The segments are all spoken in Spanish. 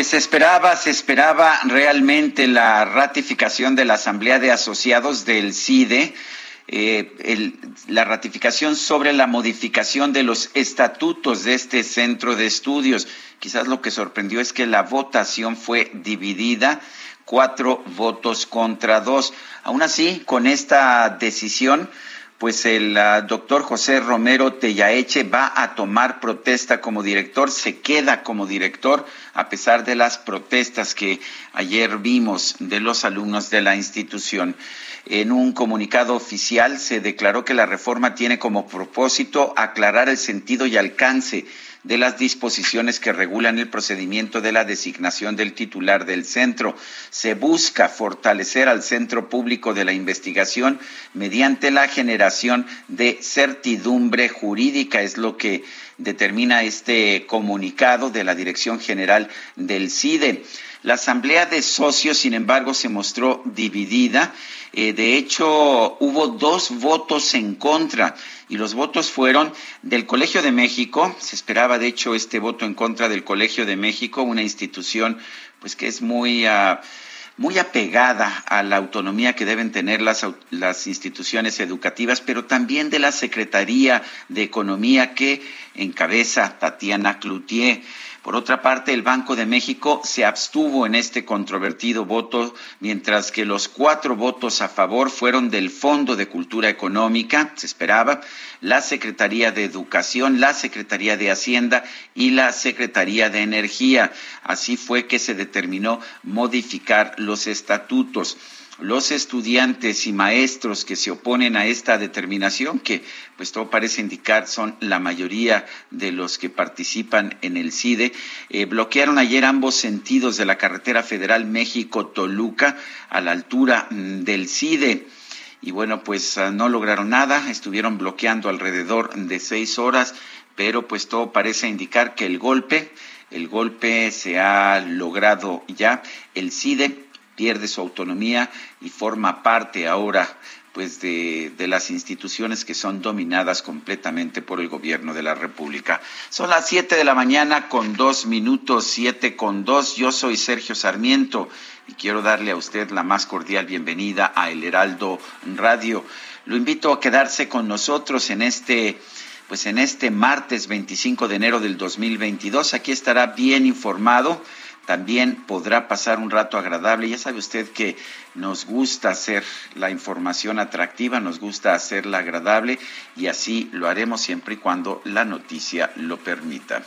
Pues se esperaba, se esperaba realmente la ratificación de la Asamblea de Asociados del CIDE, eh, el- la ratificación sobre la modificación de los estatutos de este centro de estudios. Quizás lo que sorprendió es que la votación fue dividida, cuatro votos contra dos. Aún así, con esta decisión, pues el ah, doctor José Romero Tellaeche va a tomar protesta como director, se queda como director a pesar de las protestas que ayer vimos de los alumnos de la institución. En un comunicado oficial se declaró que la reforma tiene como propósito aclarar el sentido y alcance de las disposiciones que regulan el procedimiento de la designación del titular del centro. Se busca fortalecer al Centro Público de la Investigación mediante la generación de certidumbre jurídica, es lo que determina este comunicado de la Dirección General del CIDE. La Asamblea de Socios, sin embargo, se mostró dividida. Eh, de hecho, hubo dos votos en contra y los votos fueron del Colegio de México. Se esperaba, de hecho, este voto en contra del Colegio de México, una institución pues que es muy ah, muy apegada a la autonomía que deben tener las, las instituciones educativas, pero también de la Secretaría de Economía que encabeza Tatiana Cloutier. Por otra parte, el Banco de México se abstuvo en este controvertido voto, mientras que los cuatro votos a favor fueron del Fondo de Cultura Económica, se esperaba, la Secretaría de Educación, la Secretaría de Hacienda y la Secretaría de Energía. Así fue que se determinó modificar los estatutos los estudiantes y maestros que se oponen a esta determinación, que pues todo parece indicar son la mayoría de los que participan en el CIDE, eh, bloquearon ayer ambos sentidos de la carretera federal México-Toluca a la altura mm, del CIDE. Y bueno, pues ah, no lograron nada, estuvieron bloqueando alrededor de seis horas, pero pues todo parece indicar que el golpe, el golpe se ha logrado ya. El CIDE pierde su autonomía y forma parte ahora pues de, de, las instituciones que son dominadas completamente por el gobierno de la República. Son las siete de la mañana con dos minutos, siete con dos. Yo soy Sergio Sarmiento y quiero darle a usted la más cordial bienvenida a El Heraldo Radio. Lo invito a quedarse con nosotros en este pues en este martes 25 de enero del 2022. Aquí estará bien informado también podrá pasar un rato agradable. Ya sabe usted que nos gusta hacer la información atractiva, nos gusta hacerla agradable y así lo haremos siempre y cuando la noticia lo permita.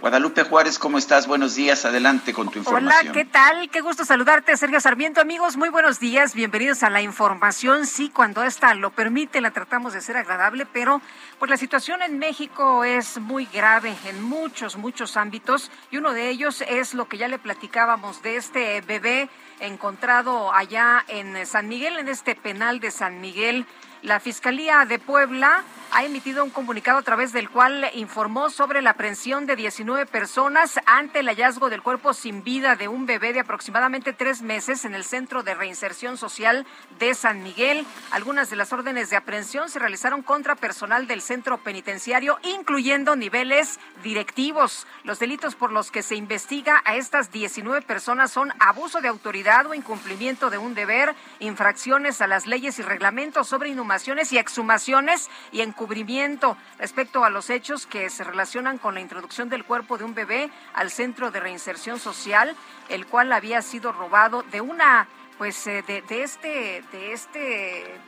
Guadalupe Juárez, ¿cómo estás? Buenos días, adelante con tu información. Hola, ¿qué tal? Qué gusto saludarte, Sergio Sarmiento. Amigos, muy buenos días, bienvenidos a la información. Sí, cuando esta lo permite, la tratamos de ser agradable, pero pues la situación en México es muy grave en muchos, muchos ámbitos y uno de ellos es lo que ya le platicábamos de este bebé encontrado allá en San Miguel, en este penal de San Miguel. La Fiscalía de Puebla ha emitido un comunicado a través del cual informó sobre la aprehensión de 19 personas ante el hallazgo del cuerpo sin vida de un bebé de aproximadamente tres meses en el Centro de Reinserción Social de San Miguel. Algunas de las órdenes de aprehensión se realizaron contra personal del centro penitenciario, incluyendo niveles directivos. Los delitos por los que se investiga a estas 19 personas son abuso de autoridad o incumplimiento de un deber, infracciones a las leyes y reglamentos sobre inhumaciones y exhumaciones y encubrimiento encubrimiento respecto a los hechos que se relacionan con la introducción del cuerpo de un bebé al Centro de Reinserción Social, el cual había sido robado de una pues eh, de, de, este de este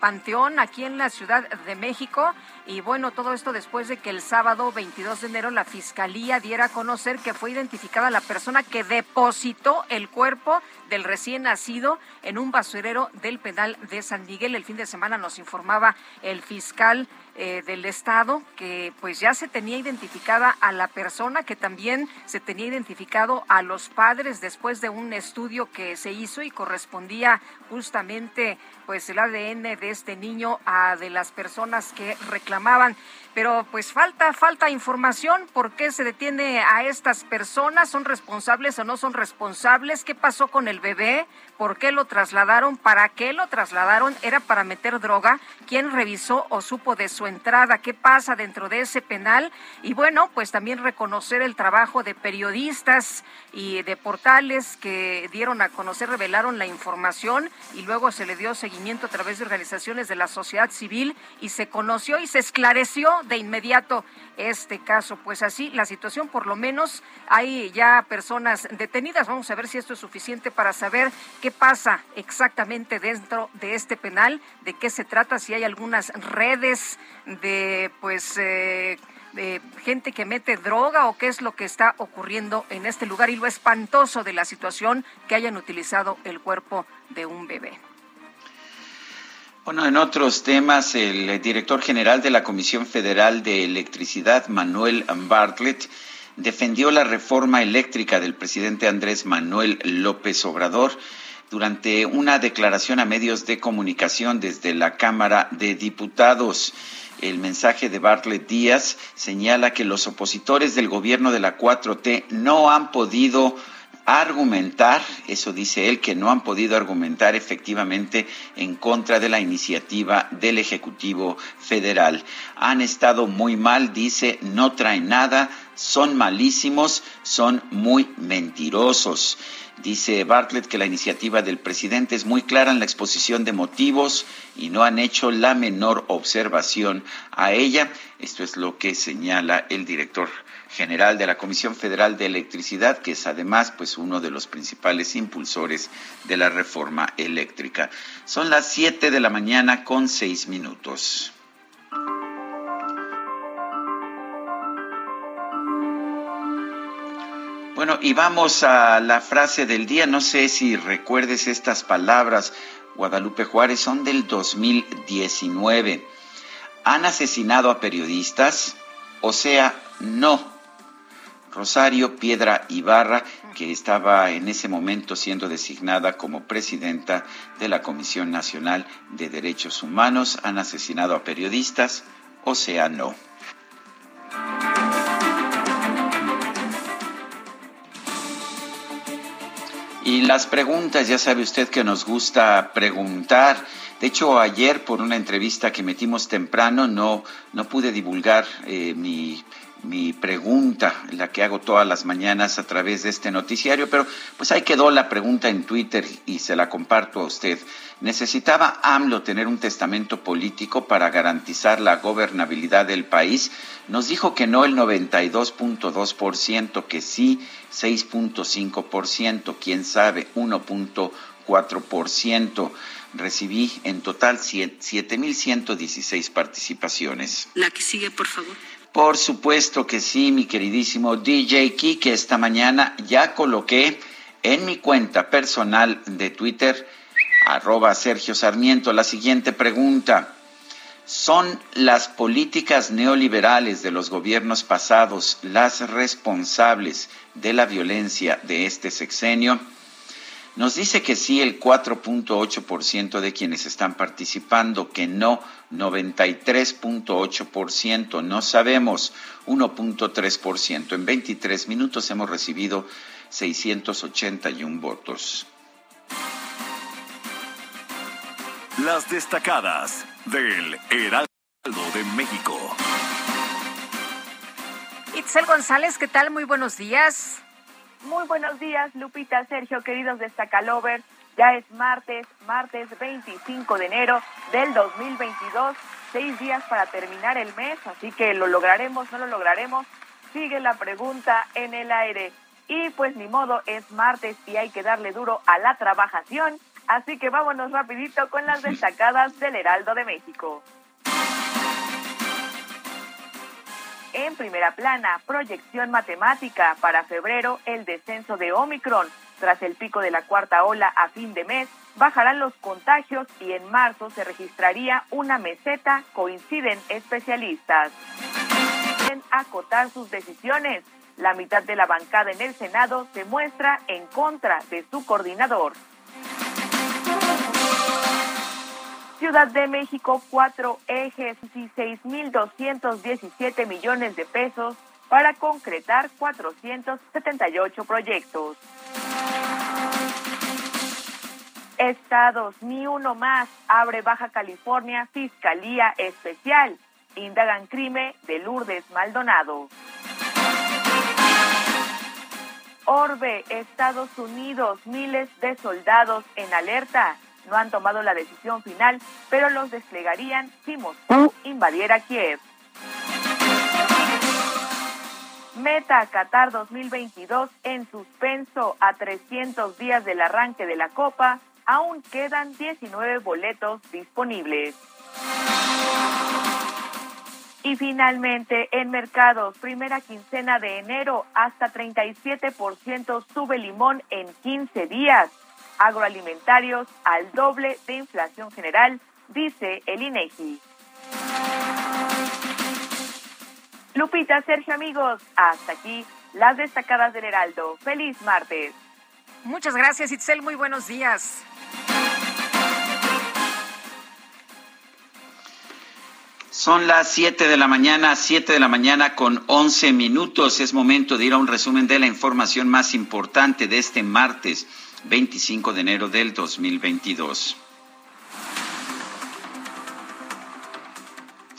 panteón aquí en la Ciudad de México. Y bueno, todo esto después de que el sábado 22 de enero la Fiscalía diera a conocer que fue identificada la persona que depositó el cuerpo del recién nacido en un basurero del penal de San Miguel. El fin de semana nos informaba el fiscal eh, del Estado, que pues ya se tenía identificada a la persona, que también se tenía identificado a los padres después de un estudio que se hizo y correspondía justamente pues el ADN de este niño a de las personas que reclamaban pero pues falta, falta información. ¿Por qué se detiene a estas personas? ¿Son responsables o no son responsables? ¿Qué pasó con el bebé? ¿Por qué lo trasladaron? ¿Para qué lo trasladaron? ¿Era para meter droga? ¿Quién revisó o supo de su entrada? ¿Qué pasa dentro de ese penal? Y bueno, pues también reconocer el trabajo de periodistas y de portales que dieron a conocer, revelaron la información y luego se le dio seguimiento a través de organizaciones de la sociedad civil y se conoció y se esclareció de inmediato este caso. Pues así, la situación por lo menos hay ya personas detenidas. Vamos a ver si esto es suficiente para saber qué pasa exactamente dentro de este penal, de qué se trata, si hay algunas redes de pues eh, de gente que mete droga o qué es lo que está ocurriendo en este lugar y lo espantoso de la situación que hayan utilizado el cuerpo de un bebé. Bueno, en otros temas, el director general de la Comisión Federal de Electricidad, Manuel Bartlett, defendió la reforma eléctrica del presidente Andrés Manuel López Obrador durante una declaración a medios de comunicación desde la Cámara de Diputados. El mensaje de Bartlett Díaz señala que los opositores del gobierno de la 4T no han podido argumentar, eso dice él, que no han podido argumentar efectivamente en contra de la iniciativa del Ejecutivo Federal. Han estado muy mal, dice, no traen nada, son malísimos, son muy mentirosos. Dice Bartlett que la iniciativa del presidente es muy clara en la exposición de motivos y no han hecho la menor observación a ella. Esto es lo que señala el director general de la Comisión Federal de Electricidad, que es además pues uno de los principales impulsores de la reforma eléctrica. Son las 7 de la mañana con seis minutos. Bueno, y vamos a la frase del día. No sé si recuerdes estas palabras, Guadalupe Juárez, son del 2019. ¿Han asesinado a periodistas? O sea, no. Rosario Piedra Ibarra, que estaba en ese momento siendo designada como presidenta de la Comisión Nacional de Derechos Humanos. Han asesinado a periodistas, o sea, no. Y las preguntas, ya sabe usted que nos gusta preguntar. De hecho, ayer por una entrevista que metimos temprano no, no pude divulgar eh, mi mi pregunta, la que hago todas las mañanas a través de este noticiario, pero pues ahí quedó la pregunta en Twitter y se la comparto a usted. ¿Necesitaba AMLO tener un testamento político para garantizar la gobernabilidad del país? Nos dijo que no el 92.2%, que sí 6.5%, quién sabe 1.4%. Recibí en total 7.116 participaciones. La que sigue, por favor. Por supuesto que sí, mi queridísimo DJ que esta mañana ya coloqué en mi cuenta personal de Twitter, arroba Sergio Sarmiento, la siguiente pregunta. ¿Son las políticas neoliberales de los gobiernos pasados las responsables de la violencia de este sexenio? Nos dice que sí el 4.8% de quienes están participando, que no 93.8%, no sabemos 1.3%. En 23 minutos hemos recibido 681 votos. Las destacadas del Heraldo de México. Itzel González, ¿qué tal? Muy buenos días. Muy buenos días, Lupita, Sergio, queridos destacalovers. Ya es martes, martes 25 de enero del 2022, seis días para terminar el mes, así que lo lograremos, no lo lograremos. Sigue la pregunta en el aire. Y pues ni modo, es martes y hay que darle duro a la trabajación, así que vámonos rapidito con las destacadas del Heraldo de México. En primera plana, proyección matemática para febrero, el descenso de Omicron tras el pico de la cuarta ola a fin de mes, bajarán los contagios y en marzo se registraría una meseta, coinciden especialistas. En acotar sus decisiones, la mitad de la bancada en el Senado se muestra en contra de su coordinador. Ciudad de México, cuatro ejes y 6.217 millones de pesos para concretar 478 proyectos. Estados, ni uno más, abre Baja California Fiscalía Especial. Indagan crimen de Lourdes Maldonado. Orbe, Estados Unidos, miles de soldados en alerta. No han tomado la decisión final, pero los desplegarían si Moscú invadiera Kiev. Meta Qatar 2022 en suspenso a 300 días del arranque de la Copa aún quedan 19 boletos disponibles. Y finalmente, en mercados, primera quincena de enero, hasta 37% sube limón en 15 días. Agroalimentarios al doble de inflación general, dice el INEGI. Lupita, Sergio, amigos, hasta aquí las destacadas del Heraldo. Feliz martes. Muchas gracias, Itzel. Muy buenos días. Son las 7 de la mañana, 7 de la mañana con 11 minutos. Es momento de ir a un resumen de la información más importante de este martes 25 de enero del 2022.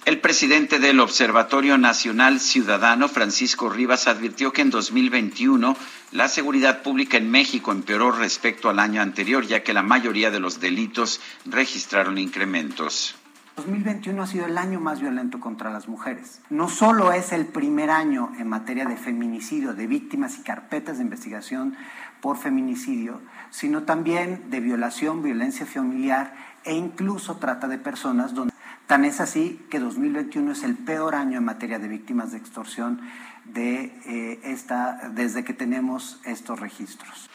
El presidente del Observatorio Nacional Ciudadano, Francisco Rivas, advirtió que en 2021 la seguridad pública en México empeoró respecto al año anterior, ya que la mayoría de los delitos registraron incrementos. 2021 ha sido el año más violento contra las mujeres. No solo es el primer año en materia de feminicidio, de víctimas y carpetas de investigación por feminicidio, sino también de violación, violencia familiar e incluso trata de personas. Donde, tan es así que 2021 es el peor año en materia de víctimas de extorsión de, eh, esta, desde que tenemos estos registros.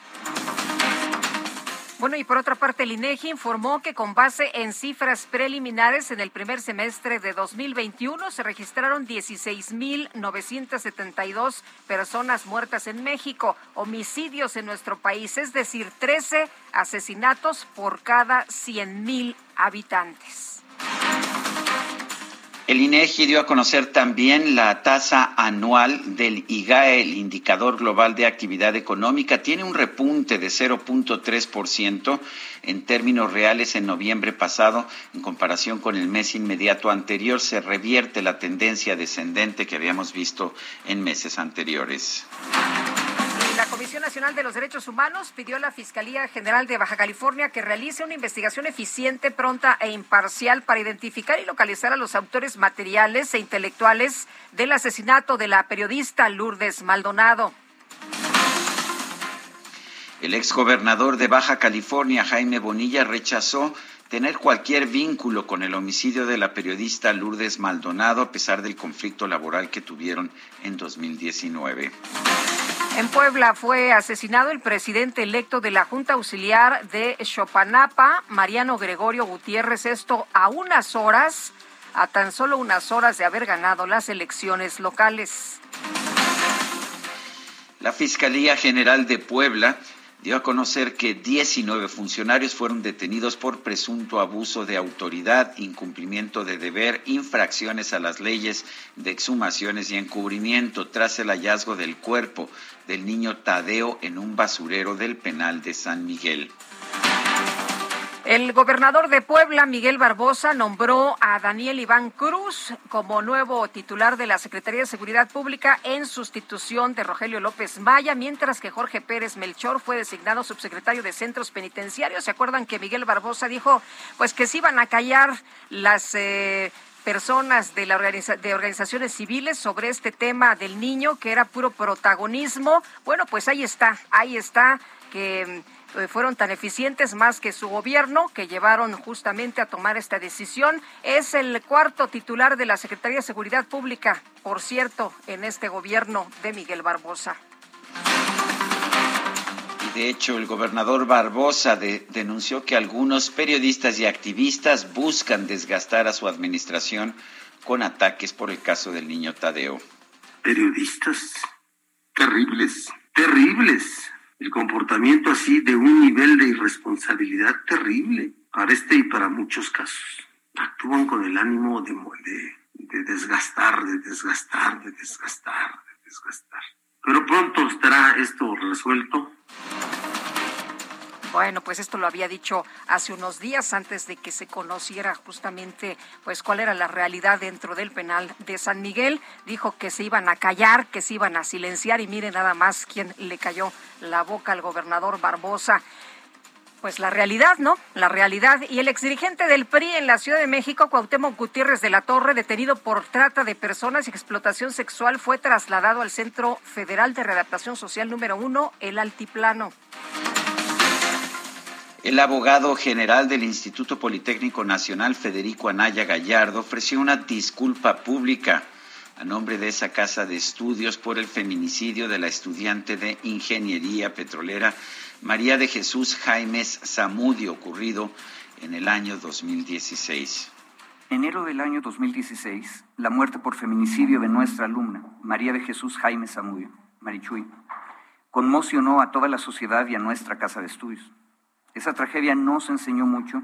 Bueno, y por otra parte, el INEGI informó que con base en cifras preliminares en el primer semestre de 2021 se registraron 16.972 personas muertas en México, homicidios en nuestro país, es decir, 13 asesinatos por cada 100.000 habitantes. El INEGI dio a conocer también la tasa anual del IGAE, el indicador global de actividad económica. Tiene un repunte de 0.3% en términos reales en noviembre pasado. En comparación con el mes inmediato anterior, se revierte la tendencia descendente que habíamos visto en meses anteriores. Comisión Nacional de los Derechos Humanos pidió a la Fiscalía General de Baja California que realice una investigación eficiente, pronta e imparcial para identificar y localizar a los autores materiales e intelectuales del asesinato de la periodista Lourdes Maldonado. El exgobernador de Baja California, Jaime Bonilla, rechazó tener cualquier vínculo con el homicidio de la periodista Lourdes Maldonado a pesar del conflicto laboral que tuvieron en 2019. En Puebla fue asesinado el presidente electo de la Junta Auxiliar de Chopanapa, Mariano Gregorio Gutiérrez, esto a unas horas, a tan solo unas horas de haber ganado las elecciones locales. La Fiscalía General de Puebla dio a conocer que 19 funcionarios fueron detenidos por presunto abuso de autoridad, incumplimiento de deber, infracciones a las leyes de exhumaciones y encubrimiento tras el hallazgo del cuerpo del niño Tadeo en un basurero del penal de San Miguel. El gobernador de Puebla, Miguel Barbosa, nombró a Daniel Iván Cruz como nuevo titular de la Secretaría de Seguridad Pública en sustitución de Rogelio López Maya, mientras que Jorge Pérez Melchor fue designado subsecretario de Centros Penitenciarios. ¿Se acuerdan que Miguel Barbosa dijo pues que se iban a callar las eh, personas de, la de organizaciones civiles sobre este tema del niño, que era puro protagonismo? Bueno, pues ahí está, ahí está que eh, fueron tan eficientes más que su gobierno, que llevaron justamente a tomar esta decisión. Es el cuarto titular de la Secretaría de Seguridad Pública, por cierto, en este gobierno de Miguel Barbosa. De hecho, el gobernador Barbosa denunció que algunos periodistas y activistas buscan desgastar a su administración con ataques por el caso del niño Tadeo. Periodistas terribles, terribles el comportamiento así de un nivel de irresponsabilidad terrible para este y para muchos casos. Actúan con el ánimo de, desgastar, de desgastar, de desgastar, de desgastar. Pero pronto estará esto resuelto. Bueno, pues esto lo había dicho hace unos días antes de que se conociera justamente pues cuál era la realidad dentro del penal de San Miguel. Dijo que se iban a callar, que se iban a silenciar y mire nada más quién le cayó la boca al gobernador Barbosa. Pues la realidad, ¿no? La realidad. Y el exdirigente del PRI en la Ciudad de México, Cuauhtémoc Gutiérrez de la Torre, detenido por trata de personas y explotación sexual, fue trasladado al Centro Federal de Readaptación Social número uno, el Altiplano. El abogado general del Instituto Politécnico Nacional, Federico Anaya Gallardo, ofreció una disculpa pública a nombre de esa casa de estudios por el feminicidio de la estudiante de Ingeniería Petrolera María de Jesús Jaimes Zamudio, ocurrido en el año 2016. Enero del año 2016, la muerte por feminicidio de nuestra alumna, María de Jesús Jaime Zamudio, Marichuy, conmocionó a toda la sociedad y a nuestra casa de estudios. Esa tragedia nos enseñó mucho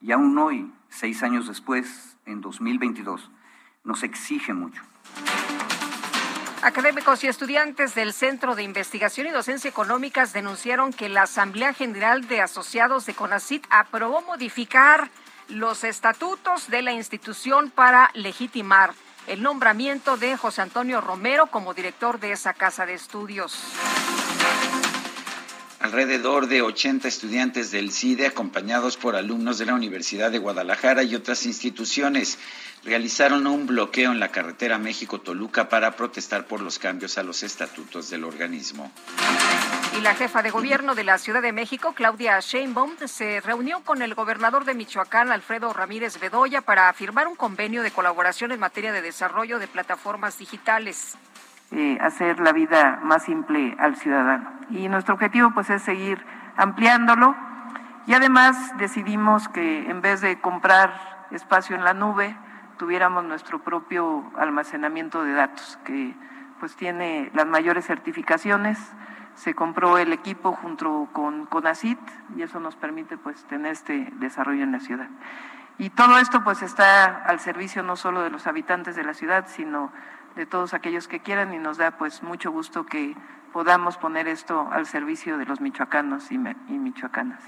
y aún hoy, seis años después, en 2022, nos exige mucho. Académicos y estudiantes del Centro de Investigación y Docencia Económicas denunciaron que la Asamblea General de Asociados de CONACIT aprobó modificar los estatutos de la institución para legitimar el nombramiento de José Antonio Romero como director de esa casa de estudios. Alrededor de 80 estudiantes del CIDE, acompañados por alumnos de la Universidad de Guadalajara y otras instituciones, realizaron un bloqueo en la carretera México-Toluca para protestar por los cambios a los estatutos del organismo. Y la jefa de gobierno de la Ciudad de México, Claudia Sheinbaum, se reunió con el gobernador de Michoacán, Alfredo Ramírez Bedoya, para firmar un convenio de colaboración en materia de desarrollo de plataformas digitales. Eh, hacer la vida más simple al ciudadano. Y nuestro objetivo pues es seguir ampliándolo y además decidimos que en vez de comprar espacio en la nube, tuviéramos nuestro propio almacenamiento de datos, que pues tiene las mayores certificaciones. Se compró el equipo junto con CONACIT y eso nos permite pues tener este desarrollo en la ciudad. Y todo esto pues está al servicio no solo de los habitantes de la ciudad, sino de todos aquellos que quieran y nos da pues mucho gusto que podamos poner esto al servicio de los michoacanos y, y michoacanas.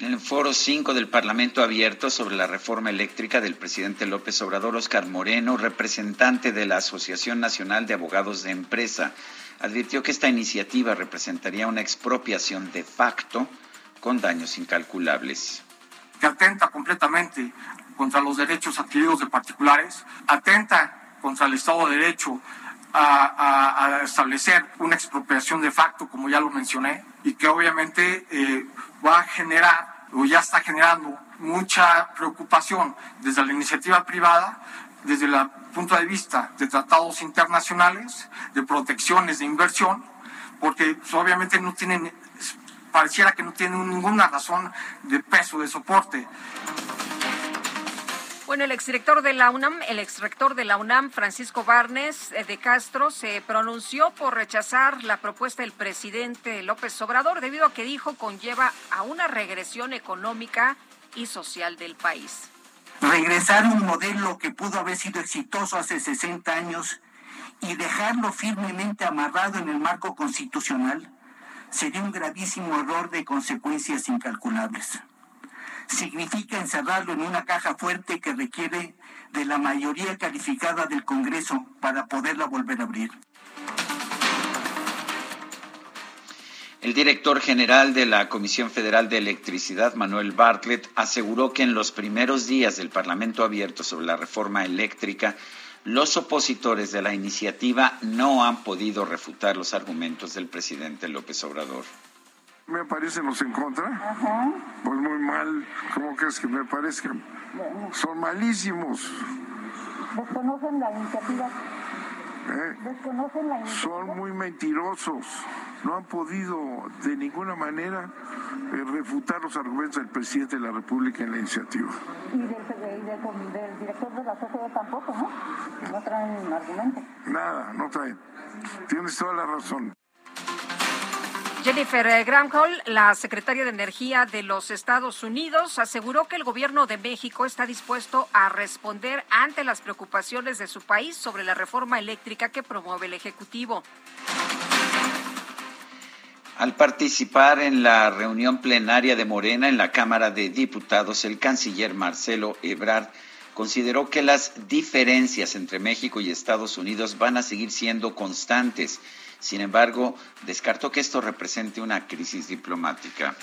En el foro 5 del Parlamento abierto sobre la reforma eléctrica del presidente López Obrador, Oscar Moreno, representante de la Asociación Nacional de Abogados de Empresa, advirtió que esta iniciativa representaría una expropiación de facto con daños incalculables. Que atenta completamente contra los derechos adquiridos de particulares, atenta contra el Estado de Derecho a, establecer una expropiación de facto, como ya lo mencioné, y que obviamente eh, va a generar o ya está generando mucha preocupación desde la iniciativa privada, desde el punto de vista de tratados internacionales, de protecciones de inversión, porque pues, obviamente no tienen, pareciera que no tienen ninguna razón de peso, de soporte. Bueno, el exdirector de la UNAM, el exrector de la UNAM, Francisco Barnes eh, de Castro, se pronunció por rechazar la propuesta del presidente López Obrador debido a que dijo conlleva a una regresión económica y social del país. Regresar un modelo que pudo haber sido exitoso hace 60 años y dejarlo firmemente amarrado en el marco constitucional sería un gravísimo error de consecuencias incalculables. Significa encerrarlo en una caja fuerte que requiere de la mayoría calificada del Congreso para poderla volver a abrir. El director general de la Comisión Federal de Electricidad, Manuel Bartlett, aseguró que en los primeros días del Parlamento abierto sobre la reforma eléctrica, los opositores de la iniciativa no han podido refutar los argumentos del presidente López Obrador. Me parecen los en contra. Pues muy mal. ¿Cómo crees que me parezcan? Son malísimos. Desconocen la iniciativa. ¿Eh? Desconocen la iniciativa. Son muy mentirosos no han podido de ninguna manera eh, refutar los argumentos del presidente de la República en la iniciativa. Y del, director de la sociedad tampoco, ¿no? No traen argumentos. Nada, no traen. Tienes toda la razón. Jennifer eh, Granholm, la secretaria de Energía de los Estados Unidos, aseguró que el gobierno de México está dispuesto a responder ante las preocupaciones de su país sobre la reforma eléctrica que promueve el Ejecutivo. Al participar en la reunión plenaria de Morena en la Cámara de Diputados, el canciller Marcelo Ebrard consideró que las diferencias entre México y Estados Unidos van a seguir siendo constantes. Sin embargo, descartó que esto represente una crisis diplomática.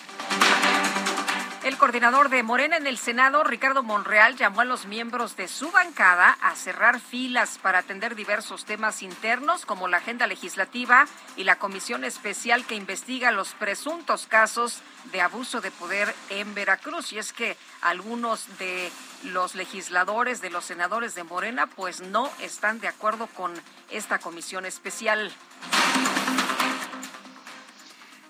El coordinador de Morena en el Senado, Ricardo Monreal, llamó a los miembros de su bancada a cerrar filas para atender diversos temas internos como la agenda legislativa y la comisión especial que investiga los presuntos casos de abuso de poder en Veracruz. Y es que algunos de los legisladores, de los senadores de Morena, pues no están de acuerdo con esta comisión especial.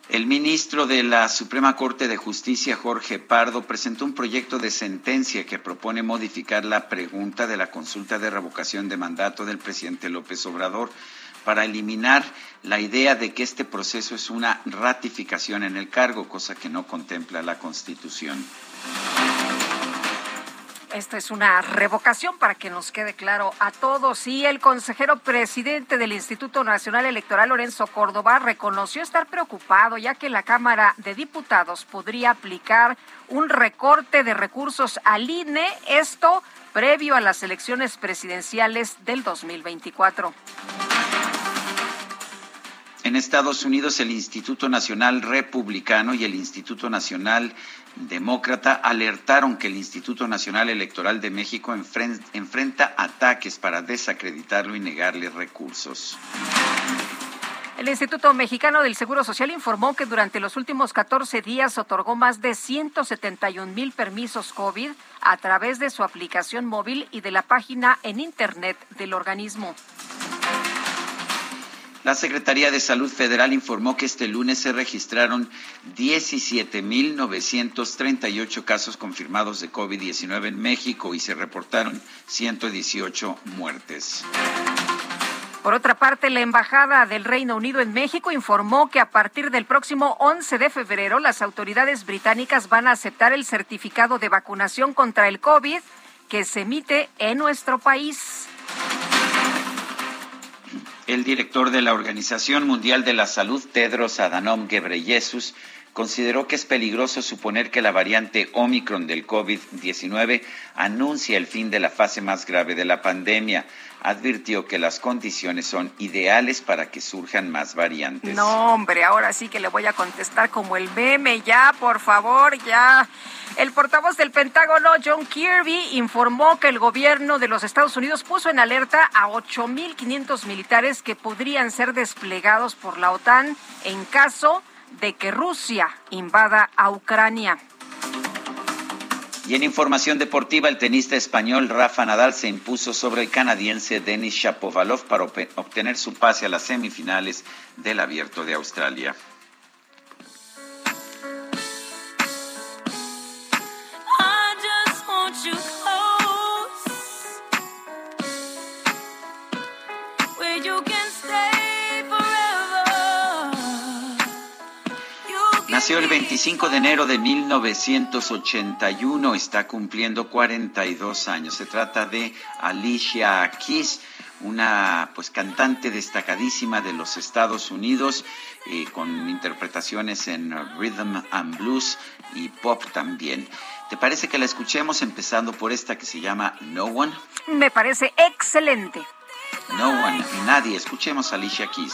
El ministro de la Suprema Corte de Justicia, Jorge Pardo, presentó un proyecto de sentencia que propone modificar la pregunta de la consulta de revocación de mandato del presidente López Obrador para eliminar la idea de que este proceso es una ratificación en el cargo, cosa que no contempla la Constitución. Esta es una revocación para que nos quede claro a todos. Y el consejero presidente del Instituto Nacional Electoral, Lorenzo Córdoba, reconoció estar preocupado ya que la Cámara de Diputados podría aplicar un recorte de recursos al INE, esto previo a las elecciones presidenciales del 2024. En Estados Unidos, el Instituto Nacional Republicano y el Instituto Nacional Demócrata alertaron que el Instituto Nacional Electoral de México enfrenta ataques para desacreditarlo y negarle recursos. El Instituto Mexicano del Seguro Social informó que durante los últimos 14 días otorgó más de 171 mil permisos COVID a través de su aplicación móvil y de la página en Internet del organismo. La Secretaría de Salud Federal informó que este lunes se registraron 17.938 casos confirmados de COVID-19 en México y se reportaron 118 muertes. Por otra parte, la Embajada del Reino Unido en México informó que a partir del próximo 11 de febrero las autoridades británicas van a aceptar el certificado de vacunación contra el COVID que se emite en nuestro país. El director de la Organización Mundial de la Salud, Tedros Adhanom Ghebreyesus, consideró que es peligroso suponer que la variante Omicron del COVID-19 anuncia el fin de la fase más grave de la pandemia. Advirtió que las condiciones son ideales para que surjan más variantes. No, hombre, ahora sí que le voy a contestar como el meme, ya, por favor, ya. El portavoz del Pentágono, John Kirby, informó que el gobierno de los Estados Unidos puso en alerta a 8.500 militares que podrían ser desplegados por la OTAN en caso de que Rusia invada a Ucrania. Y en información deportiva, el tenista español Rafa Nadal se impuso sobre el canadiense Denis Shapovalov para obtener su pase a las semifinales del Abierto de Australia. Nació el 25 de enero de 1981, está cumpliendo 42 años. Se trata de Alicia Keys, una pues cantante destacadísima de los Estados Unidos, eh, con interpretaciones en rhythm and blues y pop también. ¿Te parece que la escuchemos empezando por esta que se llama No One? Me parece excelente. No One, nadie. Escuchemos a Alicia Keys.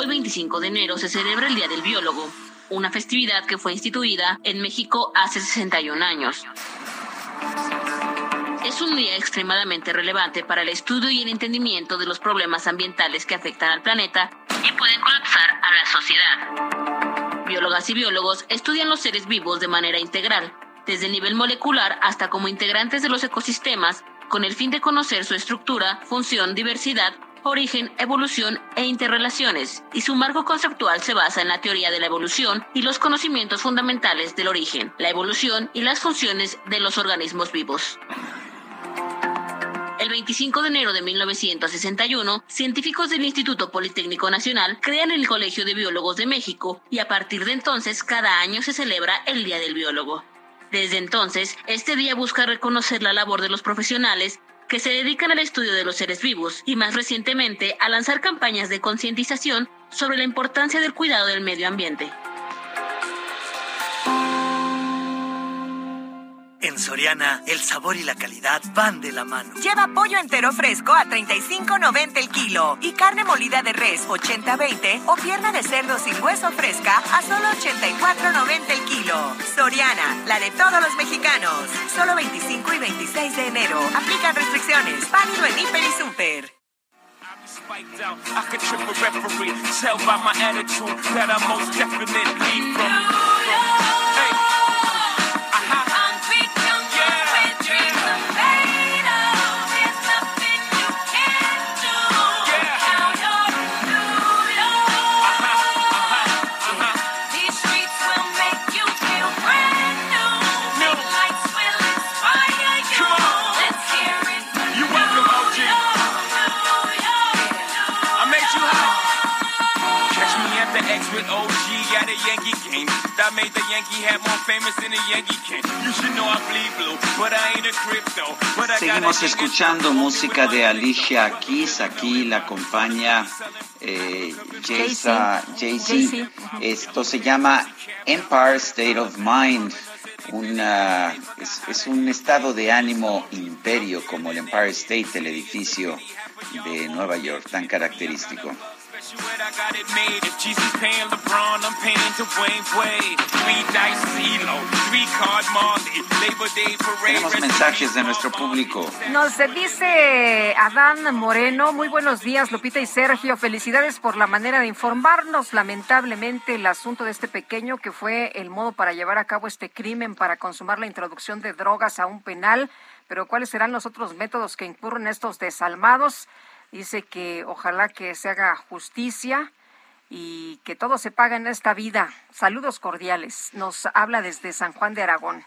Hoy 25 de enero se celebra el Día del Biólogo, una festividad que fue instituida en México hace 61 años. Es un día extremadamente relevante para el estudio y el entendimiento de los problemas ambientales que afectan al planeta y pueden colapsar a la sociedad. Biólogas y biólogos estudian los seres vivos de manera integral, desde el nivel molecular hasta como integrantes de los ecosistemas, con el fin de conocer su estructura, función, diversidad origen, evolución e interrelaciones, y su marco conceptual se basa en la teoría de la evolución y los conocimientos fundamentales del origen, la evolución y las funciones de los organismos vivos. El 25 de enero de 1961, científicos del Instituto Politécnico Nacional crean el Colegio de Biólogos de México y a partir de entonces cada año se celebra el Día del Biólogo. Desde entonces, este día busca reconocer la labor de los profesionales que se dedican al estudio de los seres vivos y más recientemente a lanzar campañas de concientización sobre la importancia del cuidado del medio ambiente. En Soriana, el sabor y la calidad van de la mano. Lleva pollo entero fresco a 35.90 el kilo y carne molida de res 80-20 o pierna de cerdo sin hueso fresca a solo 84.90 el kilo. Soriana, la de todos los mexicanos. Solo 25 y 26 de enero. Aplican restricciones. Válido en Hiper y Super. Seguimos escuchando música de Alicia Keys. Aquí la acompaña eh, Jay-Z. Esto se llama Empire State of Mind. Una, es, es un estado de ánimo imperio como el Empire State, el edificio de Nueva York, tan característico. Tenemos mensajes de nuestro público. Nos dice Adán Moreno, muy buenos días Lupita y Sergio, felicidades por la manera de informarnos. Lamentablemente el asunto de este pequeño que fue el modo para llevar a cabo este crimen, para consumar la introducción de drogas a un penal, pero cuáles serán los otros métodos que incurren estos desalmados. Dice que ojalá que se haga justicia y que todo se paga en esta vida. Saludos cordiales. Nos habla desde San Juan de Aragón.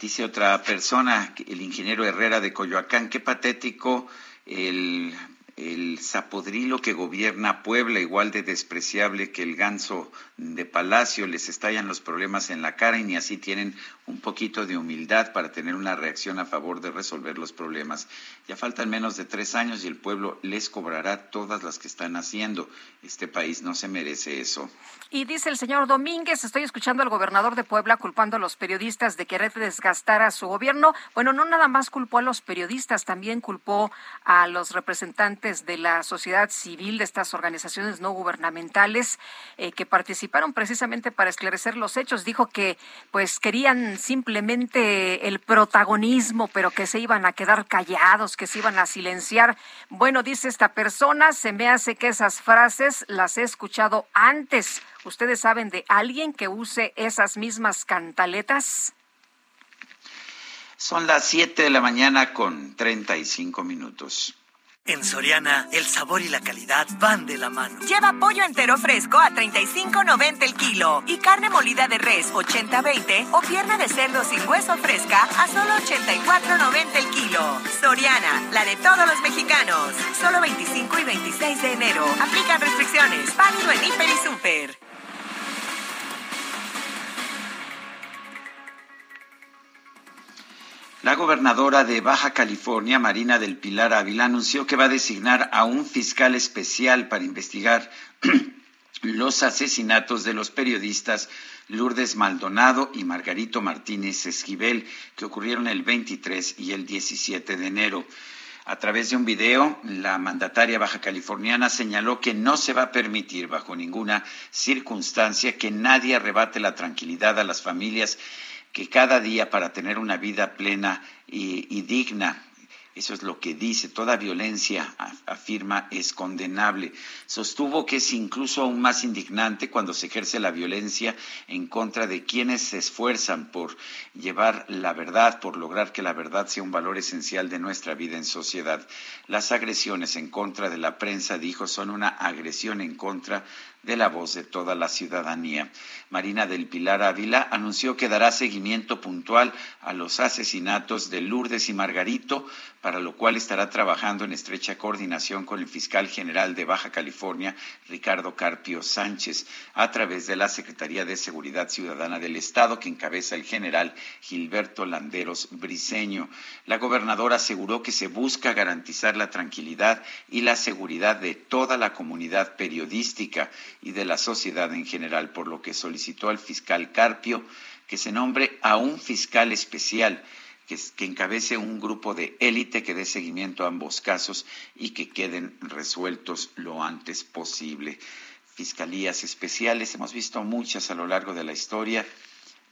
Dice otra persona, el ingeniero Herrera de Coyoacán, qué patético el el zapodrilo que gobierna Puebla, igual de despreciable que el ganso de Palacio, les estallan los problemas en la cara y ni así tienen un poquito de humildad para tener una reacción a favor de resolver los problemas. Ya faltan menos de tres años y el pueblo les cobrará todas las que están haciendo. Este país no se merece eso. Y dice el señor Domínguez, estoy escuchando al gobernador de Puebla culpando a los periodistas de querer desgastar a su gobierno. Bueno, no nada más culpó a los periodistas, también culpó a los representantes de la sociedad civil, de estas organizaciones no gubernamentales eh, que participaron precisamente para esclarecer los hechos. Dijo que pues querían simplemente el protagonismo, pero que se iban a quedar callados, que se iban a silenciar. Bueno, dice esta persona, se me hace que esas frases las he escuchado antes. ¿Ustedes saben de alguien que use esas mismas cantaletas? Son las 7 de la mañana con 35 minutos. En Soriana, el sabor y la calidad van de la mano. Lleva pollo entero fresco a 35.90 el kilo y carne molida de res 80-20 o pierna de cerdo sin hueso fresca a solo 84.90 el kilo. Soriana, la de todos los mexicanos. Solo 25 y 26 de enero. Aplican restricciones. Válido en Hiper y Super. La gobernadora de Baja California, Marina del Pilar Ávila, anunció que va a designar a un fiscal especial para investigar los asesinatos de los periodistas Lourdes Maldonado y Margarito Martínez Esquivel, que ocurrieron el 23 y el 17 de enero. A través de un video, la mandataria baja californiana señaló que no se va a permitir bajo ninguna circunstancia que nadie arrebate la tranquilidad a las familias que cada día para tener una vida plena y, digna eso es lo que dice. Toda violencia, afirma, es condenable. Sostuvo que es incluso aún más indignante cuando se ejerce la violencia en contra de quienes se esfuerzan por llevar la verdad, por lograr que la verdad sea un valor esencial de nuestra vida en sociedad. Las agresiones en contra de la prensa, dijo, son una agresión en contra de la voz de toda la ciudadanía. Marina del Pilar Ávila anunció que dará seguimiento puntual a los asesinatos de Lourdes y Margarito, para lo cual estará trabajando en estrecha coordinación con el fiscal general de Baja California, Ricardo Carpio Sánchez, a través de la Secretaría de Seguridad Ciudadana del Estado, que encabeza el general Gilberto Landeros Briceño. La gobernadora aseguró que se busca garantizar la tranquilidad y la seguridad de toda la comunidad periodística y de la sociedad en general, por lo que solicitó al fiscal Carpio que se nombre a un fiscal especial que, encabece un grupo de élite que dé seguimiento a ambos casos y que queden resueltos lo antes posible. Fiscalías especiales, hemos visto muchas a lo largo de la historia.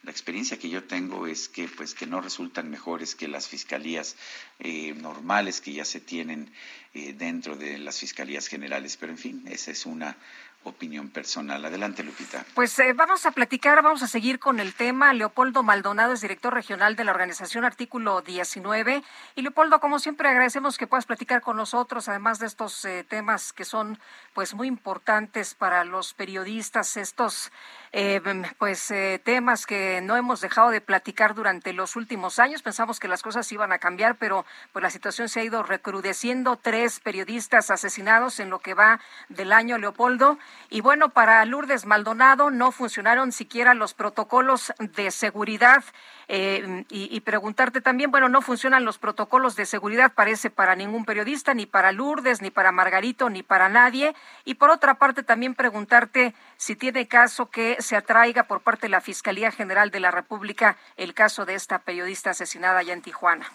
La experiencia que yo tengo es que, pues, que no resultan mejores que las fiscalías eh, normales que ya se tienen eh, dentro de las fiscalías generales. Pero, en fin, esa es una opinión personal. Adelante, Lupita. Pues eh, vamos a platicar, vamos a seguir con el tema. Leopoldo Maldonado es director regional de la organización Artículo 19. Y Leopoldo, como siempre, agradecemos que puedas platicar con nosotros, además de estos eh, temas que son pues muy importantes para los periodistas, estos eh, pues temas que no hemos dejado de platicar durante los últimos años. Pensamos que las cosas iban a cambiar, pero pues la situación se ha ido recrudeciendo. Tres periodistas asesinados en lo que va del año, Leopoldo. Y bueno, para Lourdes Maldonado no funcionaron siquiera los protocolos de seguridad. Eh, y, preguntarte también, bueno, no funcionan los protocolos de seguridad, parece, para ningún periodista, ni para Lourdes, ni para Margarito, ni para nadie. Y por otra parte, también preguntarte si tiene caso que se atraiga por parte de la Fiscalía General de la República el caso de esta periodista asesinada allá en Tijuana.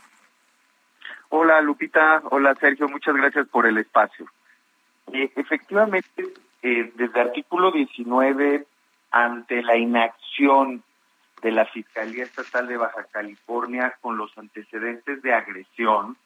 Hola Lupita, hola Sergio, muchas gracias por el espacio. Eh, efectivamente, eh, desde artículo 19, ante la inacción de la Fiscalía Estatal de Baja California con los antecedentes de agresión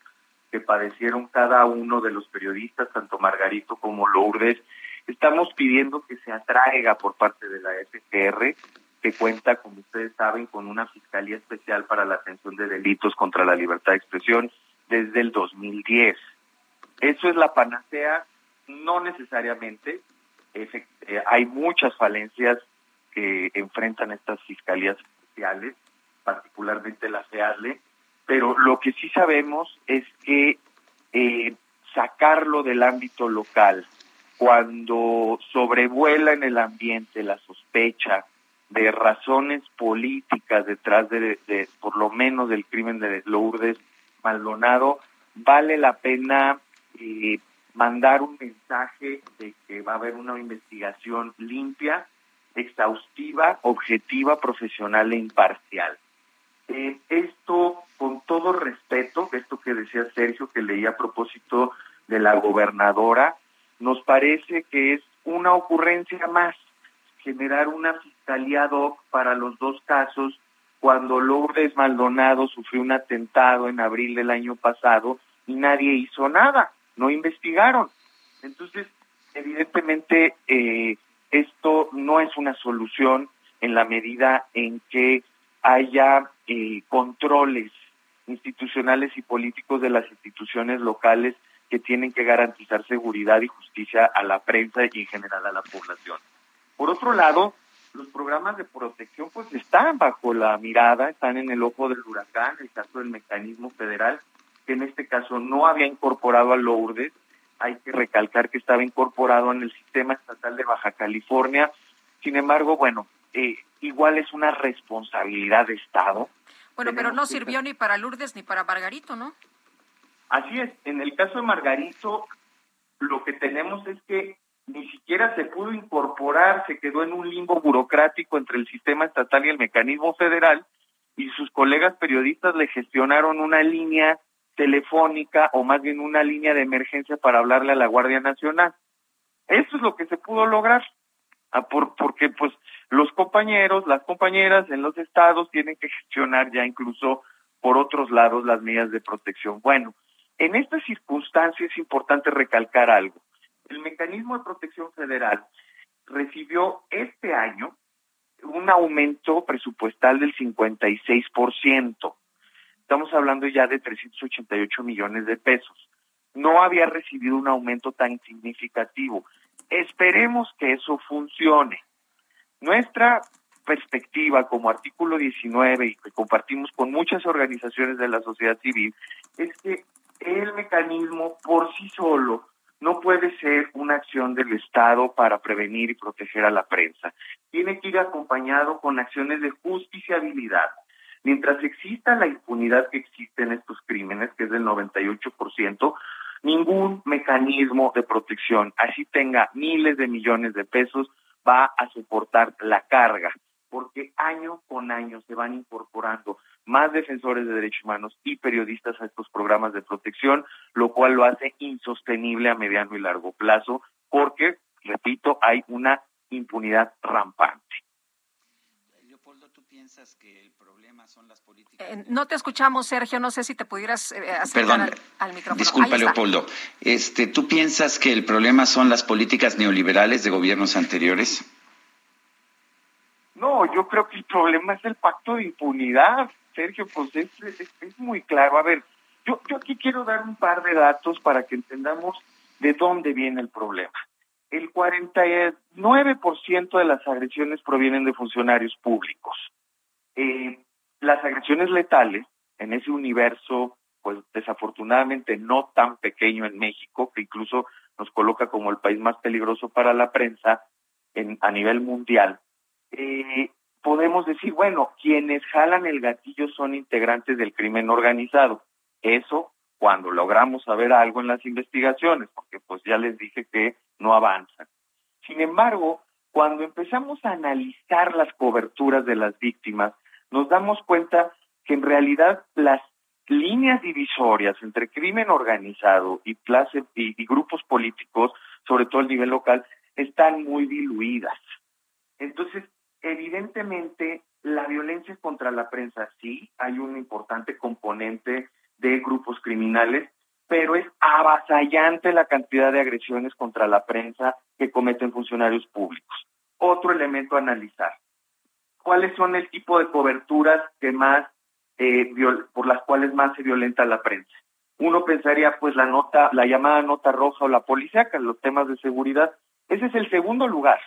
que padecieron cada uno de los periodistas, tanto Margarito como Lourdes, estamos pidiendo que se atraiga por parte de la FGR, que cuenta, como ustedes saben, con una Fiscalía Especial para la Atención de Delitos contra la Libertad de Expresión desde el 2010. Eso es la panacea, no necesariamente, eh, hay muchas falencias que enfrentan estas fiscalías especiales. particularmente la FEADLE, pero lo que sí sabemos es que eh, sacarlo del ámbito local, cuando sobrevuela en el ambiente la sospecha de razones políticas detrás de, por lo menos del crimen de Lourdes Maldonado, vale la pena eh, mandar un mensaje de que va a haber una investigación limpia, exhaustiva, objetiva, profesional e imparcial. Eh, esto, con todo respeto, esto que decía Sergio, que leía a propósito de la gobernadora, nos parece que es una ocurrencia más, generar una fiscalía ad hoc para los dos casos, cuando Lourdes Maldonado sufrió un atentado en abril del año pasado y nadie hizo nada, no investigaron. Entonces, evidentemente, eh, esto no es una solución en la medida en que haya eh, controles institucionales y políticos de las instituciones locales que tienen que garantizar seguridad y justicia a la prensa y en general a la población. Por otro lado, los programas de protección pues están bajo la mirada, están en el ojo del huracán, el caso del mecanismo federal, que en este caso no había incorporado a Lourdes, hay que recalcar que estaba incorporado en el sistema estatal de Baja California, sin embargo, bueno, eh, igual es una responsabilidad de Estado. Bueno, pero no sirvió ni para Lourdes ni para Margarito, ¿no? Así es, en el caso de Margarito, lo que tenemos es que ni siquiera se pudo incorporar, se quedó en un limbo burocrático entre el sistema estatal y el mecanismo federal, y sus colegas periodistas le gestionaron una línea telefónica o más bien una línea de emergencia para hablarle a la Guardia Nacional. Eso es lo que se pudo lograr, ah, por, porque pues los compañeros, las compañeras en los estados tienen que gestionar ya incluso por otros lados las medidas de protección. Bueno, en esta circunstancia es importante recalcar algo. El mecanismo de protección federal recibió este año un aumento presupuestal del 56%. Estamos hablando ya de 388 millones de pesos. No había recibido un aumento tan significativo. Esperemos que eso funcione. Nuestra perspectiva como artículo 19 y que compartimos con muchas organizaciones de la sociedad civil es que el mecanismo por sí solo no puede ser una acción del Estado para prevenir y proteger a la prensa. Tiene que ir acompañado con acciones de justiciabilidad. Mientras exista la impunidad que existe en estos crímenes, que es del 98%, ningún mecanismo de protección, así tenga miles de millones de pesos, va a soportar la carga, porque año con año se van incorporando más defensores de derechos humanos y periodistas a estos programas de protección, lo cual lo hace insostenible a mediano y largo plazo, porque, repito, hay una impunidad rampante. Leopoldo, ¿tú piensas que Eh, no te escuchamos, Sergio, no sé si te pudieras eh, acercar al, al, micrófono. Disculpa, Leopoldo. Este, ¿Tú piensas que el problema son las políticas neoliberales de gobiernos anteriores? No, yo creo que el problema es el pacto de impunidad. Sergio, pues es, es, muy claro. A ver, yo, yo aquí quiero dar un par de datos para que entendamos de dónde viene el problema. El 49% de las agresiones provienen de funcionarios públicos. Eh, las agresiones letales, en ese universo, pues desafortunadamente no tan pequeño en México, que incluso nos coloca como el país más peligroso para la prensa en, a nivel mundial, eh, podemos decir, bueno, quienes jalan el gatillo son integrantes del crimen organizado. Eso cuando logramos saber algo en las investigaciones, porque pues ya les dije que no avanzan. Sin embargo, cuando empezamos a analizar las coberturas de las víctimas, nos damos cuenta que en realidad las líneas divisorias entre crimen organizado y, clase, y, grupos políticos, sobre todo a nivel local, están muy diluidas. Entonces, Evidentemente, la violencia contra la prensa sí, hay un importante componente de grupos criminales, pero es avasallante la cantidad de agresiones contra la prensa que cometen funcionarios públicos. Otro elemento a analizar. ¿Cuáles son el tipo de coberturas que más, eh, por las cuales más se violenta la prensa? Uno pensaría, pues, la nota, la llamada nota roja o la policíaca, los temas de seguridad. Ese es el segundo lugar.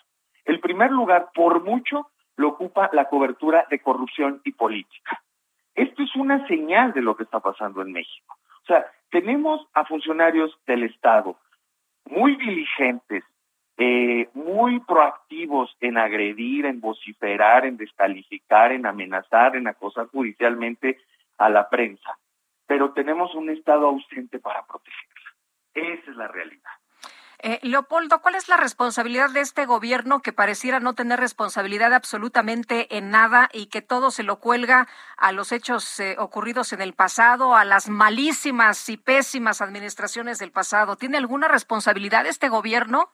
El primer lugar, por mucho, lo ocupa la cobertura de corrupción y política. Esto es una señal de lo que está pasando en México. O sea, tenemos a funcionarios del Estado muy diligentes, eh, muy proactivos en agredir, en vociferar, en descalificar, en amenazar, en acosar judicialmente a la prensa. Pero tenemos un Estado ausente para protegerla. Esa es la realidad. Eh, Leopoldo, ¿cuál es la responsabilidad de este gobierno que pareciera no tener responsabilidad absolutamente en nada y que todo se lo cuelga a los hechos eh, ocurridos en el pasado, a las malísimas y pésimas administraciones del pasado? ¿Tiene alguna responsabilidad este gobierno?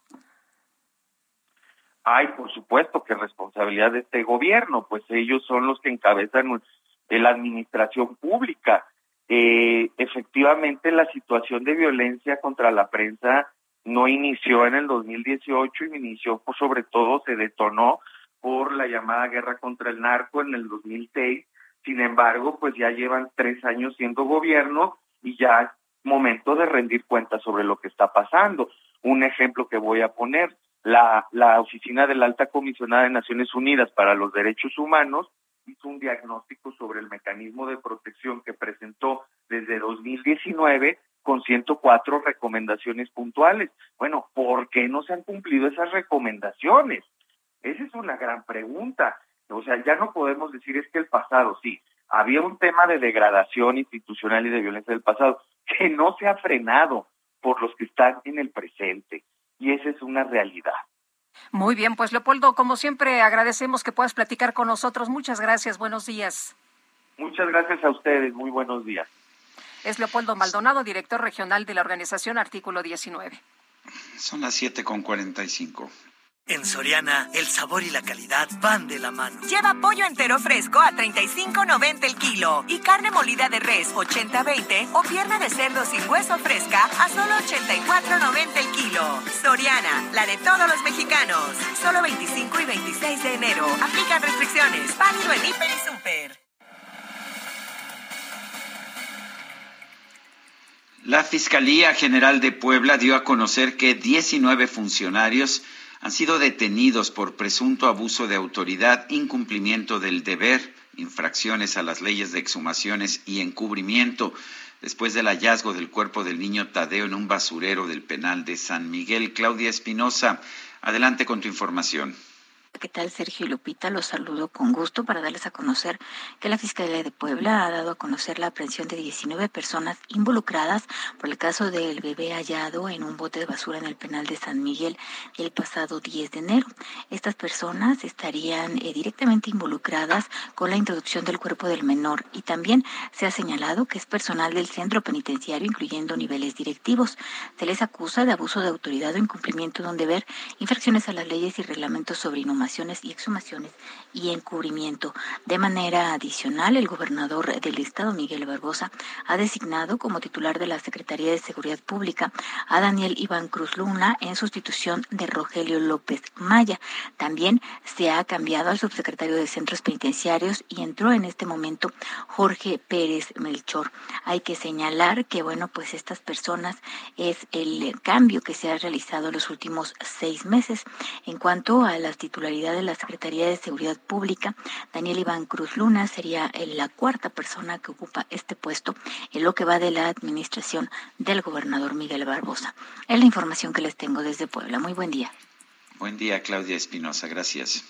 Hay, por supuesto, que responsabilidad de este gobierno, pues ellos son los que encabezan la administración pública. Eh, efectivamente, la situación de violencia contra la prensa no inició en el 2018 y inició, pues, sobre todo, se detonó por la llamada guerra contra el narco en el 2006. Sin embargo, pues ya llevan tres años siendo gobierno y ya es momento de rendir cuentas sobre lo que está pasando. Un ejemplo que voy a poner, la, la Oficina de la Alta Comisionada de Naciones Unidas para los Derechos Humanos hizo un diagnóstico sobre el mecanismo de protección que presentó desde 2019 con 104 recomendaciones puntuales. Bueno, ¿por qué no se han cumplido esas recomendaciones? Esa es una gran pregunta. O sea, ya no podemos decir es que el pasado, sí, había un tema de degradación institucional y de violencia del pasado que no se ha frenado por los que están en el presente. Y esa es una realidad. Muy bien, pues Leopoldo, como siempre, agradecemos que puedas platicar con nosotros. Muchas gracias, buenos días. Muchas gracias a ustedes, muy buenos días. Es Leopoldo Maldonado, director regional de la organización Artículo 19. Son las 7 con 45. En Soriana, el sabor y la calidad van de la mano. Lleva pollo entero fresco a 35.90 el kilo y carne molida de res 80-20 o pierna de cerdo sin hueso fresca a solo 84.90 el kilo. Soriana, la de todos los mexicanos. Solo 25 y 26 de enero. Aplican restricciones. Válido en Hiper y Super. La Fiscalía General de Puebla dio a conocer que 19 funcionarios han sido detenidos por presunto abuso de autoridad, incumplimiento del deber, infracciones a las leyes de exhumaciones y encubrimiento después del hallazgo del cuerpo del niño Tadeo en un basurero del penal de San Miguel. Claudia Espinosa, adelante con tu información. ¿Qué tal, Sergio y Lupita? Los saludo con gusto para darles a conocer que la Fiscalía de Puebla ha dado a conocer la aprehensión de 19 personas involucradas por el caso del bebé hallado en un bote de basura en el penal de San Miguel el pasado 10 de enero. Estas personas estarían eh, directamente involucradas con la introducción del cuerpo del menor y también se ha señalado que es personal del centro penitenciario, incluyendo niveles directivos. Se les acusa de abuso de autoridad o incumplimiento de un deber, infracciones a las leyes y reglamentos sobre y exhumaciones y encubrimiento. De manera adicional, el gobernador del estado, Miguel Barbosa, ha designado como titular de la Secretaría de Seguridad Pública a Daniel Iván Cruz Luna en sustitución de Rogelio López Maya. También se ha cambiado al subsecretario de Centros Penitenciarios y entró en este momento Jorge Pérez Melchor. Hay que señalar que, bueno, pues estas personas es el cambio que se ha realizado en los últimos seis meses. En cuanto a las titularidades de la Secretaría de Seguridad Pública, Daniel Iván Cruz Luna sería la cuarta persona que ocupa este puesto en lo que va de la administración del gobernador Miguel Barbosa. Es la información que les tengo desde Puebla. Muy buen día. Buen día, Claudia Espinosa. Gracias.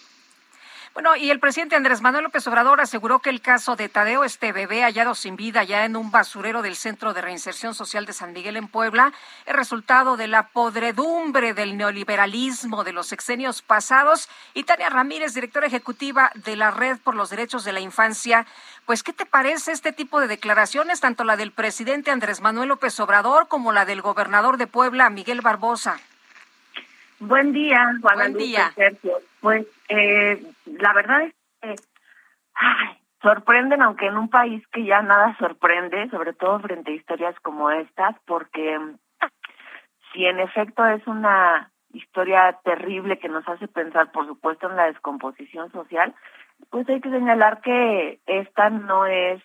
Bueno, y el presidente Andrés Manuel López Obrador aseguró que el caso de Tadeo, este bebé hallado sin vida ya en un basurero del Centro de Reinserción Social de San Miguel en Puebla, es resultado de la podredumbre del neoliberalismo de los sexenios pasados. Y Tania Ramírez, directora ejecutiva de la Red por los Derechos de la Infancia, pues, ¿qué te parece este tipo de declaraciones, tanto la del presidente Andrés Manuel López Obrador como la del gobernador de Puebla, Miguel Barbosa? Buen día, Buen día. Sergio. Pues eh, la verdad es que sorprenden, aunque en un país que ya nada sorprende, sobre todo frente a historias como estas, porque si en efecto es una historia terrible que nos hace pensar, por supuesto, en la descomposición social, pues hay que señalar que esta no es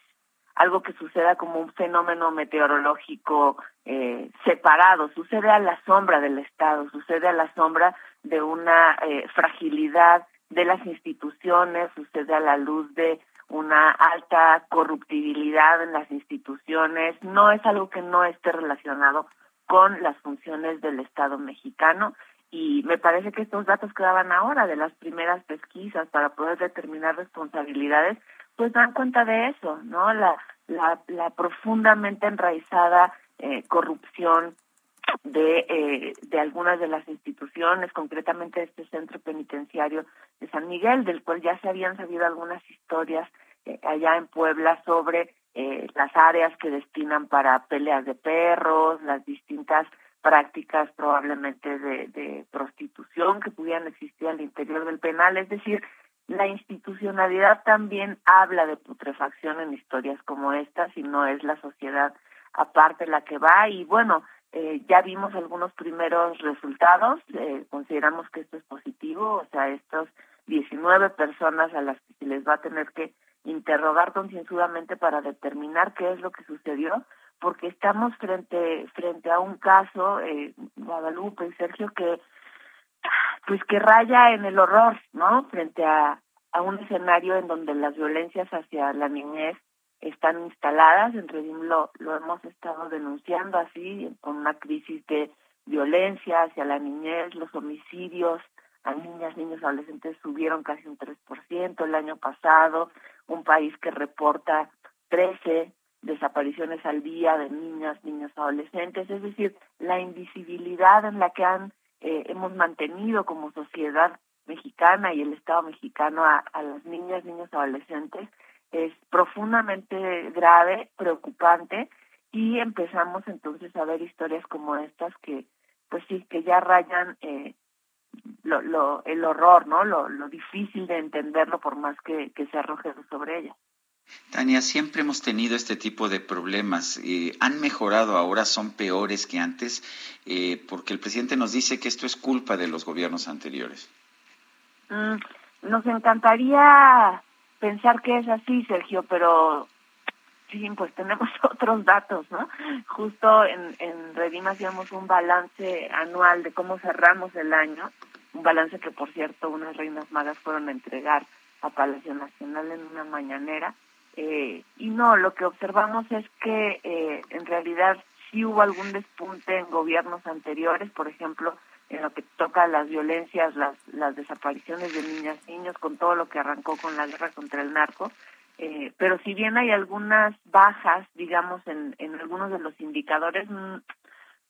algo que suceda como un fenómeno meteorológico eh, separado, sucede a la sombra del Estado, sucede a la sombra de una eh, fragilidad de las instituciones, sucede a la luz de una alta corruptibilidad en las instituciones, no es algo que no esté relacionado con las funciones del Estado mexicano y me parece que estos datos que daban ahora de las primeras pesquisas para poder determinar responsabilidades, pues dan cuenta de eso, ¿no? La, la, la profundamente enraizada eh, corrupción de, eh, de algunas de las instituciones, concretamente este centro penitenciario de San Miguel, del cual ya se habían sabido algunas historias eh, allá en Puebla sobre eh, las áreas que destinan para peleas de perros, las distintas prácticas probablemente de, de prostitución que pudieran existir al interior del penal, es decir, la institucionalidad también habla de putrefacción en historias como estas y no es la sociedad aparte la que va. Y bueno, eh, ya vimos algunos primeros resultados, eh, consideramos que esto es positivo, o sea, estos 19 personas a las que se les va a tener que interrogar concienzudamente para determinar qué es lo que sucedió, porque estamos frente frente a un caso, eh, Guadalupe y Sergio, que pues que raya en el horror, ¿no? Frente a, a un escenario en donde las violencias hacia la niñez están instaladas, en Redim lo, lo hemos estado denunciando así, con una crisis de violencia hacia la niñez, los homicidios a niñas, niños, adolescentes subieron casi un 3% el año pasado, un país que reporta 13 desapariciones al día de niñas, niños, adolescentes, es decir, la invisibilidad en la que han eh, hemos mantenido como sociedad mexicana y el Estado mexicano a, las niñas, niños, adolescentes es profundamente grave, preocupante y empezamos entonces a ver historias como estas que pues sí que ya rayan eh, lo, lo, el horror, ¿no? Lo, lo difícil de entenderlo por más que, que se arroje sobre ella. Tania, siempre hemos tenido este tipo de problemas. Eh, ¿Han mejorado ahora? ¿Son peores que antes? Eh, porque el presidente nos dice que esto es culpa de los gobiernos anteriores. Mm, nos encantaría pensar que es así, Sergio, pero sí, pues tenemos otros datos, ¿no? Justo en, en Redim hacíamos un balance anual de cómo cerramos el año, un balance que, por cierto, unas reinas magas fueron a entregar a Palacio Nacional en una mañanera. Eh, y no, lo que observamos es que eh, en realidad sí hubo algún despunte en gobiernos anteriores, por ejemplo, en lo que toca las violencias, las, las desapariciones de niñas, niños, con todo lo que arrancó con la guerra contra el narco. Eh, pero si bien hay algunas bajas, digamos, en, en algunos de los indicadores, mm,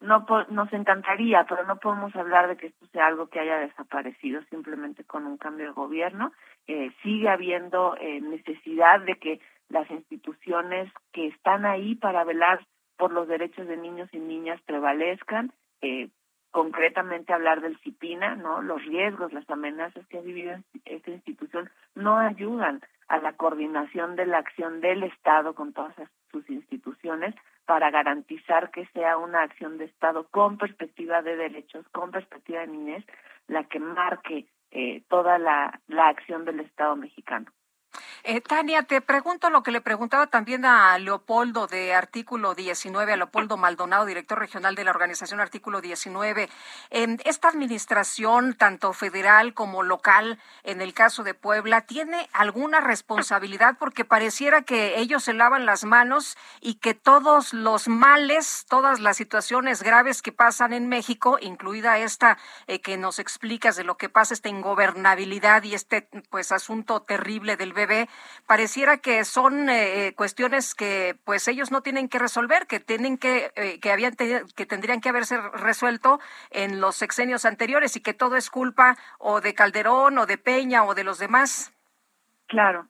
no nos encantaría, pero no podemos hablar de que esto sea algo que haya desaparecido simplemente con un cambio de gobierno. Eh, sigue habiendo eh, necesidad de que las instituciones que están ahí para velar por los derechos de niños y niñas prevalezcan. Eh, concretamente hablar del CIPINA, ¿no? Los riesgos, las amenazas que ha vivido esta institución no ayudan a la coordinación de la acción del Estado con todas sus instituciones para garantizar que sea una acción de Estado con perspectiva de derechos, con perspectiva de niñez, la que marque eh, toda la, la acción del Estado mexicano. Eh, Tania, te pregunto lo que le preguntaba también a Leopoldo de Artículo 19, a Leopoldo Maldonado, director regional de la organización Artículo 19. En esta administración, tanto federal como local, en el caso de Puebla, ¿tiene alguna responsabilidad? Porque pareciera que ellos se lavan las manos y que todos los males, todas las situaciones graves que pasan en México, incluida esta eh, que nos explicas de lo que pasa, esta ingobernabilidad y este pues asunto terrible del bebé, pareciera que son eh, eh, cuestiones que pues ellos no tienen que resolver, que tienen que eh, que habían que tendrían que haberse resuelto en los sexenios anteriores y que todo es culpa o de Calderón o de Peña o de los demás. Claro.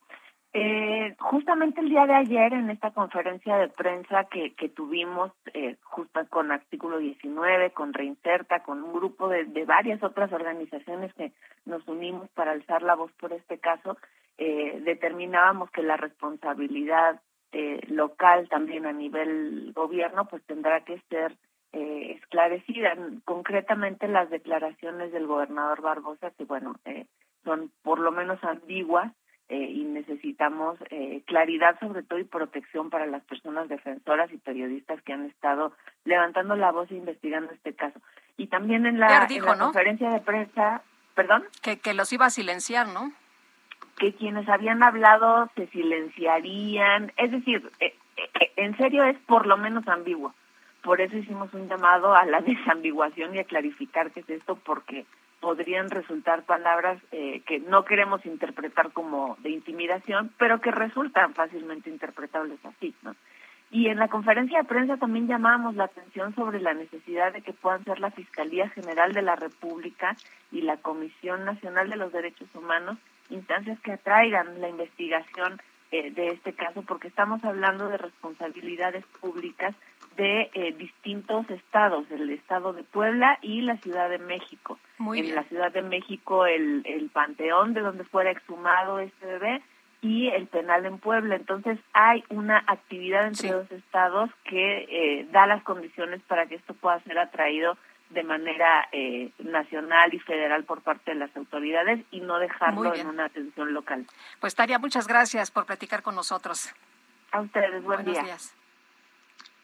Eh, justamente el día de ayer en esta conferencia de prensa que, que tuvimos eh, justo con Artículo 19, con Reinserta, con un grupo de, de varias otras organizaciones que nos unimos para alzar la voz por este caso, eh, determinábamos que la responsabilidad eh, local también a nivel gobierno pues tendrá que ser eh, esclarecida. Concretamente las declaraciones del gobernador Barbosa que bueno eh, son por lo menos ambiguas eh, y necesitamos eh, claridad sobre todo y protección para las personas defensoras y periodistas que han estado levantando la voz e investigando este caso. Y también en la, dijo, en la conferencia de prensa, perdón, que, que los iba a silenciar, ¿no? que quienes habían hablado se silenciarían, es decir, eh, eh, en serio es por lo menos ambiguo. Por eso hicimos un llamado a la desambiguación y a clarificar qué es esto, porque podrían resultar palabras eh, que no queremos interpretar como de intimidación, pero que resultan fácilmente interpretables así, ¿no? Y en la conferencia de prensa también llamamos la atención sobre la necesidad de que puedan ser la Fiscalía General de la República y la Comisión Nacional de los Derechos Humanos instancias que atraigan la investigación eh, de este caso, porque estamos hablando de responsabilidades públicas de eh, distintos estados, el estado de Puebla y la Ciudad de México. en la Ciudad de México el, el panteón de donde fuera exhumado este bebé y el penal en Puebla. Entonces hay una actividad entre los estados que eh, da las condiciones para que esto pueda ser atraído de manera eh, nacional y federal por parte de las autoridades y no dejarlo en una atención local. Pues Taria, muchas gracias por platicar con nosotros. A ustedes, buen Buenos día. días.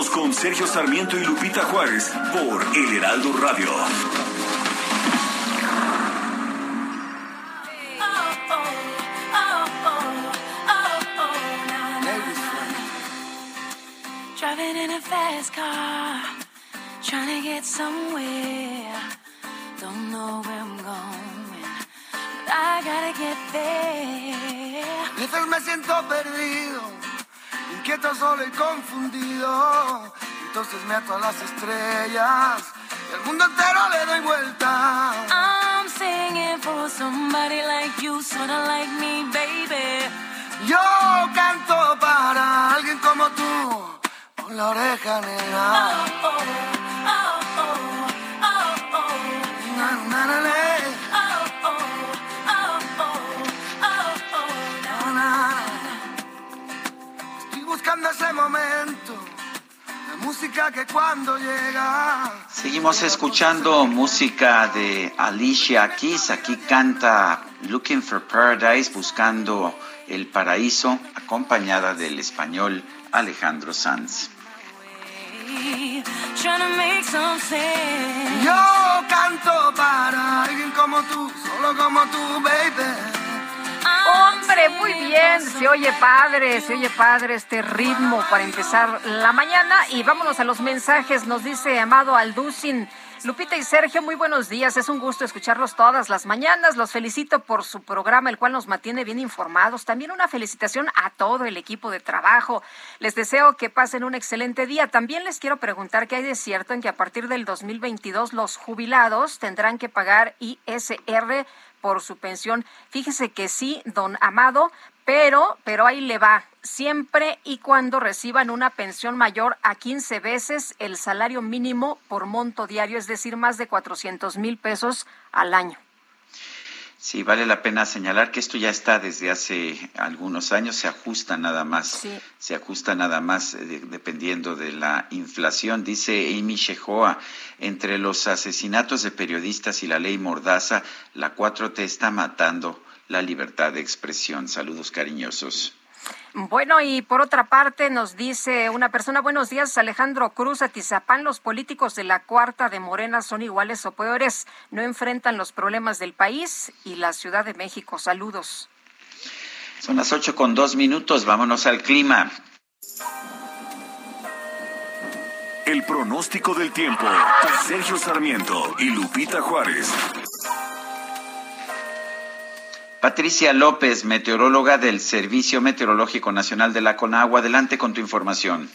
Continuamos con Sergio Sarmiento y Lupita Juárez por El Heraldo Radio. Driving in a fast car, trying to get somewhere. Don't know where I'm going, but I gotta get there. A veces me siento perdido, inquieto, solo y confundido. Entonces me ato a las estrellas y al mundo entero le doy vuelta. I'm singing for somebody like you, sorta like me, baby. Yo canto para alguien como tú, con la oreja negra. Oh, oh, oh, oh, oh, Na, na, na, buscando ese momento, la música que cuando llega. Seguimos escuchando música de Alicia Keys. Aquí canta Looking for Paradise, buscando el paraíso, acompañada del español Alejandro Sanz. Trying to make some sense. Yo canto para alguien como tú, solo como tú, baby. Muy bien, se oye padre, se oye padre este ritmo para empezar la mañana y vámonos a los mensajes, nos dice Amado Alducin. Lupita y Sergio, muy buenos días. Es un gusto escucharlos todas las mañanas. Los felicito por su programa, el cual nos mantiene bien informados. También una felicitación a todo el equipo de trabajo. Les deseo que pasen un excelente día. También les quiero preguntar qué hay de cierto en que a partir del 2022 los jubilados tendrán que pagar ISR por su pensión. Fíjese que sí, don Amado, pero, pero ahí le va. Siempre y cuando reciban una pensión mayor a 15 veces el salario mínimo por monto diario, es decir, más de 400 mil pesos al año. Sí, vale la pena señalar que esto ya está desde hace algunos años, se ajusta nada más, Sí. se ajusta nada más eh, dependiendo de la inflación. Dice Amy Shehoa, entre los asesinatos de periodistas y la ley Mordaza, la 4T está matando la libertad de expresión. Saludos cariñosos. Bueno, y por otra parte nos dice una persona, buenos días, Alejandro Cruz, Atizapán, los políticos de la cuarta de Morena son iguales o peores, no enfrentan los problemas del país y la Ciudad de México. Saludos. Son las ocho con dos minutos, vámonos al clima. El pronóstico del tiempo. Sergio Sarmiento y Lupita Juárez. Patricia López, meteoróloga del Servicio Meteorológico Nacional de la CONAGUA, adelante con tu información.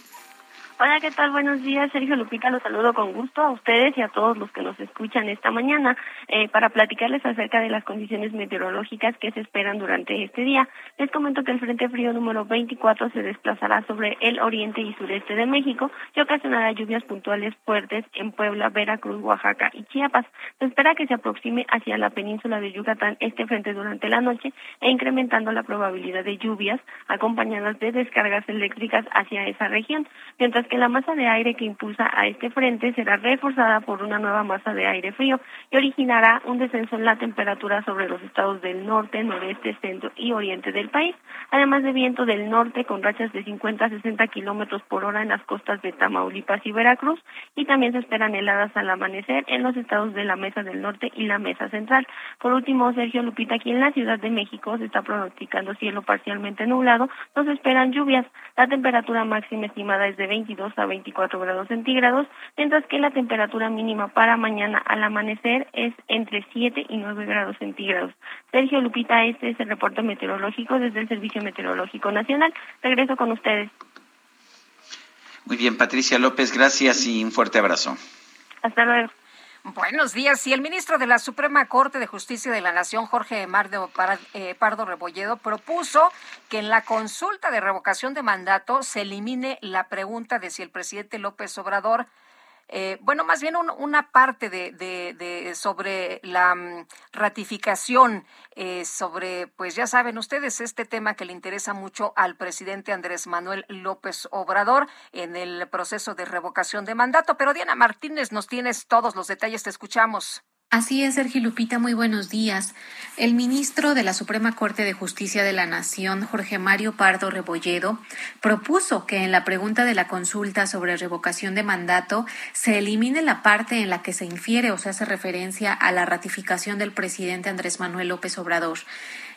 Hola, ¿qué tal? Buenos días, Sergio Lupita. Los saludo con gusto a ustedes y a todos los que nos escuchan esta mañana eh, para platicarles acerca de las condiciones meteorológicas que se esperan durante este día. Les comento que el Frente Frío número 24 se desplazará sobre el oriente y sureste de México y ocasionará lluvias puntuales fuertes en Puebla, Veracruz, Oaxaca y Chiapas. Se espera que se aproxime hacia la península de Yucatán este frente durante la noche e incrementando la probabilidad de lluvias acompañadas de descargas eléctricas hacia esa región, mientras que la masa de aire que impulsa a este frente será reforzada por una nueva masa de aire frío y originará un descenso en la temperatura sobre los estados del norte, noreste, centro y oriente del país, además de viento del norte con rachas de 50 a 60 kilómetros por hora en las costas de Tamaulipas y Veracruz, y también se esperan heladas al amanecer en los estados de la Mesa del Norte y la Mesa Central. Por último, Sergio Lupita, aquí en la Ciudad de México se está pronosticando cielo parcialmente nublado, no se esperan lluvias. La temperatura máxima estimada es de 22 a 24 grados centígrados, mientras que la temperatura mínima para mañana al amanecer es entre 7 y 9 grados centígrados. Sergio Lupita, este es el reporte meteorológico desde el Servicio Meteorológico Nacional. Regreso con ustedes. Muy bien, Patricia López, gracias y un fuerte abrazo. Hasta luego. Buenos días. Y el ministro de la Suprema Corte de Justicia de la Nación, Jorge eh, Pardo Rebolledo, propuso que en la consulta de revocación de mandato se elimine la pregunta de si el presidente López Obrador eh, bueno, más bien una parte de, sobre la mm, ratificación, eh, sobre, pues ya saben ustedes, este tema que le interesa mucho al presidente Andrés Manuel López Obrador en el proceso de revocación de mandato. Pero Diana Martínez, nos tienes todos los detalles, te escuchamos. Así es, Sergio Lupita, muy buenos días. El ministro de la Suprema Corte de Justicia de la Nación, Jorge Mario Pardo Rebolledo, propuso que en la pregunta de la consulta sobre revocación de mandato se elimine la parte en la que se infiere o se hace referencia a la ratificación del presidente Andrés Manuel López Obrador.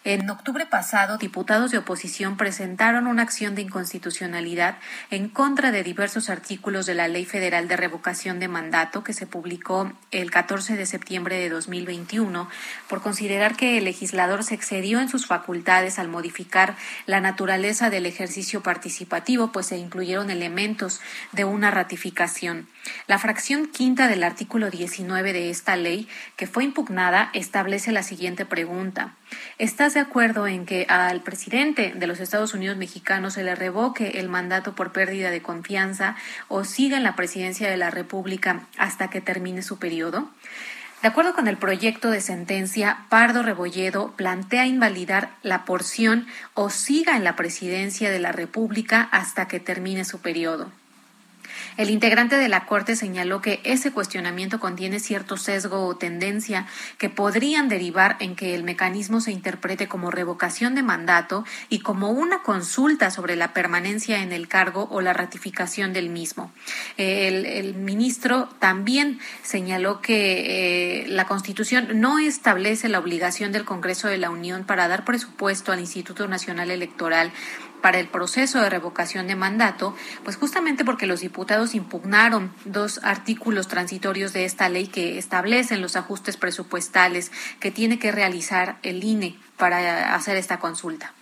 En octubre pasado, diputados de oposición presentaron una acción de inconstitucionalidad en contra de diversos artículos de la Ley Federal de Revocación de Mandato que se publicó el 14 de septiembre de 2021 por considerar que el legislador se excedió en sus facultades al modificar la naturaleza del ejercicio participativo, pues se incluyeron elementos de una ratificación. La fracción quinta del artículo 19 de esta ley, que fue impugnada, establece la siguiente pregunta. ¿Estás de acuerdo en que al presidente de los Estados Unidos mexicanos se le revoque el mandato por pérdida de confianza o siga en la presidencia de la República hasta que termine su periodo? De acuerdo con el proyecto de sentencia, Pardo Rebolledo plantea invalidar la porción o siga en la presidencia de la República hasta que termine su periodo. El integrante de la Corte señaló que ese cuestionamiento contiene cierto sesgo o tendencia que podrían derivar en que el mecanismo se interprete como revocación de mandato y como una consulta sobre la permanencia en el cargo o la ratificación del mismo. El, ministro también señaló que eh, la Constitución no establece la obligación del Congreso de la Unión para dar presupuesto al Instituto Nacional Electoral para el proceso de revocación de mandato, pues justamente porque los diputados impugnaron dos artículos transitorios de esta ley que establecen los ajustes presupuestales que tiene que realizar el INE para hacer esta consulta.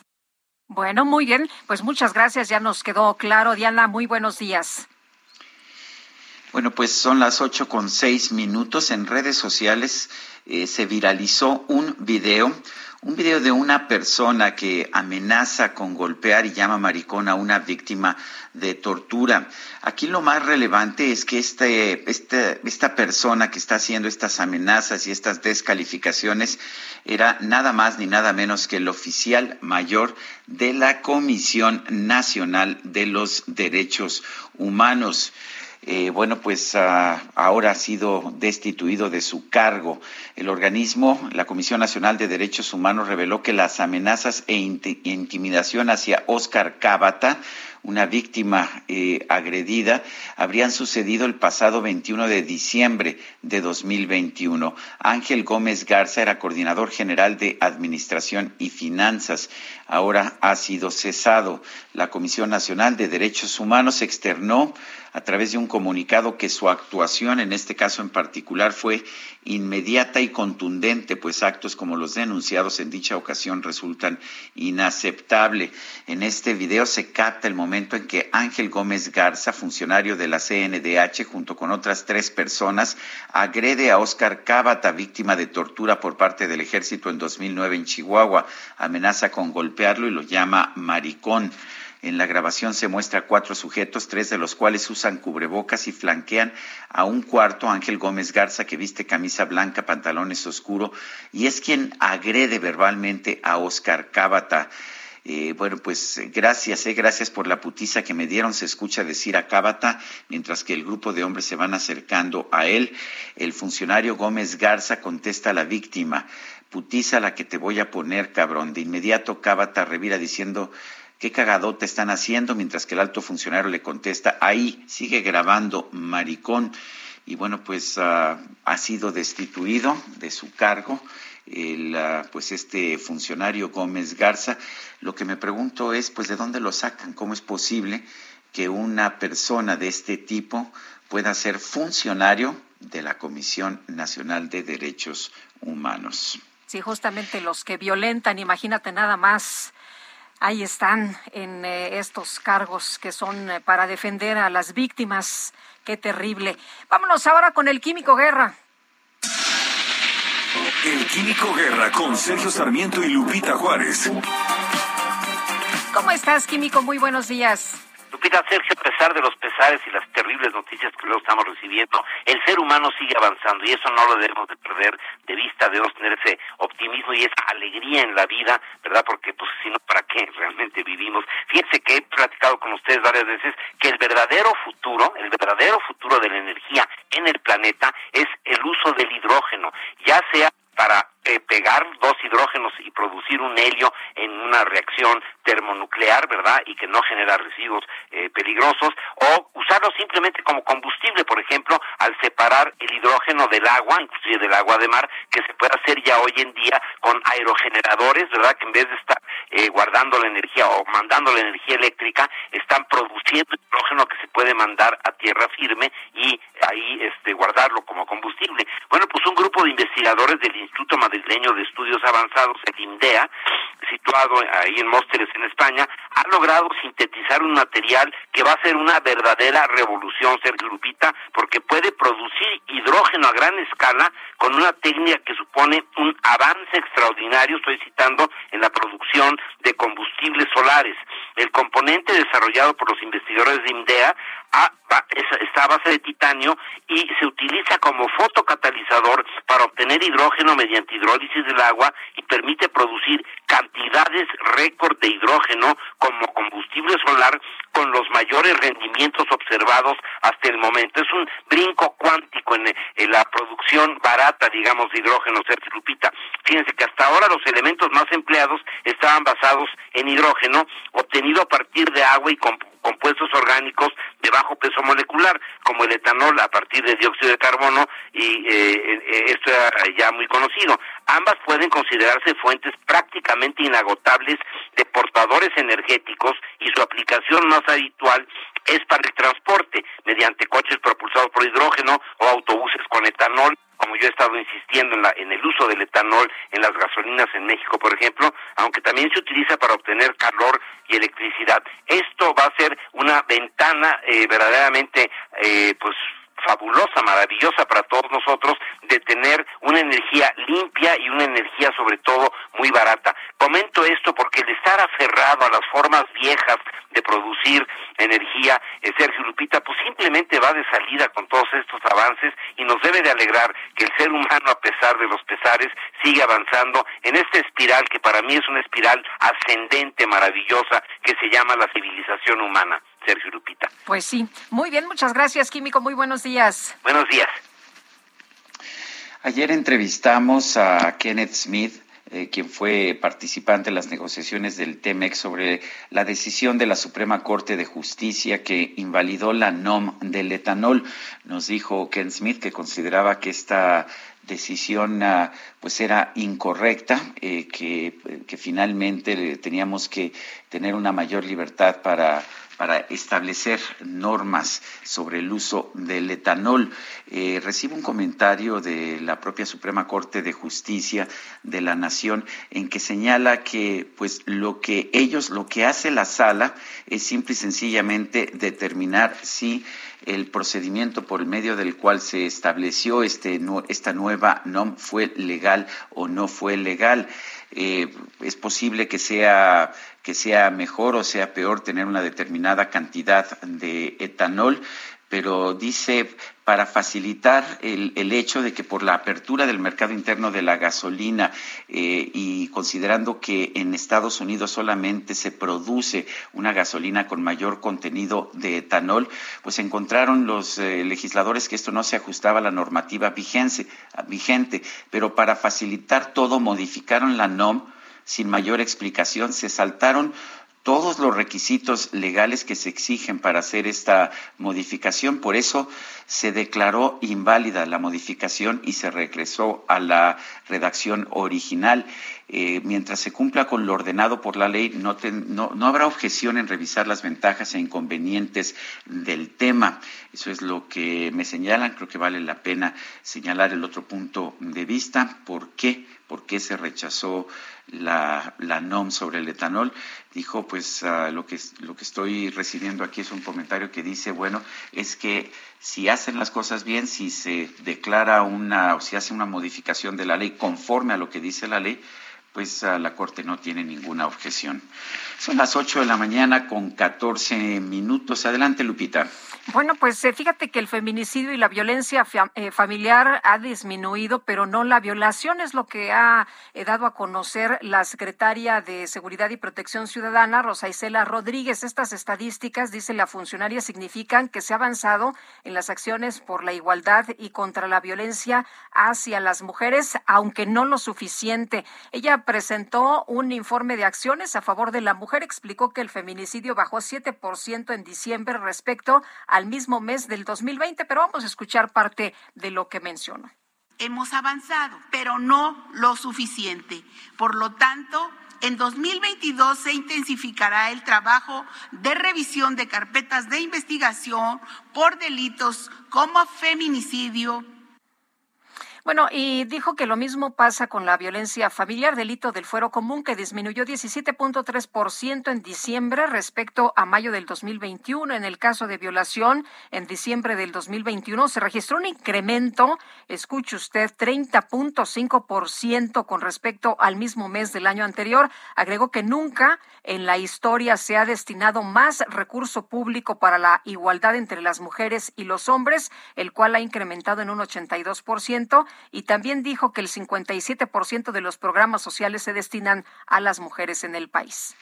Bueno, muy bien, pues muchas gracias, ya nos quedó claro. Diana, muy buenos días. Bueno, pues son las ocho con seis minutos. En redes sociales eh, se viralizó un video un video de una persona que amenaza con golpear y llama maricón a una víctima de tortura. Aquí lo más relevante es que este, este, esta persona que está haciendo estas amenazas y estas descalificaciones era nada más ni nada menos que el oficial mayor de la Comisión Nacional de los Derechos Humanos. Eh, bueno, pues ah, ahora ha sido destituido de su cargo. El organismo, la Comisión Nacional de Derechos Humanos, reveló que las amenazas e intimidación hacia Oscar Cábata una víctima eh, agredida, habrían sucedido el pasado 21 de diciembre de 2021. Ángel Gómez Garza era coordinador general de Administración y Finanzas. Ahora ha sido cesado. La Comisión Nacional de Derechos Humanos externó a través de un comunicado que su actuación, en este caso en particular, fue inmediata y contundente, pues actos como los denunciados en dicha ocasión resultan inaceptables. En este video se capta el momento en que Ángel Gómez Garza, funcionario de la CNDH, junto con otras tres personas, agrede a Oscar Cábata, víctima de tortura por parte del ejército en 2009 en Chihuahua. Amenaza con y lo llama maricón. En la grabación se muestra cuatro sujetos, tres de los cuales usan cubrebocas y flanquean a un cuarto, Ángel Gómez Garza, que viste camisa blanca, pantalones oscuros, y es quien agrede verbalmente a Oscar Cábata. Eh, bueno, pues gracias, eh, gracias por la putiza que me dieron. Se escucha decir a Cábata, mientras que el grupo de hombres se van acercando a él. El funcionario Gómez Garza contesta a la víctima, putiza la que te voy a poner, cabrón. De inmediato Cábata revira diciendo, qué cagadota están haciendo, mientras que el alto funcionario le contesta, ahí sigue grabando, maricón. Y bueno, pues ah, ha sido destituido de su cargo el, ah, pues este funcionario Gómez Garza. Lo que me pregunto es, pues, ¿de dónde lo sacan? ¿Cómo es posible que una persona de este tipo pueda ser funcionario de la Comisión Nacional de Derechos Humanos? Sí, justamente los que violentan, imagínate nada más. Ahí están en eh, estos cargos que son eh, para defender a las víctimas. Qué terrible. Vámonos ahora con el Químico Guerra. El Químico Guerra con Sergio Sarmiento y Lupita Juárez. ¿Cómo estás, Químico? Muy buenos días. Lupita, Sergio, a pesar de los pesares y las terribles noticias que luego estamos recibiendo, el ser humano sigue avanzando y eso no lo debemos de perder de vista, debemos tener ese optimismo y esa alegría en la vida, ¿verdad? Porque pues si no, ¿para qué realmente vivimos? Fíjense que he platicado con ustedes varias veces que el verdadero futuro, el verdadero futuro de la energía en el planeta es el uso del hidrógeno, ya sea para eh, pegar dos hidrógenos y producir un helio en una reacción termonuclear, ¿verdad? Y que no genera residuos eh, peligrosos, o usarlo simplemente como combustible, por ejemplo, al separar el hidrógeno del agua, inclusive del agua de mar, que se puede hacer ya hoy en día con aerogeneradores, ¿verdad? Que en vez de estar eh, guardando la energía o mandando la energía eléctrica, están produciendo hidrógeno que se puede mandar a tierra firme y ahí este, guardarlo como combustible. Bueno, pues un grupo de investigadores del Instituto Madrid de Estudios Avanzados, el INDEA, situado ahí en Mósteres, en España, ha logrado sintetizar un material que va a ser una verdadera revolución, Sergio Lupita, porque puede producir hidrógeno a gran escala con una técnica que supone un avance extraordinario, estoy citando, en la producción de combustibles solares. El componente desarrollado por los investigadores de INDEA está a base de titanio y se utiliza como fotocatalizador para obtener hidrógeno mediante hidrólisis del agua y permite producir cantidades récord de hidrógeno como combustible solar con los mayores rendimientos observados hasta el momento. Es un brinco cuántico en, la producción barata, digamos, de hidrógeno, Sergio. Fíjense que hasta ahora los elementos más empleados estaban basados en hidrógeno obtenido a partir de agua y compuestos orgánicos de bajo peso molecular, como el etanol a partir de dióxido de carbono, y eh, eh, esto es ya muy conocido. Ambas pueden considerarse fuentes prácticamente inagotables de portadores energéticos y su aplicación más habitual es para el transporte, mediante coches propulsados por hidrógeno o autobuses con etanol, como yo he estado insistiendo en, la, en el uso del etanol en las gasolinas en México, por ejemplo, aunque también se utiliza para obtener calor y electricidad. Esto va a ser una ventana eh, verdaderamente, eh, pues, fabulosa, maravillosa para todos nosotros de tener una energía limpia y una energía sobre todo muy barata. Comento esto porque el estar aferrado a las formas viejas de producir energía, eh, Sergio Lupita, pues simplemente va de salida con todos estos avances y nos debe de alegrar que el ser humano, a pesar de los pesares, sigue avanzando en esta espiral que para mí es una espiral ascendente, maravillosa, que se llama la civilización humana. Sergio Lupita. Pues sí, muy bien, muchas gracias, Químico, muy buenos días. Buenos días. Ayer entrevistamos a Kenneth Smith, eh, quien fue participante en las negociaciones del TEMEX sobre la decisión de la Suprema Corte de Justicia que invalidó la NOM del etanol. Nos dijo Ken Smith que consideraba que esta decisión ah, pues era incorrecta, eh, que, que, finalmente teníamos que tener una mayor libertad para para establecer normas sobre el uso del etanol. Eh, recibo un comentario de la propia Suprema Corte de Justicia de la Nación en que señala que pues lo que ellos, lo que hace la sala es simple y sencillamente determinar si el procedimiento por medio del cual se estableció este, esta nueva NOM fue legal o no fue legal. Eh, es posible que sea, que sea mejor o sea peor tener una determinada cantidad de etanol, pero dice para facilitar el, el, hecho de que por la apertura del mercado interno de la gasolina eh, y considerando que en Estados Unidos solamente se produce una gasolina con mayor contenido de etanol, pues encontraron los eh, legisladores que esto no se ajustaba a la normativa vigente, vigente, pero para facilitar todo modificaron la NOM sin mayor explicación, se saltaron todos los requisitos legales que se exigen para hacer esta modificación. Por eso se declaró inválida la modificación y se regresó a la redacción original. Eh, mientras se cumpla con lo ordenado por la ley, no, no, habrá objeción en revisar las ventajas e inconvenientes del tema. Eso es lo que me señalan. Creo que vale la pena señalar el otro punto de vista. ¿Por qué? ¿Por qué se rechazó la, la NOM sobre el etanol? Dijo, pues uh, lo, que, lo que estoy recibiendo aquí es un comentario que dice, bueno, es que si hacen las cosas bien, si se declara una o si hace una modificación de la ley conforme a lo que dice la ley, pues la Corte no tiene ninguna objeción. Son las 8 de la mañana con 14 minutos. Adelante, Lupita. Bueno, pues eh, fíjate que el feminicidio y la violencia eh, familiar ha disminuido, pero no la violación, es lo que ha eh, dado a conocer la secretaria de Seguridad y Protección Ciudadana, Rosa Isela Rodríguez. Estas estadísticas, dice la funcionaria, significan que se ha avanzado en las acciones por la igualdad y contra la violencia hacia las mujeres, aunque no lo suficiente. Ella presentó un informe de acciones a favor de la mujer, explicó que el feminicidio bajó 7% en diciembre respecto al mismo mes del 2020, pero vamos a escuchar parte de lo que mencionó. Hemos avanzado, pero no lo suficiente. Por lo tanto, en 2022 se intensificará el trabajo de revisión de carpetas de investigación por delitos como feminicidio, bueno, y dijo que lo mismo pasa con la violencia familiar, delito del fuero común, que disminuyó 17.3% en diciembre respecto a mayo del 2021. En el caso de violación, en diciembre del 2021 se registró un incremento, escuche usted, 30.5% con respecto al mismo mes del año anterior. Agregó que nunca en la historia se ha destinado más recurso público para la igualdad entre las mujeres y los hombres, el cual ha incrementado en un 82% y también dijo que el 57% de los programas sociales se destinan a las mujeres en el país.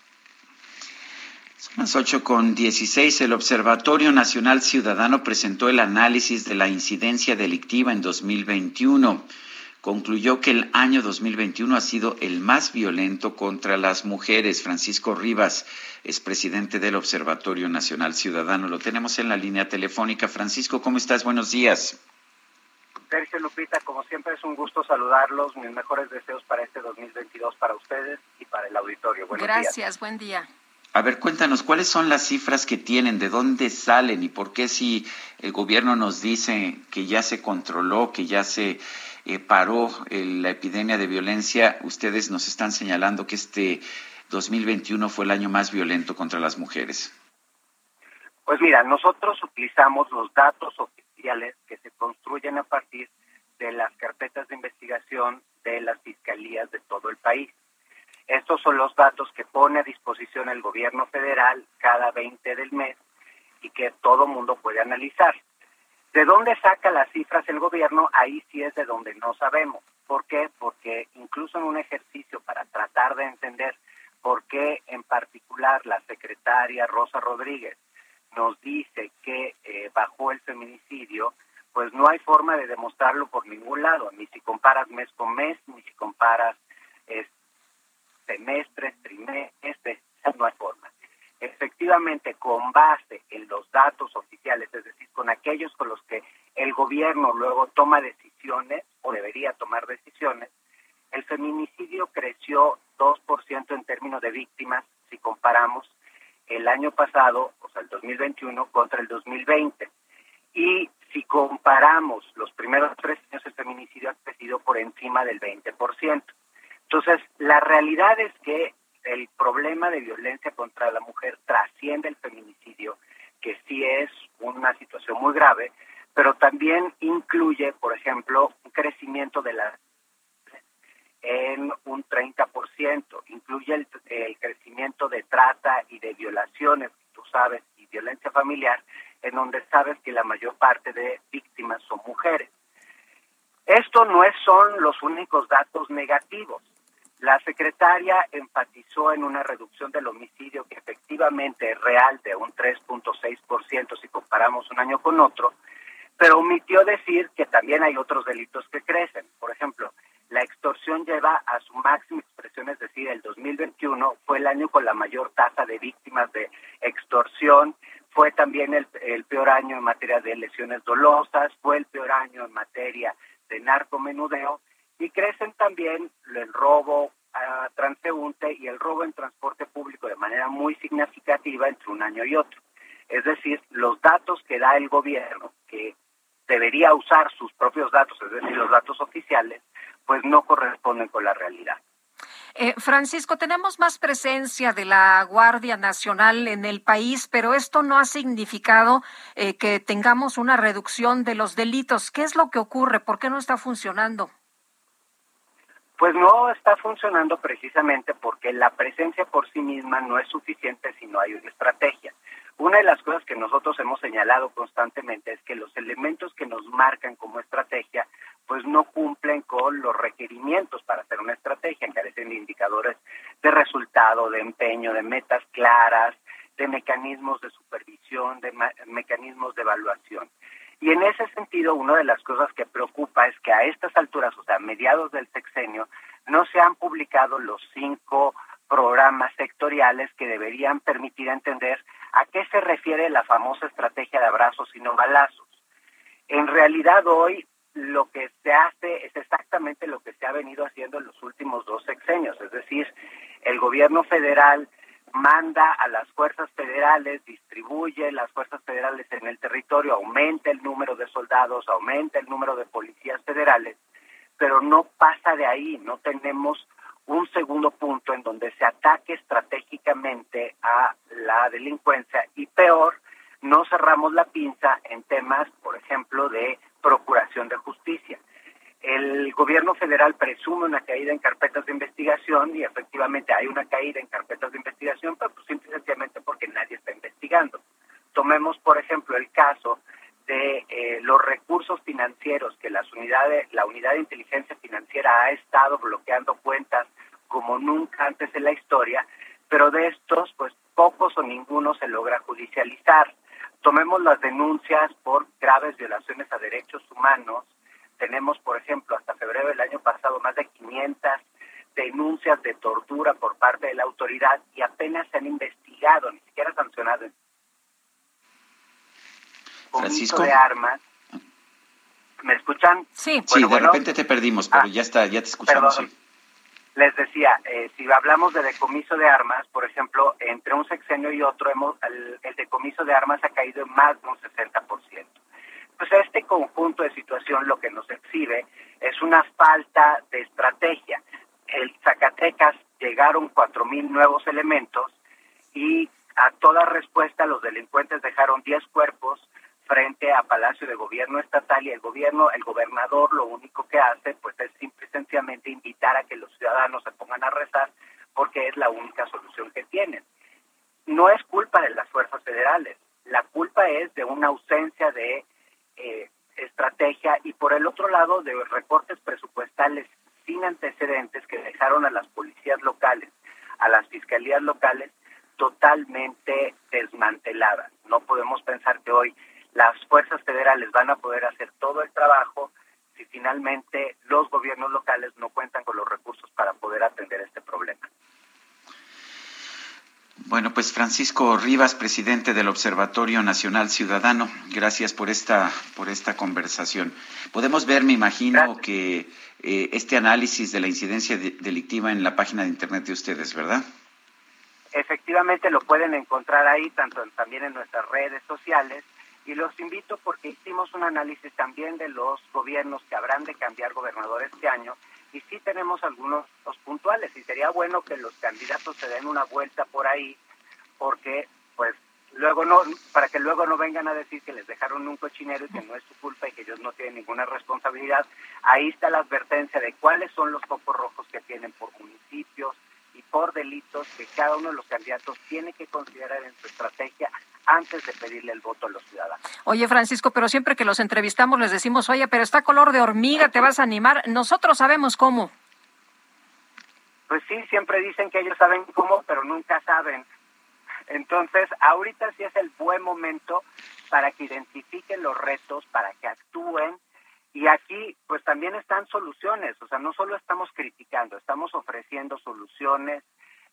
Son las 8 con 16. El Observatorio Nacional Ciudadano presentó el análisis de la incidencia delictiva en 2021. Concluyó que el año 2021 ha sido el más violento contra las mujeres. Francisco Rivas es presidente del Observatorio Nacional Ciudadano. Lo tenemos en la línea telefónica. Francisco, ¿cómo estás? Buenos días. Sergio Lupita, como siempre es un gusto saludarlos. Mis mejores deseos para este 2022 para ustedes y para el auditorio. Gracias, buen día. A ver, cuéntanos, ¿cuáles son las cifras que tienen? ¿De dónde salen? ¿Y por qué si el gobierno nos dice que ya se controló, que ya se eh, paró la epidemia de violencia, ustedes nos están señalando que este 2021 fue el año más violento contra las mujeres? Pues mira, nosotros utilizamos los datos que se construyen a partir de las carpetas de investigación de las fiscalías de todo el país. Estos son los datos que pone a disposición el gobierno federal cada 20 del mes y que todo mundo puede analizar. ¿De dónde saca las cifras el gobierno? Ahí sí es de donde no sabemos. ¿Por qué? Porque incluso en un ejercicio para tratar de entender por qué en particular la secretaria Rosa Rodríguez nos dice que eh, bajó el feminicidio, pues no hay forma de demostrarlo por ningún lado, ni si comparas mes con mes, ni si comparas semestres, trimestres, no hay forma. Efectivamente, con base en los datos oficiales, es decir, con aquellos con los que el gobierno luego toma decisiones o debería tomar decisiones, el feminicidio creció 2% en términos de víctimas si comparamos el año pasado, o sea, el 2021, contra el 2020. Y si comparamos los primeros tres años, el feminicidio ha crecido por encima del 20%. Entonces, la realidad es que el problema de violencia contra la mujer trasciende el feminicidio, que sí es una situación muy grave, pero también incluye, por ejemplo, un crecimiento de la en un 30%, incluye el, crecimiento de trata y de violaciones, tú sabes, y violencia familiar, en donde sabes que la mayor parte de víctimas son mujeres. Esto no es, son los únicos datos negativos. La secretaria enfatizó en una reducción del homicidio que efectivamente es real de un 3.6% si comparamos un año con otro, pero omitió decir que también hay otros delitos que crecen. Por ejemplo, la extorsión lleva a su máxima expresión, es decir, el 2021 fue el año con la mayor tasa de víctimas de extorsión, fue también el, peor año en materia de lesiones dolosas, fue el peor año en materia de narcomenudeo y crecen también el robo a transeúnte y el robo en transporte público de manera muy significativa entre un año y otro. Es decir, los datos que da el gobierno, que debería usar sus propios datos, es decir, los datos oficiales, pues no corresponden con la realidad. Eh, Francisco, tenemos más presencia de la Guardia Nacional en el país, pero esto no ha significado eh, que tengamos una reducción de los delitos. ¿Qué es lo que ocurre? ¿Por qué no está funcionando? Pues no está funcionando precisamente porque la presencia por sí misma no es suficiente si no hay una estrategia. Una de las cosas que nosotros hemos señalado constantemente es que los elementos que nos marcan como estrategia pues no cumplen con los requerimientos para hacer una estrategia, carecen de indicadores de resultado, de empeño, de metas claras, de mecanismos de supervisión, de mecanismos de evaluación. Y en ese sentido, una de las cosas que preocupa es que a estas alturas, o sea, mediados del sexenio, no se han publicado los cinco programas sectoriales que deberían permitir entender a qué se refiere la famosa estrategia de abrazos y no balazos. En realidad hoy lo que se hace es exactamente lo que se ha venido haciendo en los últimos dos sexenios, es decir, el gobierno federal manda a las fuerzas federales, distribuye las fuerzas federales en el territorio, aumenta el número de soldados, aumenta el número de policías federales, pero no pasa de ahí, no tenemos un segundo punto en donde se ataque estratégicamente a la delincuencia y peor, no cerramos la pinza en temas, por ejemplo, de procuración de justicia. El gobierno federal presume una caída en carpetas de investigación y efectivamente hay una caída en carpetas de investigación, pero pues simple y sencillamente porque nadie está investigando. Tomemos, por ejemplo, el caso de eh, los recursos financieros que las unidades, la unidad de inteligencia financiera ha estado bloqueando cuentas como nunca antes en la historia, pero de estos, pues pocos o ninguno se logra judicializar. Tomemos las denuncias por graves violaciones a derechos humanos. Tenemos, por ejemplo, hasta febrero del año pasado más de 500 denuncias de tortura por parte de la autoridad y apenas se han investigado, ni siquiera sancionado. Francisco. de armas. ¿Me escuchan? Sí. de repente te perdimos, pero Ah, ya está, ya te escuchamos. perdón. sí. Les decía, eh, si hablamos de decomiso de armas, por ejemplo, entre un sexenio y otro, hemos, el, el decomiso de armas ha caído en más de un 60%. Pues este conjunto de situación lo que nos exhibe es una falta de estrategia. El Zacatecas llegaron 4.000 nuevos elementos y a toda respuesta los delincuentes dejaron 10 cuerpos frente a Palacio de Gobierno Estatal y el gobierno, el gobernador lo único que hace pues es simple y sencillamente invitar a que los ciudadanos se pongan a rezar porque es la única solución que tienen. No es culpa de las fuerzas federales, la culpa es de una ausencia de eh, estrategia y por el otro lado de recortes presupuestales sin antecedentes que dejaron a las policías locales, a las fiscalías locales totalmente desmanteladas. No podemos pensar que hoy las fuerzas federales van a poder hacer todo el trabajo si finalmente los gobiernos locales no cuentan con los recursos para poder atender este problema. Bueno, pues Rivas, presidente del Observatorio Nacional Ciudadano, gracias por esta, por esta conversación. Podemos ver, me imagino, que eh, este análisis de la incidencia de- delictiva en la página de internet de ustedes, ¿verdad? efectivamente lo pueden encontrar ahí, tanto también en nuestras redes sociales. Y los invito porque hicimos un análisis también de los gobiernos que habrán de cambiar gobernador este año y sí tenemos algunos los puntuales y sería bueno que los candidatos se den una vuelta por ahí porque pues luego no para que luego no vengan a decir que les dejaron un cochinero y que no es su culpa y que ellos no tienen ninguna responsabilidad ahí está la advertencia de cuáles son los focos rojos que tienen por municipios y por delitos que cada uno de los candidatos tiene que considerar en su estrategia antes de pedirle el voto a los ciudadanos. Oye, Francisco, pero siempre que los entrevistamos les decimos, oye, pero está color de hormiga, te vas a animar. Nosotros sabemos cómo. Pues sí, siempre dicen que ellos saben cómo, pero nunca saben. Entonces, ahorita sí es el buen momento para que identifiquen los retos, para que actúen. Y aquí, pues también están soluciones. O sea, no solo estamos criticando, estamos ofreciendo soluciones,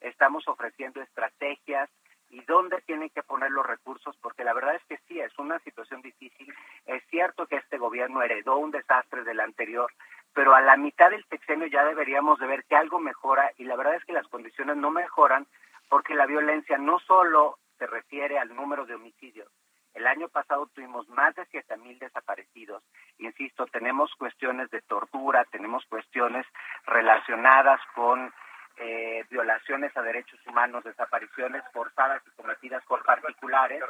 estamos ofreciendo estrategias y dónde tienen que poner los recursos, porque la verdad es que sí, es una situación difícil. Es cierto que este gobierno heredó un desastre del anterior, pero a la mitad del sexenio ya deberíamos de ver que algo mejora y la verdad es que las condiciones no mejoran porque la violencia no solo se refiere al número de homicidios. El año pasado tuvimos más de siete mil desaparecidos. Insisto, tenemos cuestiones de tortura, tenemos cuestiones relacionadas con eh, violaciones a derechos humanos, desapariciones forzadas y cometidas por particulares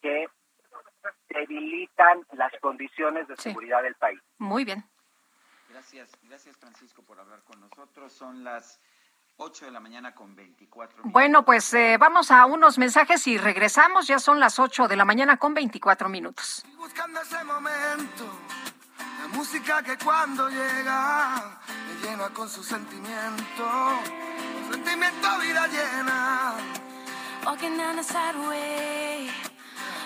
que debilitan las condiciones de seguridad del país. Muy bien. Gracias, gracias Francisco por hablar con nosotros. Son las 8 de la mañana con 24 minutos. Bueno, pues eh, vamos a unos mensajes y regresamos. Ya son las 8 de la mañana con 24 minutos. Buscando ese momento, la música que cuando llega me llena con su sentimiento. Sentimiento vida llena. Walking down the sideway,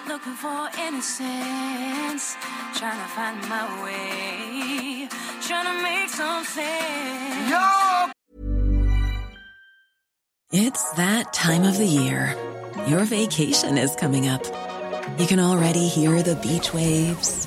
looking for innocence, trying to find my way, trying to make some sense. Yo. It's that time of the year. Your vacation is coming up. You can already hear the beach waves,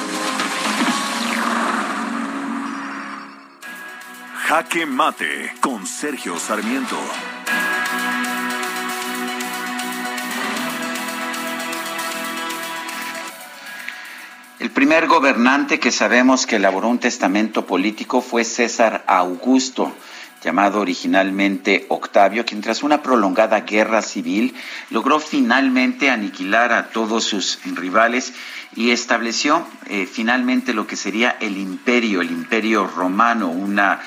Jaque Mate con Sergio Sarmiento. El primer gobernante que sabemos que elaboró un testamento político fue César Augusto, llamado originalmente Octavio, quien tras una prolongada guerra civil logró finalmente aniquilar a todos sus rivales y estableció eh, finalmente lo que sería el imperio, el imperio romano, una,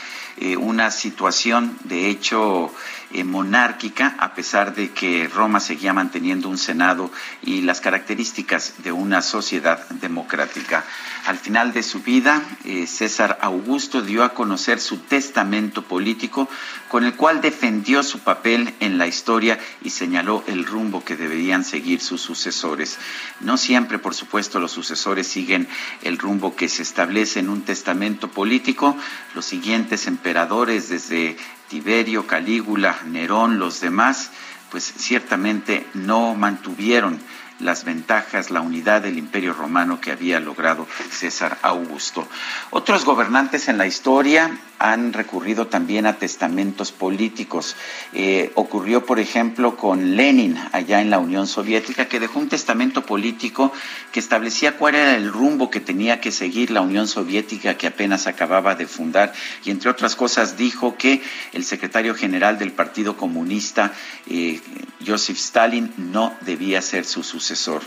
eh, una situación de hecho eh, monárquica, a pesar de que Roma seguía manteniendo un Senado y las características de una sociedad democrática. Al final de su vida, eh, César Augusto dio a conocer su testamento político con el cual defendió su papel en la historia y señaló el rumbo que deberían seguir sus sucesores. No siempre, por supuesto, los sucesores siguen el rumbo que se establece en un testamento político. Los siguientes emperadores, desde Tiberio, Calígula, Nerón, los demás, pues ciertamente no mantuvieron las ventajas, la unidad del imperio romano que había logrado César Augusto. Otros gobernantes en la historia han recurrido también a testamentos políticos. Eh, ocurrió, por ejemplo, con Lenin allá en la Unión Soviética, que dejó un testamento político que establecía cuál era el rumbo que tenía que seguir la Unión Soviética que apenas acababa de fundar y, entre otras cosas, dijo que el secretario general del Partido Comunista, eh, Joseph Stalin, no debía ser su sucesor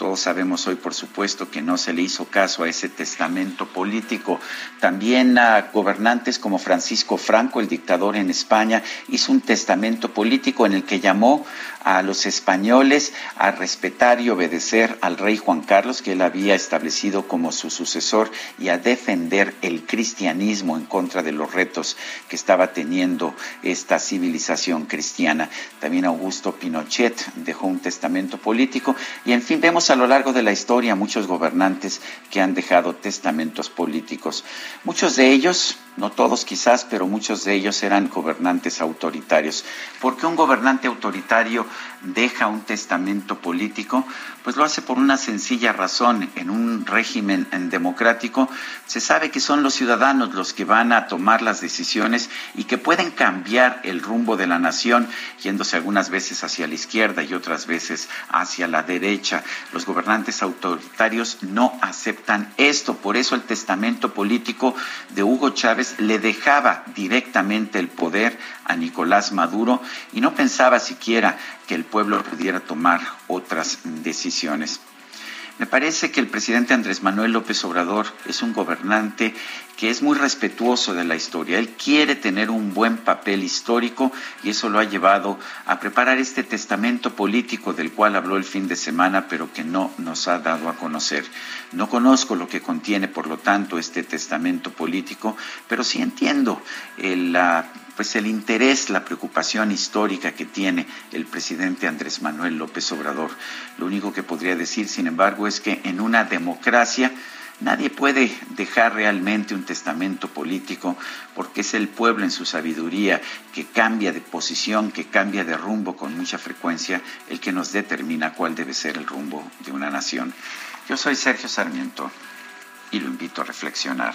Todos sabemos hoy, por supuesto, que no se le hizo caso a ese testamento político. También a gobernantes como Francisco Franco, el dictador en España, hizo un testamento político en el que llamó a los españoles a respetar y obedecer al rey Juan Carlos, que él había establecido como su sucesor, y a defender el cristianismo en contra de los retos que estaba teniendo esta civilización cristiana. También Augusto Pinochet dejó un testamento político y en fin vemos a lo largo de la historia muchos gobernantes que han dejado testamentos políticos. Muchos de ellos, no todos quizás, pero muchos de ellos eran gobernantes autoritarios. ¿Por qué un gobernante autoritario deja un testamento político? Pues lo hace por una sencilla razón. En un régimen democrático se sabe que son los ciudadanos los que van a tomar las decisiones y que pueden cambiar el rumbo de la nación, yéndose algunas veces hacia la izquierda y otras veces hacia la derecha. Los gobernantes autoritarios no aceptan esto. Por eso el testamento político de Hugo Chávez le dejaba directamente el poder a Nicolás Maduro y no pensaba siquiera que el pueblo pudiera tomar otras decisiones. Me parece que el presidente Andrés Manuel López Obrador es un gobernante que es muy respetuoso de la historia. Él quiere tener un buen papel histórico y eso lo ha llevado a preparar este testamento político del cual habló el fin de semana, pero que no nos ha dado a conocer. No conozco lo que contiene, por lo tanto, este testamento político, pero sí entiendo el, pues el interés, la preocupación histórica que tiene el presidente Andrés Manuel López Obrador. Lo único que podría decir, sin embargo, es que en una democracia nadie puede dejar realmente un testamento político porque es el pueblo en su sabiduría que cambia de posición, que cambia de rumbo con mucha frecuencia, el que nos determina cuál debe ser el rumbo de una nación. Yo soy Sergio Sarmiento y lo invito a reflexionar.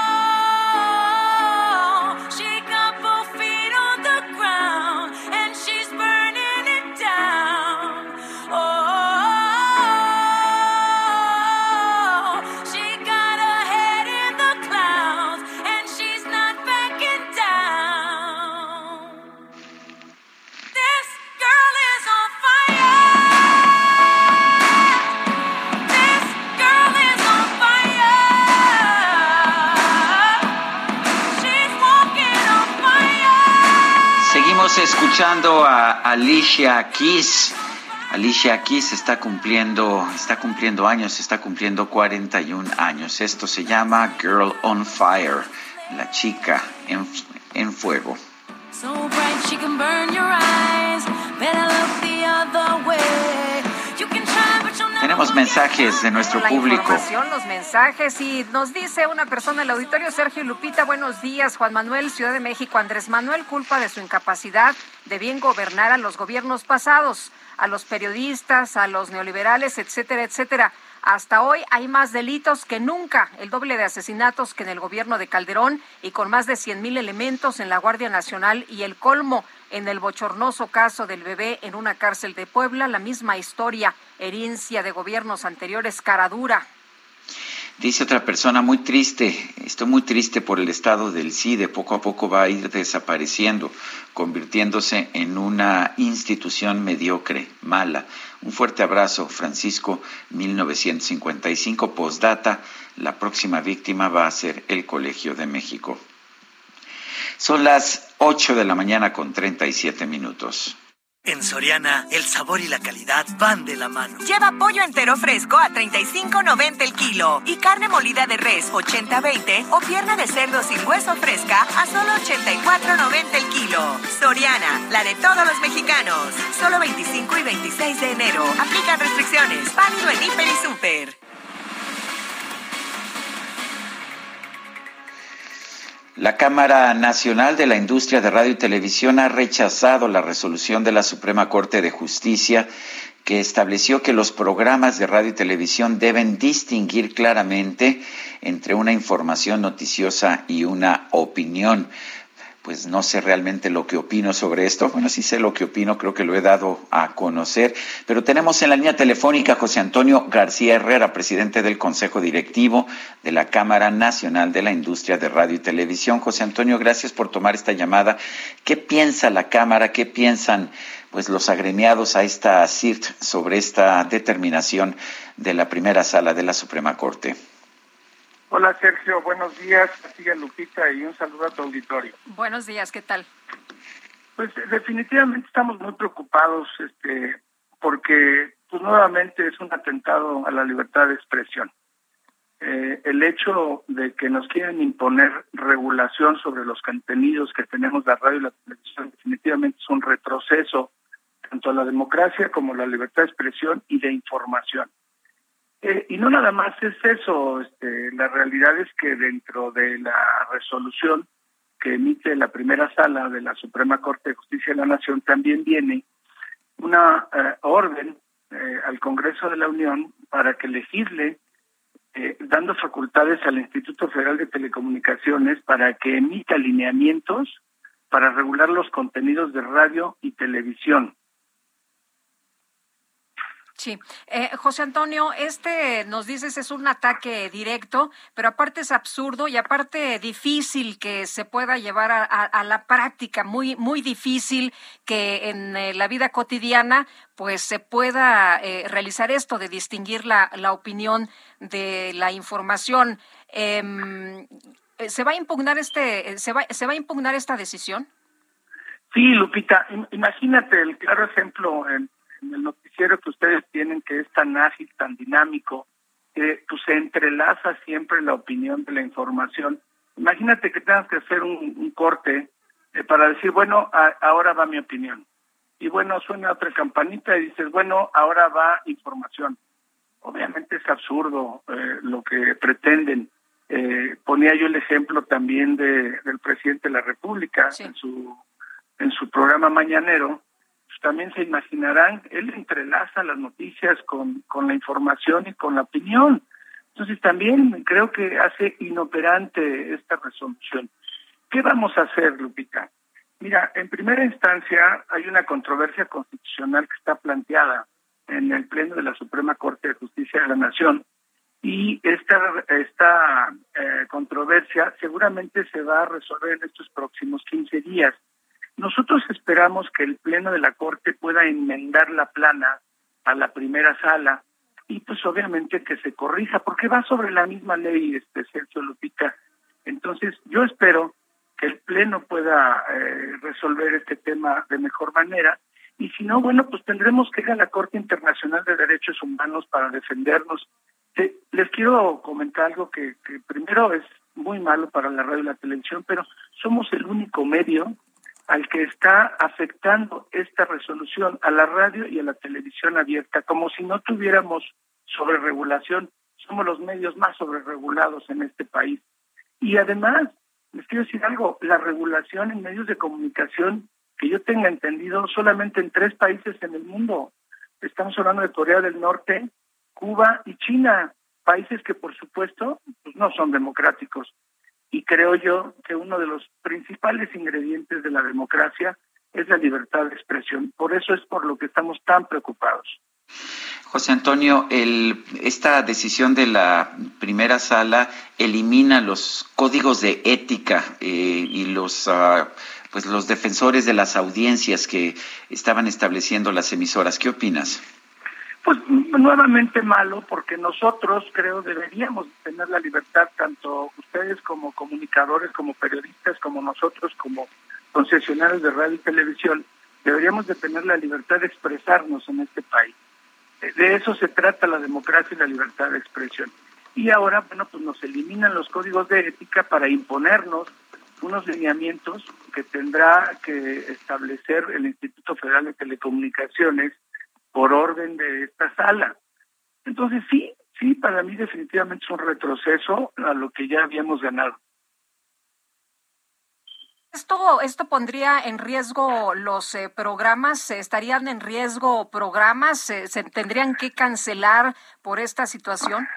escuchando a Alicia Keys. Alicia Keys está cumpliendo, está cumpliendo años, está cumpliendo 41 años. Esto se llama Girl on Fire, la chica en, en fuego. So bright she can burn your eyes. Better look the other way. Tenemos mensajes de nuestro la público. información, los mensajes y nos dice una persona en el auditorio, Sergio Lupita, buenos días, Juan Manuel, Ciudad de México, Andrés Manuel culpa de su incapacidad de bien gobernar a los gobiernos pasados, a los periodistas, a los neoliberales, etcétera, etcétera. Hasta hoy hay más delitos que nunca, el doble de asesinatos que en el gobierno de Calderón y con más de 100 mil elementos en la Guardia Nacional y el colmo en el bochornoso caso del bebé en una cárcel de Puebla, la misma historia, herencia de gobiernos anteriores, cara dura. Dice otra persona, muy triste, estoy muy triste por el estado del CIDE, poco a poco va a ir desapareciendo, convirtiéndose en una institución mediocre, mala. Un fuerte abrazo, Francisco, 1955, postdata, la próxima víctima va a ser el Colegio de México. Son las 8 de la mañana con 37 minutos. En Soriana, el sabor y la calidad van de la mano. Lleva pollo entero fresco a 35.90 el kilo y carne molida de res 80-20 o pierna de cerdo sin hueso fresca a solo 84.90 el kilo. Soriana, la de todos los mexicanos. Solo 25 y 26 de enero. Aplican restricciones. Válido en Hiper y Super. La Cámara Nacional de la Industria de Radio y Televisión ha rechazado la resolución de la Suprema Corte de Justicia que estableció que los programas de radio y televisión deben distinguir claramente entre una información noticiosa y una opinión pues no sé realmente lo que opino sobre esto. Bueno, sí sé lo que opino, creo que lo he dado a conocer. Pero tenemos en la línea telefónica a José Antonio García Herrera, presidente del Consejo Directivo de la Cámara Nacional de la Industria de Radio y Televisión. José Antonio, gracias por tomar esta llamada. ¿Qué piensa la Cámara? ¿Qué piensan pues los agremiados a esta CIRT sobre esta determinación de la primera sala de la Suprema Corte? Hola Sergio, buenos días, sigue Lupita y un saludo a tu auditorio. Buenos días, ¿qué tal? Pues definitivamente estamos muy preocupados este porque pues nuevamente es un atentado a la libertad de expresión. Eh, el hecho de que nos quieran imponer regulación sobre los contenidos que tenemos la radio y la televisión definitivamente es un retroceso tanto a la democracia como a la libertad de expresión y de información. Eh, y no nada más es eso, este, la realidad es que dentro de la resolución que emite la primera sala de la Suprema Corte de Justicia de la Nación también viene una eh, orden eh, al Congreso de la Unión para que legisle dando facultades al Instituto Federal de Telecomunicaciones para que emita lineamientos para regular los contenidos de radio y televisión. Sí. Eh, José Antonio, este nos dices es un ataque directo, pero aparte es absurdo y aparte difícil que se pueda llevar a, la práctica, muy, muy difícil que en eh, la vida cotidiana pues se pueda eh, realizar esto de distinguir la, la, opinión de la información. Em, ¿Se va a impugnar este, se va, se va a impugnar esta decisión? Sí, Lupita, imagínate el claro ejemplo en el noticiero que ustedes tienen, que es tan ágil, tan dinámico, que pues, se entrelaza siempre la opinión de la información. Imagínate que tengas que hacer un, corte eh, para decir, bueno, ahora va mi opinión. Y bueno, suena otra campanita y dices, bueno, ahora va información. Obviamente es absurdo eh, lo que pretenden. Eh, ponía yo el ejemplo también de, del presidente de la República en su en su programa mañanero, también se imaginarán, él entrelaza las noticias con, con la información y con la opinión. Entonces también creo que hace inoperante esta resolución. ¿Qué vamos a hacer, Lupita? Mira, en primera instancia hay una controversia constitucional que está planteada en el Pleno de la Suprema Corte de Justicia de la Nación y esta, esta eh, controversia seguramente se va a resolver en estos próximos 15 días. Nosotros esperamos que el Pleno de la Corte pueda enmendar la plana a la primera sala y pues obviamente que se corrija, porque va sobre la misma ley, este Sergio Lupita. Entonces yo espero que el Pleno pueda eh, resolver este tema de mejor manera y si no, bueno, pues tendremos que ir a la Corte Internacional de Derechos Humanos para defendernos. les quiero comentar algo que, que primero es muy malo para la radio y la televisión, pero somos el único medio al que está afectando esta resolución a la radio y a la televisión abierta, como si no tuviéramos sobreregulación. Somos los medios más sobreregulados en este país. Y además, les quiero decir algo, la regulación en medios de comunicación, que yo tenga entendido, solamente en tres países en el mundo. Estamos hablando de Corea del Norte, Cuba y China, países que por supuesto pues, no son democráticos y creo yo que uno de los principales ingredientes de la democracia es la libertad de expresión. Por eso es por lo que estamos tan preocupados. José Antonio, el, esta decisión de la primera sala elimina los códigos de ética eh, y los uh, pues los defensores de las audiencias que estaban estableciendo las emisoras. ¿Qué opinas? Pues nuevamente malo, porque nosotros creo deberíamos tener la libertad, tanto ustedes como comunicadores, como periodistas, como nosotros como concesionarios de radio y televisión, deberíamos de tener la libertad de expresarnos en este país. De eso se trata la democracia y la libertad de expresión. Y ahora, bueno, pues nos eliminan los códigos de ética para imponernos unos lineamientos que tendrá que establecer el Instituto Federal de Telecomunicaciones por orden de esta sala. Entonces sí, sí, para mí definitivamente es un retroceso a lo que ya habíamos ganado. Esto, esto pondría en riesgo los eh, programas, estarían en riesgo programas, se tendrían que cancelar por esta situación.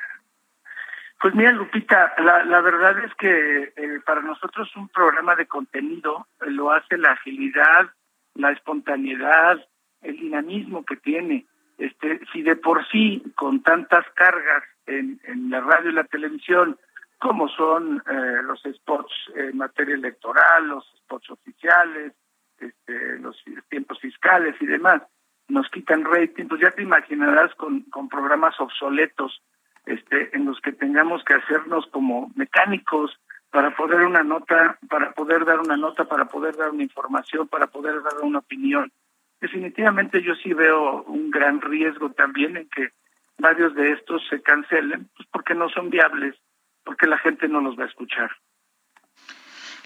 Pues mira, Lupita, la, la verdad es que eh, para nosotros un programa de contenido lo hace la agilidad, la espontaneidad, el dinamismo que tiene. Este, si de por sí, con tantas cargas en, la radio y la televisión, como son eh, los spots en materia electoral, los spots oficiales, este, los tiempos fiscales y demás, nos quitan rating, pues ya te imaginarás con, con programas obsoletos este, en los que tengamos que hacernos como mecánicos para poder una nota, para poder dar una nota, para poder dar una información, para poder dar una opinión. Definitivamente yo sí veo un gran riesgo también en que varios de estos se cancelen, pues porque no son viables, porque la gente no los va a escuchar.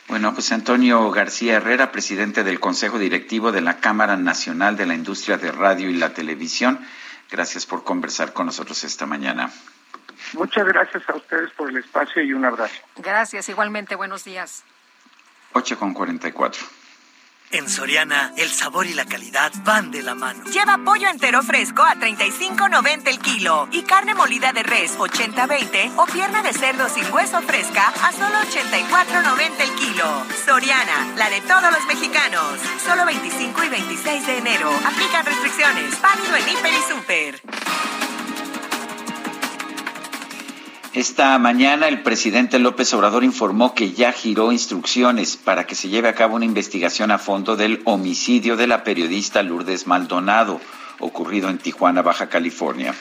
Bueno, pues Antonio García Herrera, presidente del Consejo Directivo de la Cámara Nacional de la Industria de Radio y la Televisión, gracias por conversar con nosotros esta mañana. Muchas gracias a ustedes por el espacio y un abrazo. Gracias, igualmente, buenos días. 8 con 44. En Soriana, el sabor y la calidad van de la mano. Lleva pollo entero fresco a 35.90 el kilo y carne molida de res 80-20 o pierna de cerdo sin hueso fresca a solo 84.90 el kilo. Soriana, la de todos los mexicanos. Solo 25 y 26 de enero. Aplican restricciones. Válido en Hiper y Super. Esta mañana el presidente López Obrador informó que ya giró instrucciones para que se lleve a cabo una investigación a fondo del homicidio de la periodista Lourdes Maldonado, ocurrido en Tijuana, Baja California.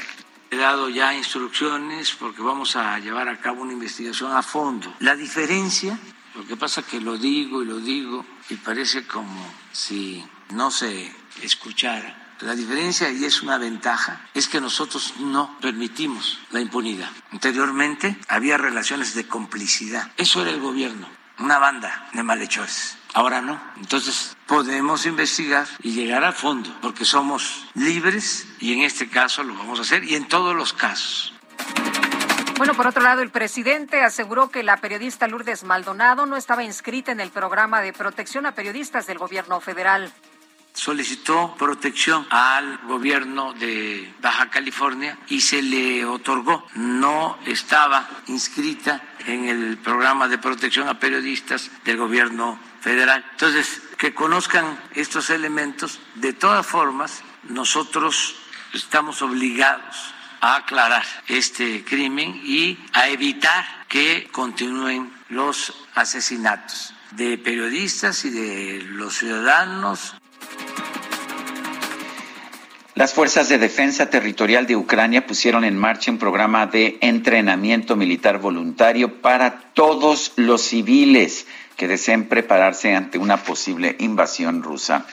He dado ya instrucciones porque vamos a llevar a cabo una investigación a fondo. La diferencia, lo que pasa que lo digo y lo digo y parece como si no se escuchara la diferencia, y es una ventaja, es que nosotros no permitimos la impunidad. Anteriormente había relaciones de complicidad. Eso era el gobierno, una banda de malhechores. Ahora no. Entonces podemos investigar y llegar a fondo, porque somos libres y en este caso lo vamos a hacer y en todos los casos. Bueno, por otro lado, el presidente aseguró que la periodista Lourdes Maldonado no estaba inscrita en el programa de protección a periodistas del gobierno federal solicitó protección al gobierno de Baja California y se le otorgó. No estaba inscrita en el programa de protección a periodistas del gobierno federal. Entonces, que conozcan estos elementos, de todas formas, nosotros estamos obligados a aclarar este crimen y a evitar que continúen los asesinatos de periodistas y de los ciudadanos las Fuerzas de Defensa Territorial de Ucrania pusieron en marcha un programa de entrenamiento militar voluntario para todos los civiles que deseen prepararse ante una posible invasión rusa.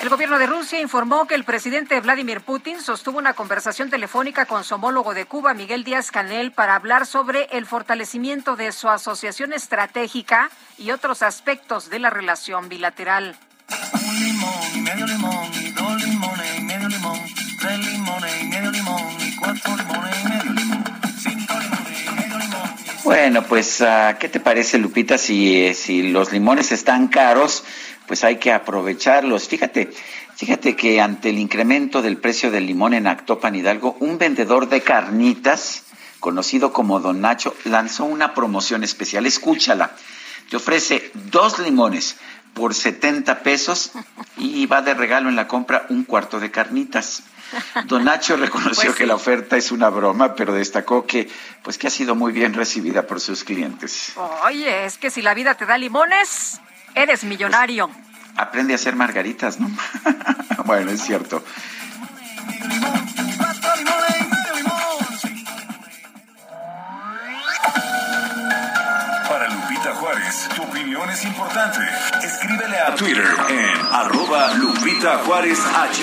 El gobierno de Rusia informó que el presidente Vladimir Putin sostuvo una conversación telefónica con su homólogo de Cuba, Miguel Díaz Canel, para hablar sobre el fortalecimiento de su asociación estratégica y otros aspectos de la relación bilateral. Un limón y medio limón y Bueno, pues, uh, ¿qué te parece, Lupita? Si, eh, si los limones están caros, pues hay que aprovecharlos. Fíjate, fíjate que ante el incremento del precio del limón en Actopan Hidalgo, un vendedor de carnitas, conocido como Don Nacho, lanzó una promoción especial. Escúchala. Te ofrece dos limones por 70 pesos y va de regalo en la compra un cuarto de carnitas. Don Nacho reconoció Pues que sí. la oferta es una broma, pero destacó que pues que ha sido muy bien recibida por sus clientes. Oye, es que si la vida te da limones, eres millonario. Aprende a hacer margaritas, ¿no? bueno, es cierto. Para Lupita Lupita Juárez. Tu opinión es importante. Escríbele a Twitter en arroba Lupita Juárez H.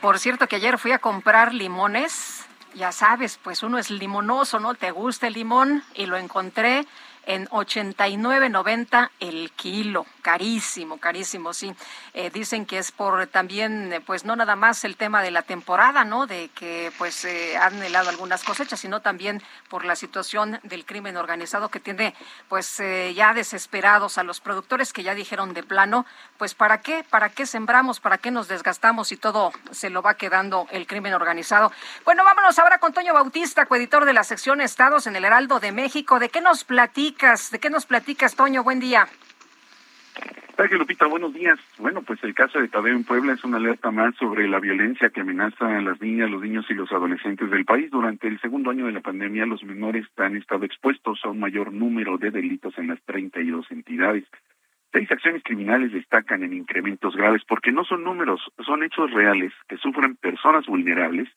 Por cierto que ayer fui a comprar limones. Ya sabes, pues uno es limonoso, ¿no? Te gusta el limón y lo encontré en 89.90 el kilo. Carísimo, carísimo, sí. Eh, dicen que es por también, eh, pues no nada más el tema de la temporada, ¿no? De que pues eh, han helado algunas cosechas, sino también por la situación del crimen organizado que tiene pues ya desesperados a los productores que ya dijeron de plano, pues ¿para qué? ¿Para qué sembramos? ¿Para qué nos desgastamos y todo se lo va quedando el crimen organizado? Bueno, vámonos ahora con Toño Bautista, coeditor de la sección Estados en el Heraldo de México. ¿De qué nos platica? ¿De qué nos platicas, Toño? Buen día. Gracias, Lupita. Buenos días. Bueno, pues el caso de Tadeo en Puebla es una alerta más sobre la violencia que amenaza a las niñas, los niños y los adolescentes del país. Durante el segundo año de la pandemia, los menores han estado expuestos a un mayor número de delitos en las 32 entidades. Seis acciones criminales destacan en incrementos graves porque no son números, son hechos reales que sufren personas vulnerables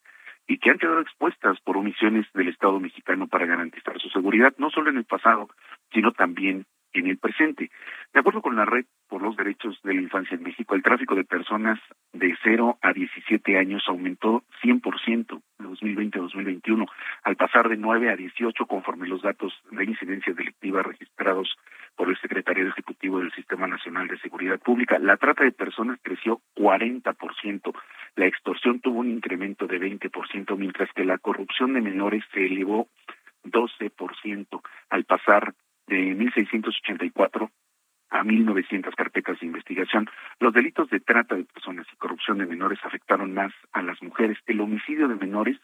y que han quedado expuestas por omisiones del Estado mexicano para garantizar su seguridad, no solo en el pasado, sino también en el presente. De acuerdo con la Red por los Derechos de la Infancia en México, el tráfico de personas de 0 a 17 años aumentó 100% de 2020 a 2021, al pasar de 9 a 18 conforme los datos de incidencia delictiva registrados por el Secretario Ejecutivo del Sistema Nacional de Seguridad Pública. La trata de personas creció 40%, la extorsión tuvo un incremento de 20%, mientras que la corrupción de menores se elevó 12% al pasar de 1.684 a 1.900 carpetas de investigación. Los delitos de trata de personas y corrupción de menores afectaron más a las mujeres. El homicidio de menores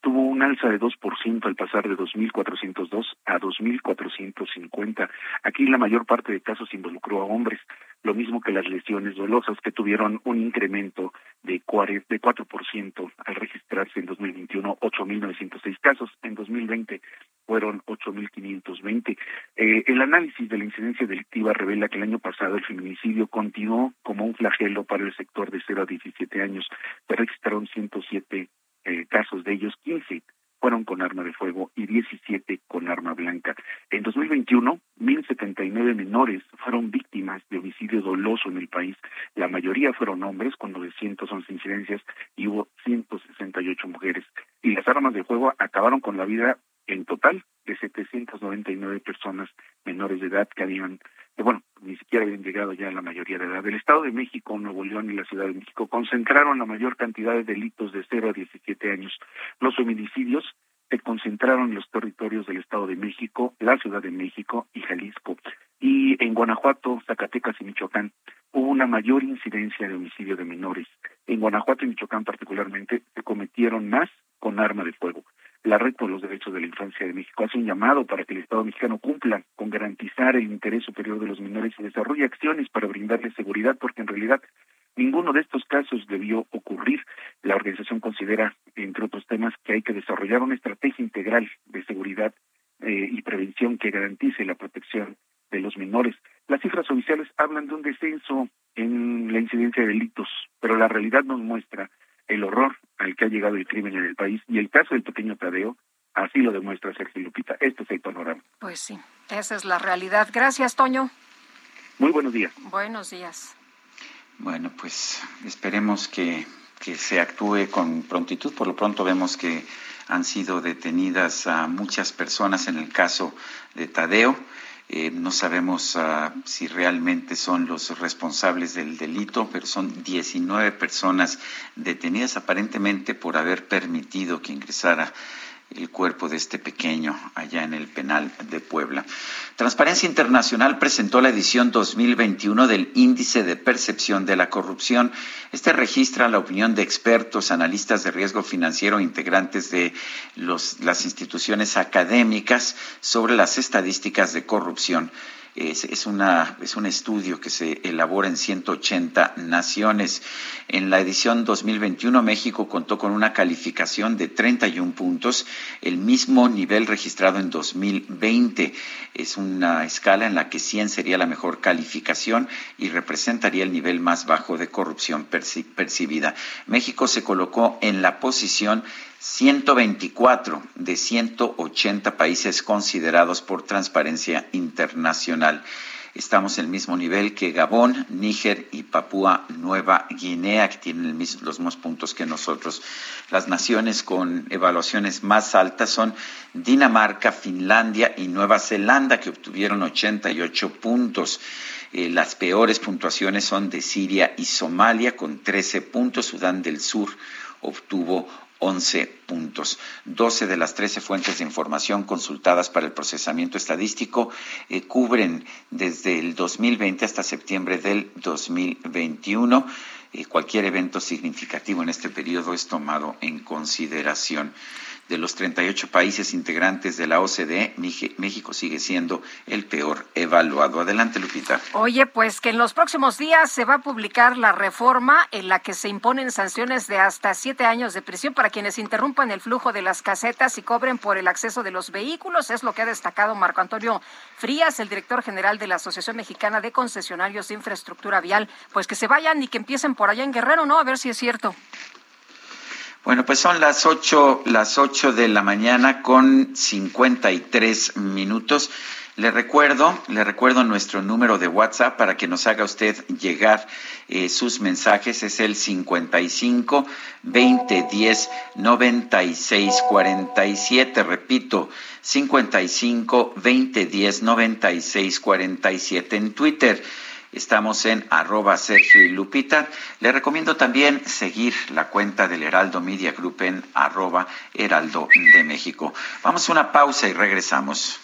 tuvo un alza de 2% al pasar de 2.402 a 2.450. Aquí la mayor parte de casos involucró a hombres, lo mismo que las lesiones dolosas que tuvieron un incremento de 4% al registrarse en 2021 8.906 casos. En 2020 fueron 8.520. Eh, el análisis de la incidencia delictiva revela que el año pasado el feminicidio continuó como un flagelo para el sector de 0 a 17 años. Se registraron 107 eh, casos, de ellos 15 fueron con arma de fuego y 17 con arma blanca. En 2021, 1.079 menores fueron víctimas de homicidio doloso en el país. La mayoría fueron hombres con 911 incidencias y hubo 168 mujeres. Y las armas de fuego acabaron con la vida en total de 799 personas menores de edad que habían bueno, ni siquiera habían llegado ya a la mayoría de edad. El Estado de México, Nuevo León y la Ciudad de México concentraron la mayor cantidad de delitos de 0 a 17 años. Los feminicidios se concentraron en los territorios del Estado de México, la Ciudad de México y Jalisco. Y en Guanajuato, Zacatecas y Michoacán hubo una mayor incidencia de homicidio de menores. En Guanajuato y Michoacán particularmente se cometieron más con arma de fuego la Red por los Derechos de la Infancia de México hace un llamado para que el Estado mexicano cumpla con garantizar el interés superior de los menores y desarrolle acciones para brindarles seguridad, porque en realidad ninguno de estos casos debió ocurrir. La organización considera, entre otros temas, que hay que desarrollar una estrategia integral de seguridad eh, y prevención que garantice la protección de los menores. Las cifras oficiales hablan de un descenso en la incidencia de delitos, pero la realidad nos muestra el horror al que ha llegado el crimen en el país y el caso del pequeño Tadeo así lo demuestra Sergio Lupita. Este es el panorama. Pues sí, esa es la realidad. Gracias, Toño. Muy buenos días. Buenos días. Bueno, pues esperemos que, que se actúe con prontitud. Por lo pronto vemos que han sido detenidas a muchas personas en el caso de Tadeo. Eh, no sabemos uh, si realmente son los responsables del delito, pero son 19 personas detenidas aparentemente por haber permitido que ingresara el cuerpo de este pequeño allá en el penal de Puebla. Transparencia Internacional presentó la edición 2021 del Índice de Percepción de la Corrupción. Este registra la opinión de expertos, analistas de riesgo financiero, integrantes de las instituciones académicas sobre las estadísticas de corrupción Es, una, es un estudio que se elabora en 180 naciones. En la edición 2021, México contó con una calificación de 31 puntos, el mismo nivel registrado en 2020. Es una escala en la que 100 sería la mejor calificación y representaría el nivel más bajo de corrupción percibida. México se colocó en la posición 124 de 180 países considerados por Transparencia Internacional. Estamos en el mismo nivel que Gabón, Níger y Papúa Nueva Guinea, que tienen los mismos puntos que nosotros. Las naciones con evaluaciones más altas son Dinamarca, Finlandia y Nueva Zelanda, que obtuvieron 88 puntos. Eh, las peores puntuaciones son de Siria y Somalia, con 13 puntos. Sudán del Sur obtuvo 11 puntos. 12 de las 13 fuentes de información consultadas para el procesamiento estadístico eh, cubren desde el 2020 hasta septiembre del 2021. Eh, cualquier evento significativo en este periodo es tomado en consideración de los 38 países integrantes de la OCDE, México sigue siendo el peor evaluado. Adelante, Lupita. Oye, pues que en los próximos días se va a publicar la reforma en la que se imponen sanciones de hasta siete años de prisión para quienes interrumpan el flujo de las casetas y cobren por el acceso de los vehículos. Es lo que ha destacado Marco Antonio Frías, el director general de la Asociación Mexicana de Concesionarios de Infraestructura Vial. Pues que se vayan y que empiecen por allá en Guerrero, ¿no? A ver si es cierto. Bueno, pues son las ocho, las ocho de la mañana con cincuenta y tres minutos. Le recuerdo, le recuerdo nuestro número de WhatsApp para que nos haga usted llegar eh, sus mensajes. Es el 55 20 10 96 47. Repito, 55 20 10 96 47 en Twitter. Estamos en arroba Sergio y Lupita. Le recomiendo también seguir la cuenta del Heraldo Media Group en arroba Heraldo de México. Vamos a una pausa y regresamos.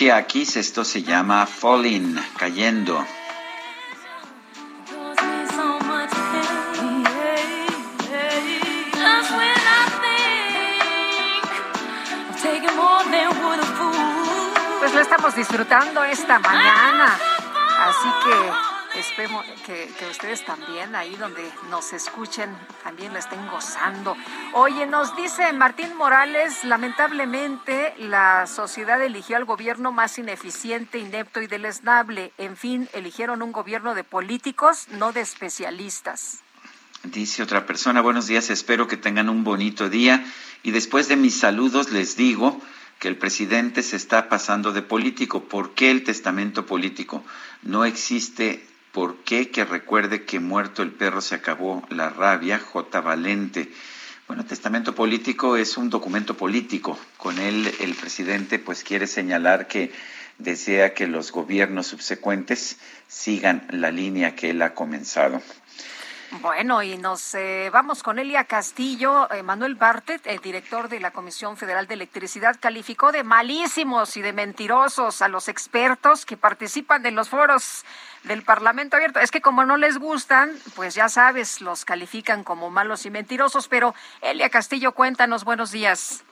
Alicia Keys, esto se llama Falling, cayendo. Pues lo estamos disfrutando esta mañana, así que Espero que, que, ustedes también, ahí donde nos escuchen, también la estén gozando. Oye, nos dice Martín Morales, lamentablemente la sociedad eligió al gobierno más ineficiente, inepto y deleznable. En fin, eligieron un gobierno de políticos, no de especialistas. Dice otra persona, buenos días, espero que tengan un bonito día. Y después de mis saludos les digo que el presidente se está pasando de político. ¿Por qué el testamento político? No existe por qué que recuerde que muerto el perro se acabó la rabia. J. Valente. Bueno, testamento político es un documento político. Con él el presidente pues quiere señalar que desea que los gobiernos subsecuentes sigan la línea que él ha comenzado. Bueno, y nos eh, vamos con Elia Castillo. Manuel Bartet, el director de la Comisión Federal de Electricidad, calificó de malísimos y de mentirosos a los expertos que participan en los foros del Parlamento abierto. Es que como no les gustan, pues ya sabes, los califican como malos y mentirosos. Pero Elia Castillo, cuéntanos, buenos días.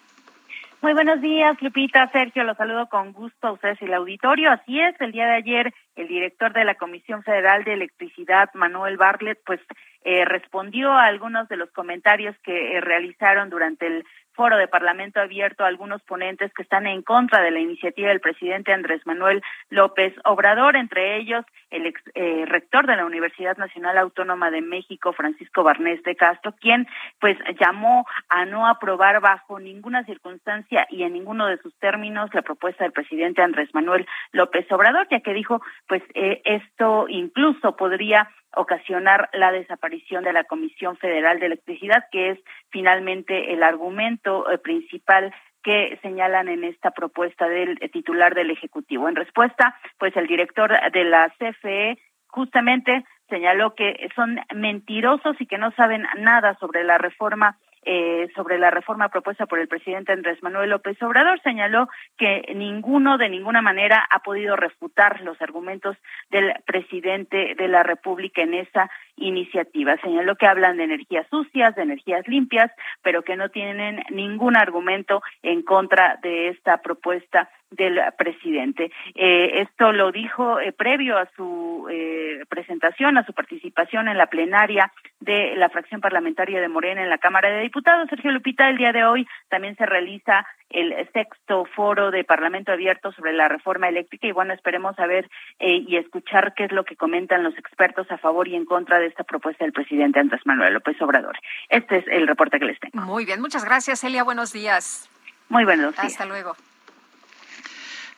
Muy buenos días, Lupita, Sergio, los saludo con gusto a ustedes y el auditorio. Así es, el día de ayer el director de la Comisión Federal de Electricidad, Manuel Bartlett, pues eh, respondió a algunos de los comentarios que eh, realizaron durante el foro de Parlamento abierto a algunos ponentes que están en contra de la iniciativa del presidente Andrés Manuel López Obrador, entre ellos el ex, eh, rector de la Universidad Nacional Autónoma de México, Francisco Barnés de Castro, quien pues llamó a no aprobar bajo ninguna circunstancia y en ninguno de sus términos la propuesta del presidente Andrés Manuel López Obrador, ya que dijo pues eh, esto incluso podría ocasionar la desaparición de la Comisión Federal de Electricidad, que es finalmente el argumento eh, principal que señalan en esta propuesta del eh, titular del Ejecutivo. En respuesta, pues el director de la CFE justamente señaló que son mentirosos y que no saben nada sobre la reforma eh, sobre la reforma propuesta por el presidente Andrés Manuel López Obrador, señaló que ninguno de ninguna manera ha podido refutar los argumentos del presidente de la República en esa iniciativa. Señaló que hablan de energías sucias, de energías limpias, pero que no tienen ningún argumento en contra de esta propuesta del presidente. Eh, esto lo dijo eh, previo a su eh, presentación, a su participación en la plenaria de la fracción parlamentaria de Morena en la Cámara de Diputados. Sergio Lupita, el día de hoy también se realiza el sexto foro de Parlamento Abierto sobre la reforma eléctrica y bueno, esperemos a ver y escuchar qué es lo que comentan los expertos a favor y en contra de esta propuesta del presidente Andrés Manuel López Obrador. Este es el reporte que les tengo. Muy bien, muchas gracias, Elia. Buenos días. Muy buenos días. Hasta luego.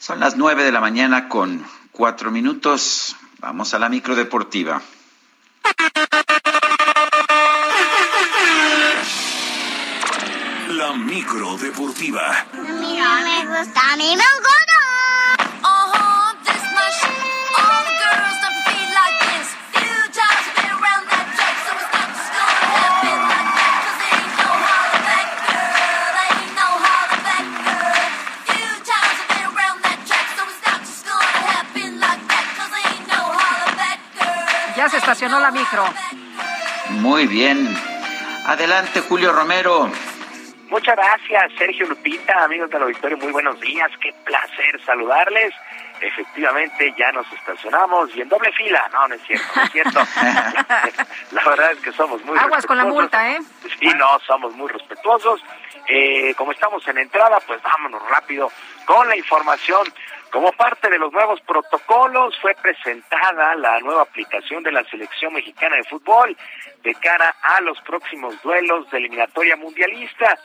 Son las nueve de la mañana con cuatro minutos. Vamos a la micro deportiva. La micro deportiva. A mí no me gusta, a mí me gusta. Estacionó la micro. Muy bien. Adelante, Julio Romero. Muchas gracias, Sergio Lupita, amigos del auditorio, muy buenos días, qué placer saludarles. Efectivamente, ya nos estacionamos y en doble fila. No, no es cierto, no es cierto. la verdad es que somos muy Aguas con la multa, ¿eh? Sí, no, somos muy respetuosos. Eh, como estamos en entrada, pues vámonos rápido con la información. Como parte de los nuevos protocolos, fue presentada la nueva aplicación de la selección mexicana de fútbol de cara a los próximos duelos de eliminatoria mundialista.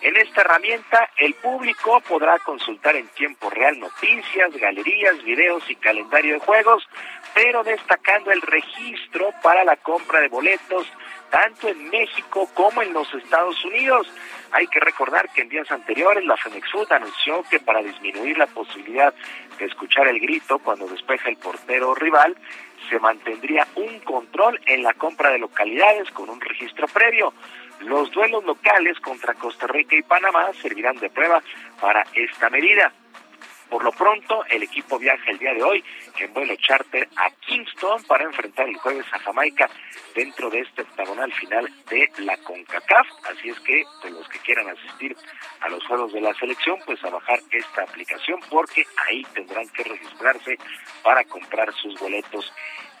En esta herramienta, el público podrá consultar en tiempo real noticias, galerías, videos y calendario de juegos, pero destacando el registro para la compra de boletos tanto en México como en los Estados Unidos. Hay que recordar que en días anteriores la Fenexud anunció que para disminuir la posibilidad de escuchar el grito cuando despeja el portero rival, se mantendría un control en la compra de localidades con un registro previo. Los duelos locales contra Costa Rica y Panamá servirán de prueba para esta medida. Por lo pronto, el equipo viaja el día de hoy en vuelo charter a Kingston para enfrentar el jueves a Jamaica dentro de este octagonal final de la CONCACAF. Así es que, pues los que quieran asistir a los juegos de la selección, pues a bajar esta aplicación porque ahí tendrán que registrarse para comprar sus boletos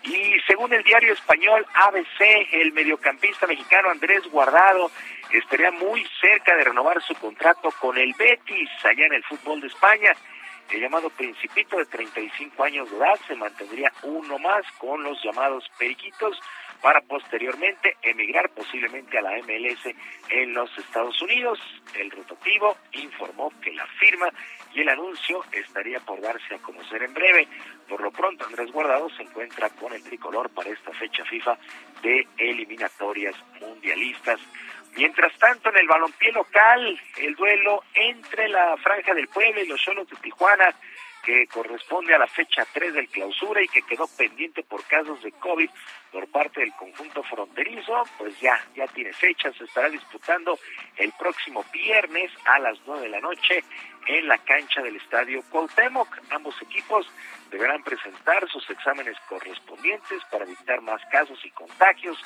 Y según el diario español ABC, el mediocampista mexicano Andrés Guardado estaría muy cerca de renovar su contrato con el Betis allá en el fútbol de España. El llamado Principito de 35 años de edad se mantendría uno más con los llamados Periquitos para posteriormente emigrar posiblemente a la MLS en los Estados Unidos. El rotativo informó que la firma y el anuncio estaría por darse a conocer en breve. Por lo pronto, Andrés Guardado se encuentra con el tricolor para esta fecha FIFA de eliminatorias mundialistas. Mientras tanto, en el balompié local, el duelo entre la Franja del Pueblo y los Cholos de Tijuana que corresponde a la fecha 3 del clausura y que quedó pendiente por casos de COVID por parte del conjunto fronterizo, pues ya, ya tiene fecha, se estará disputando el próximo viernes a las 9 de la noche en la cancha del estadio Cuauhtémoc. Ambos equipos deberán presentar sus exámenes correspondientes para evitar más casos y contagios.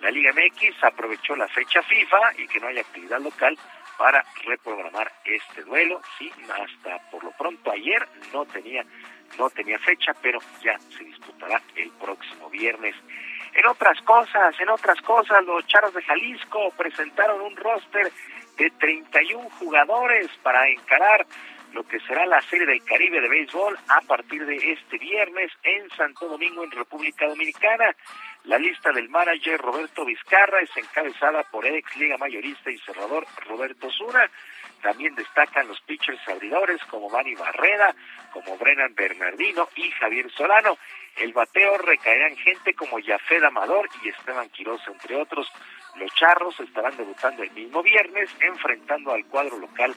La Liga MX aprovechó la fecha FIFA y que no haya actividad local para reprogramar este duelo. Sí, hasta por lo pronto ayer no tenía no tenía fecha, pero ya se disputará el próximo viernes. En otras cosas, en otras cosas, los Charros de Jalisco presentaron un roster de 31 jugadores para encarar lo que será la Serie del Caribe de Béisbol a partir de este viernes en Santo Domingo, en República Dominicana. La lista del manager Roberto Vizcarra es encabezada por ex Liga Mayorista y cerrador Roberto Zuna. También destacan los pitchers abridores como Manny Barreda, como Brennan Bernardino y Javier Solano. El bateo recaerá en gente como Yafed Amador y Esteban Quiroz, entre otros. Los charros estarán debutando el mismo viernes, enfrentando al cuadro local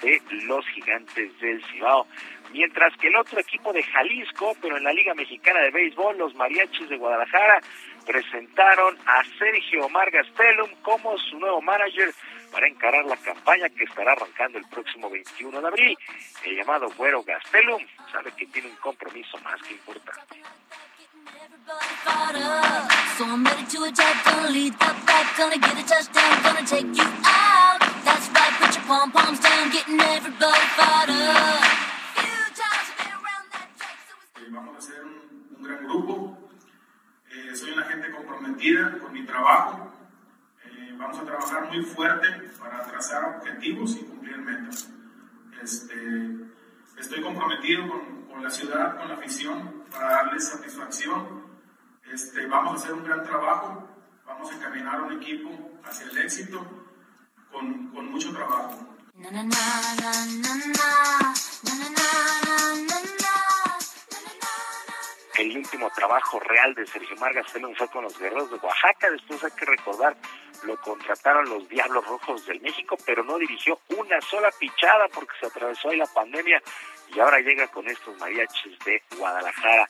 de los gigantes del Cibao. Mientras que el otro equipo de Jalisco, pero en la Liga Mexicana de Béisbol, los Mariachis de Guadalajara, presentaron a Sergio Omar Gastelum como su nuevo manager para encarar la campaña que estará arrancando el próximo 21 de abril. El llamado Güero Gastelum sabe que tiene un compromiso más que importante. Vamos a un, un gran grupo soy una gente comprometida con mi trabajo. Eh, vamos a trabajar muy fuerte para trazar objetivos y cumplir metas. Este, estoy comprometido con, con, la ciudad, con la afición, para darles satisfacción. Este, vamos a hacer un gran trabajo, vamos a encaminar un equipo hacia el éxito con, con mucho trabajo. El último trabajo real de Sergio Margas fue con los guerreros de Oaxaca. Después hay que recordar, lo contrataron los Diablos Rojos del México, pero no dirigió una sola pichada porque se atravesó ahí la pandemia y ahora llega con estos mariachis de Guadalajara.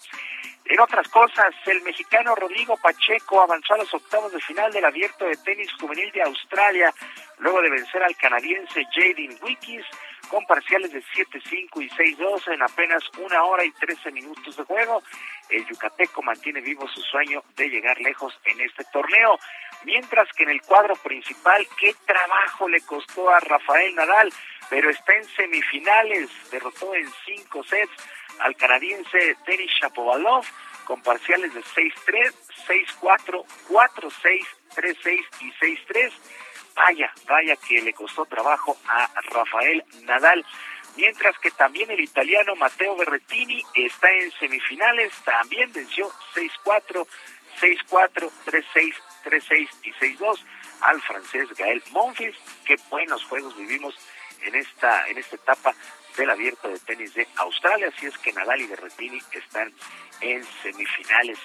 En otras cosas, el mexicano Rodrigo Pacheco avanzó a los octavos de final del abierto de tenis juvenil de Australia, luego de vencer al canadiense Jaden Wikis con parciales de 7-5 y 6-2 en apenas una hora y 13 minutos de juego. El yucateco mantiene vivo su sueño de llegar lejos en este torneo, mientras que en el cuadro principal, qué trabajo le costó a Rafael Nadal, pero está en semifinales, derrotó en cinco sets al canadiense Denis Shapovalov con parciales de 6-3, 6-4, 4-6, 3-6 y 6-3. Vaya, vaya que le costó trabajo a Rafael Nadal. Mientras que también el italiano Matteo Berrettini está en semifinales, también venció 6-4, 6-4, 3-6, 3-6 y 6-2 al francés Gael Monfils. Qué buenos juegos vivimos en esta, en esta etapa del abierto de tenis de Australia, así es que Nadal y Berrettini están en semifinales.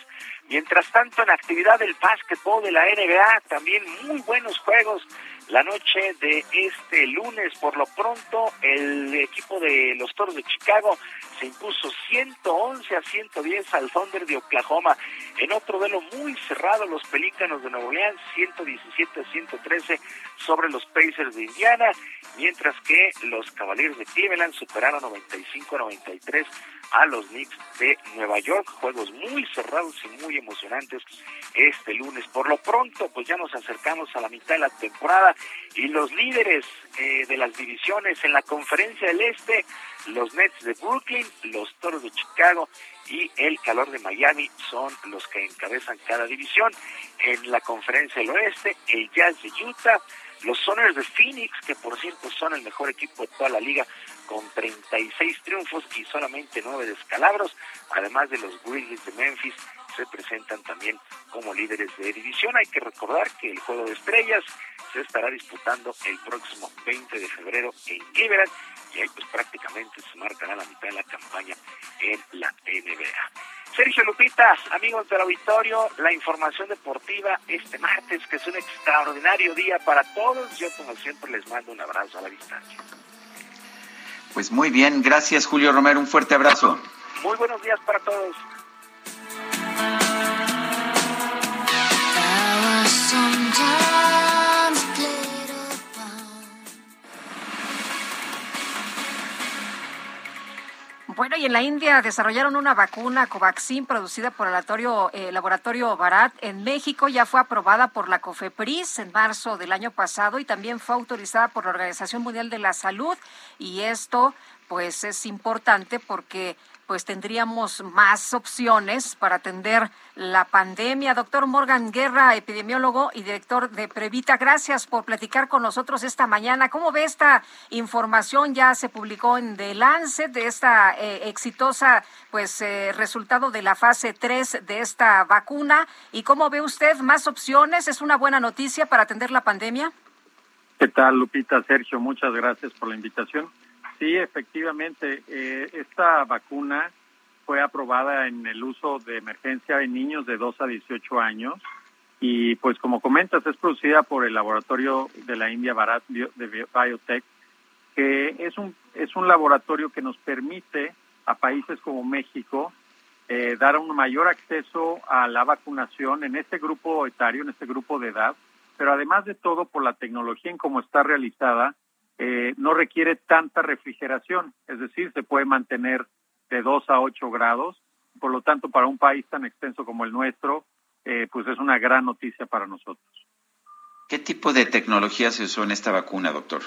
Mientras tanto, en actividad del básquetbol de la NBA, también muy buenos juegos la noche de este lunes. Por lo pronto, el equipo de los Toros de Chicago se impuso 111 a 110 al Thunder de Oklahoma. En otro duelo muy cerrado, los Pelícanos de Nuevo Orleans 117 a 113 sobre los Pacers de Indiana, mientras que los Cavaliers de Cleveland superaron 95 a 93 a los Knicks de Nueva York. Juegos muy cerrados y muy emocionantes este lunes. Por lo pronto, pues ya nos acercamos a la mitad de la temporada y los líderes eh, de las divisiones en la conferencia del Este, los Nets de Brooklyn, los Toros de Chicago y el Calor de Miami son los que encabezan cada división. En la conferencia del oeste, el Jazz de Utah, los Soners de Phoenix, que por cierto son el mejor equipo de toda la liga, con 36 triunfos y solamente 9 descalabros, además de los Grizzlies de Memphis, se presentan también como líderes de división. Hay que recordar que el Juego de Estrellas se estará disputando el próximo 20 de febrero en Cleveland y ahí pues prácticamente se marcará la mitad de la campaña en la NBA. Sergio Lupita, amigos del auditorio, la información deportiva este martes, que es un extraordinario día para todos. Yo como siempre les mando un abrazo a la distancia. Pues muy bien, gracias Julio Romero, un fuerte abrazo. Muy buenos días para todos. Bueno, y en la India desarrollaron una vacuna Covaxin producida por el laboratorio, eh, laboratorio Bharat. En México ya fue aprobada por la COFEPRIS en marzo del año pasado y también fue autorizada por la Organización Mundial de la Salud. Y esto, pues, es importante porque pues tendríamos más opciones para atender la pandemia. Doctor Morgan Guerra, epidemiólogo y director de Previta, gracias por platicar con nosotros esta mañana. ¿Cómo ve esta información? Ya se publicó en The Lancet de esta eh, exitosa pues eh, resultado de la fase 3 de esta vacuna. ¿Y cómo ve usted más opciones? ¿Es una buena noticia para atender la pandemia? ¿Qué tal, Lupita? Sergio, muchas gracias por la invitación. Sí, efectivamente, eh, esta vacuna fue aprobada en el uso de emergencia en niños de 2 a 18 años y pues como comentas es producida por el laboratorio de la India Bharat Biotech que es un es un laboratorio que nos permite a países como México eh, dar un mayor acceso a la vacunación en este grupo etario, en este grupo de edad, pero además de todo por la tecnología en cómo está realizada, eh, no requiere tanta refrigeración, es decir, se puede mantener de 2 a 8 grados. Por lo tanto, para un país tan extenso como el nuestro, eh, pues es una gran noticia para nosotros. ¿Qué tipo de tecnología se usó en esta vacuna, doctor?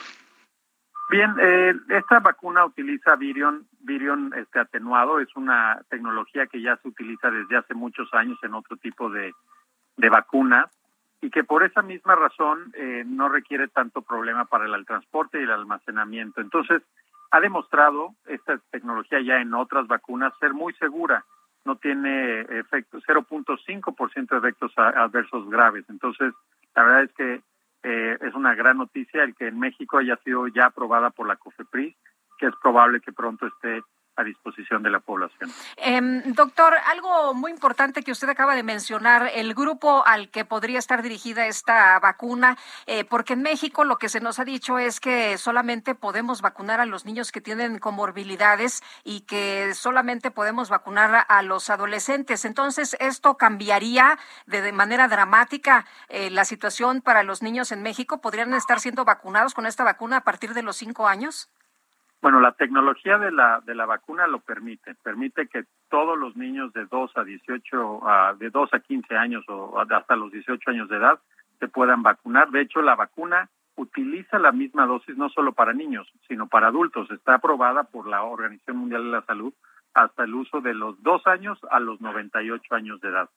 Bien, eh, esta vacuna utiliza virion, virion este, atenuado, es una tecnología que ya se utiliza desde hace muchos años en otro tipo de, de vacunas y que por esa misma razón eh, no requiere tanto problema para el, transporte y el almacenamiento. Entonces, ha demostrado esta tecnología ya en otras vacunas ser muy segura, no tiene efectos, 0.5% de efectos adversos graves. Entonces, la verdad es que eh, es una gran noticia el que en México haya sido ya aprobada por la COFEPRIS, que es probable que pronto esté a disposición de la población. Em, doctor, algo muy importante que usted acaba de mencionar, el grupo al que podría estar dirigida esta vacuna, eh, porque en México lo que se nos ha dicho es que solamente podemos vacunar a los niños que tienen comorbilidades y que solamente podemos vacunar a los adolescentes. Entonces, ¿esto cambiaría de, manera dramática eh, la situación para los niños en México? ¿Podrían estar siendo vacunados con esta vacuna a partir de los cinco años? Bueno, la tecnología de la, de la vacuna lo permite. Permite que todos los niños de 2 a 18, de 2 a 15 años o hasta los 18 años de edad se puedan vacunar. De hecho, la vacuna utiliza la misma dosis no solo para niños, sino para adultos. Está aprobada por la Organización Mundial de la Salud hasta el uso de los 2 años a los 98 años de edad.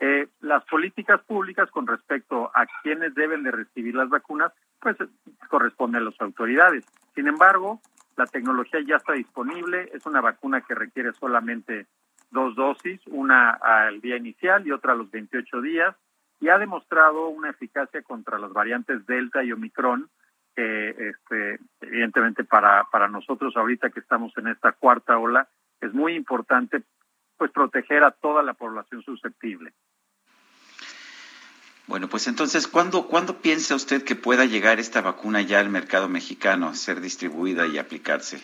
Eh, las políticas públicas con respecto a quienes deben de recibir las vacunas, pues corresponden a las autoridades. Sin embargo, la tecnología ya está disponible, es una vacuna que requiere solamente dos dosis, una al día inicial y otra a los 28 días, y ha demostrado una eficacia contra las variantes Delta y Omicron, que este, evidentemente para, para nosotros ahorita que estamos en esta cuarta ola, es muy importante pues proteger a toda la población susceptible. Bueno, pues entonces, ¿cuándo, ¿cuándo piensa usted que pueda llegar esta vacuna ya al mercado mexicano, ser distribuida y aplicarse?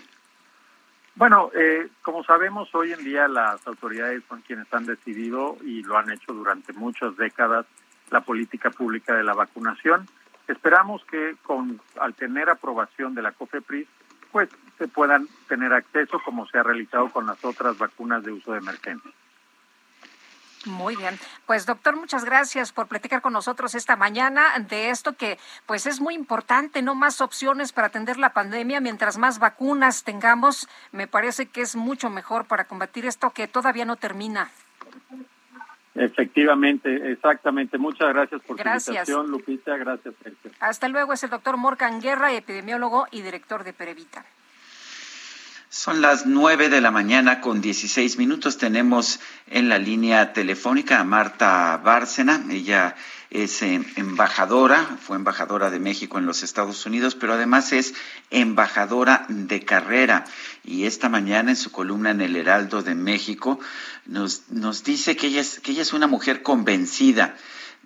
Bueno, eh, como sabemos, hoy en día las autoridades son quienes han decidido y lo han hecho durante muchas décadas la política pública de la vacunación. Esperamos que con al tener aprobación de la COFEPRIS, pues se puedan tener acceso como se ha realizado con las otras vacunas de uso de emergencia. Muy bien. Pues doctor, muchas gracias por platicar con nosotros esta mañana de esto que pues es muy importante, no más opciones para atender la pandemia, mientras más vacunas tengamos, me parece que es mucho mejor para combatir esto que todavía no termina. Efectivamente, exactamente. Muchas gracias por gracias. su invitación, Lupita. Gracias, Sergio. Hasta luego. Es el doctor Morgan Guerra, epidemiólogo y director de Perevita. Son las nueve de la mañana con dieciséis minutos. Tenemos en la línea telefónica a Marta Bárcena. Ella es eh, embajadora, fue embajadora de México en los Estados Unidos, pero además es embajadora de carrera. Y esta mañana en su columna en el Heraldo de México nos, nos dice que ella, es, que ella es una mujer convencida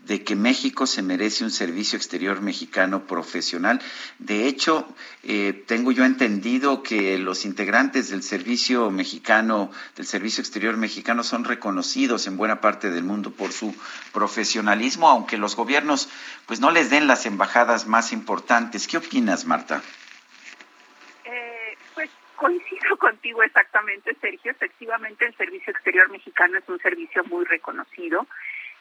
de que México se merece un servicio exterior mexicano profesional. De hecho, eh, tengo yo entendido que los integrantes del servicio mexicano, del servicio exterior mexicano, son reconocidos en buena parte del mundo por su profesionalismo, aunque los gobiernos pues no les den las embajadas más importantes. ¿Qué opinas, Marta? Eh, pues coincido contigo exactamente, Sergio. Efectivamente, el servicio exterior mexicano es un servicio muy reconocido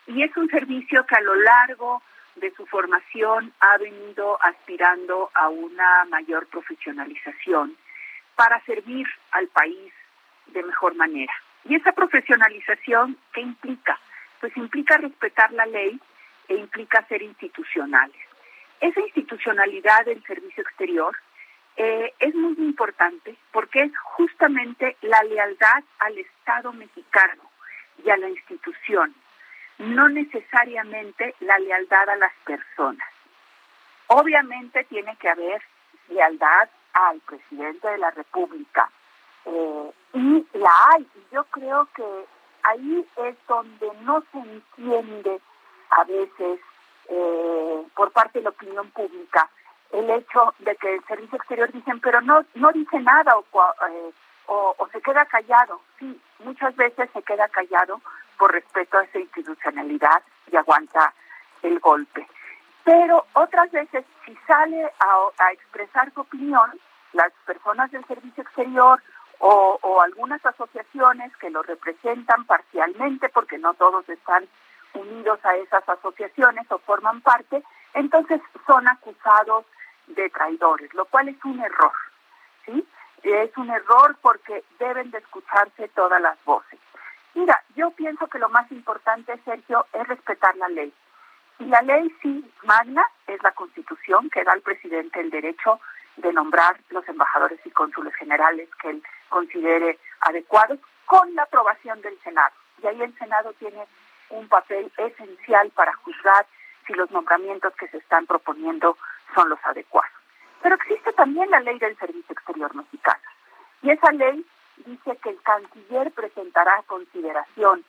y es un servicio que a lo largo de su formación ha venido aspirando a una mayor profesionalización para servir al país de mejor manera. Y esa profesionalización, ¿qué implica? Pues implica respetar la ley e implica ser institucionales. Esa institucionalidad del servicio exterior eh, es muy importante porque es justamente la lealtad al Estado mexicano y a la institución no necesariamente la lealtad a las personas. Obviamente tiene que haber lealtad al presidente de la República eh, y la hay. Y yo creo que ahí es donde no se entiende a veces eh, por parte de la opinión pública el hecho de que el servicio exterior dicen, pero no no dice nada o, eh, o, se queda callado. Sí, muchas veces se queda callado por respeto a esa institucionalidad y aguanta el golpe. Pero otras veces, si sale a, expresar su opinión, las personas del servicio exterior o, o, algunas asociaciones que lo representan parcialmente, porque no todos están unidos a esas asociaciones o forman parte, entonces son acusados de traidores, lo cual es un error, ¿sí? Es un error porque deben de escucharse todas las voces. Mira, yo pienso que lo más importante, Sergio, es respetar la ley. Y la ley sí magna es la Constitución que da al presidente el derecho de nombrar los embajadores y cónsules generales que él considere adecuados con la aprobación del Senado. Y ahí el Senado tiene un papel esencial para juzgar si los nombramientos que se están proponiendo son los adecuados. Pero existe también la ley del Servicio Exterior Mexicano. Y esa ley dice que el canciller presentará a consideración,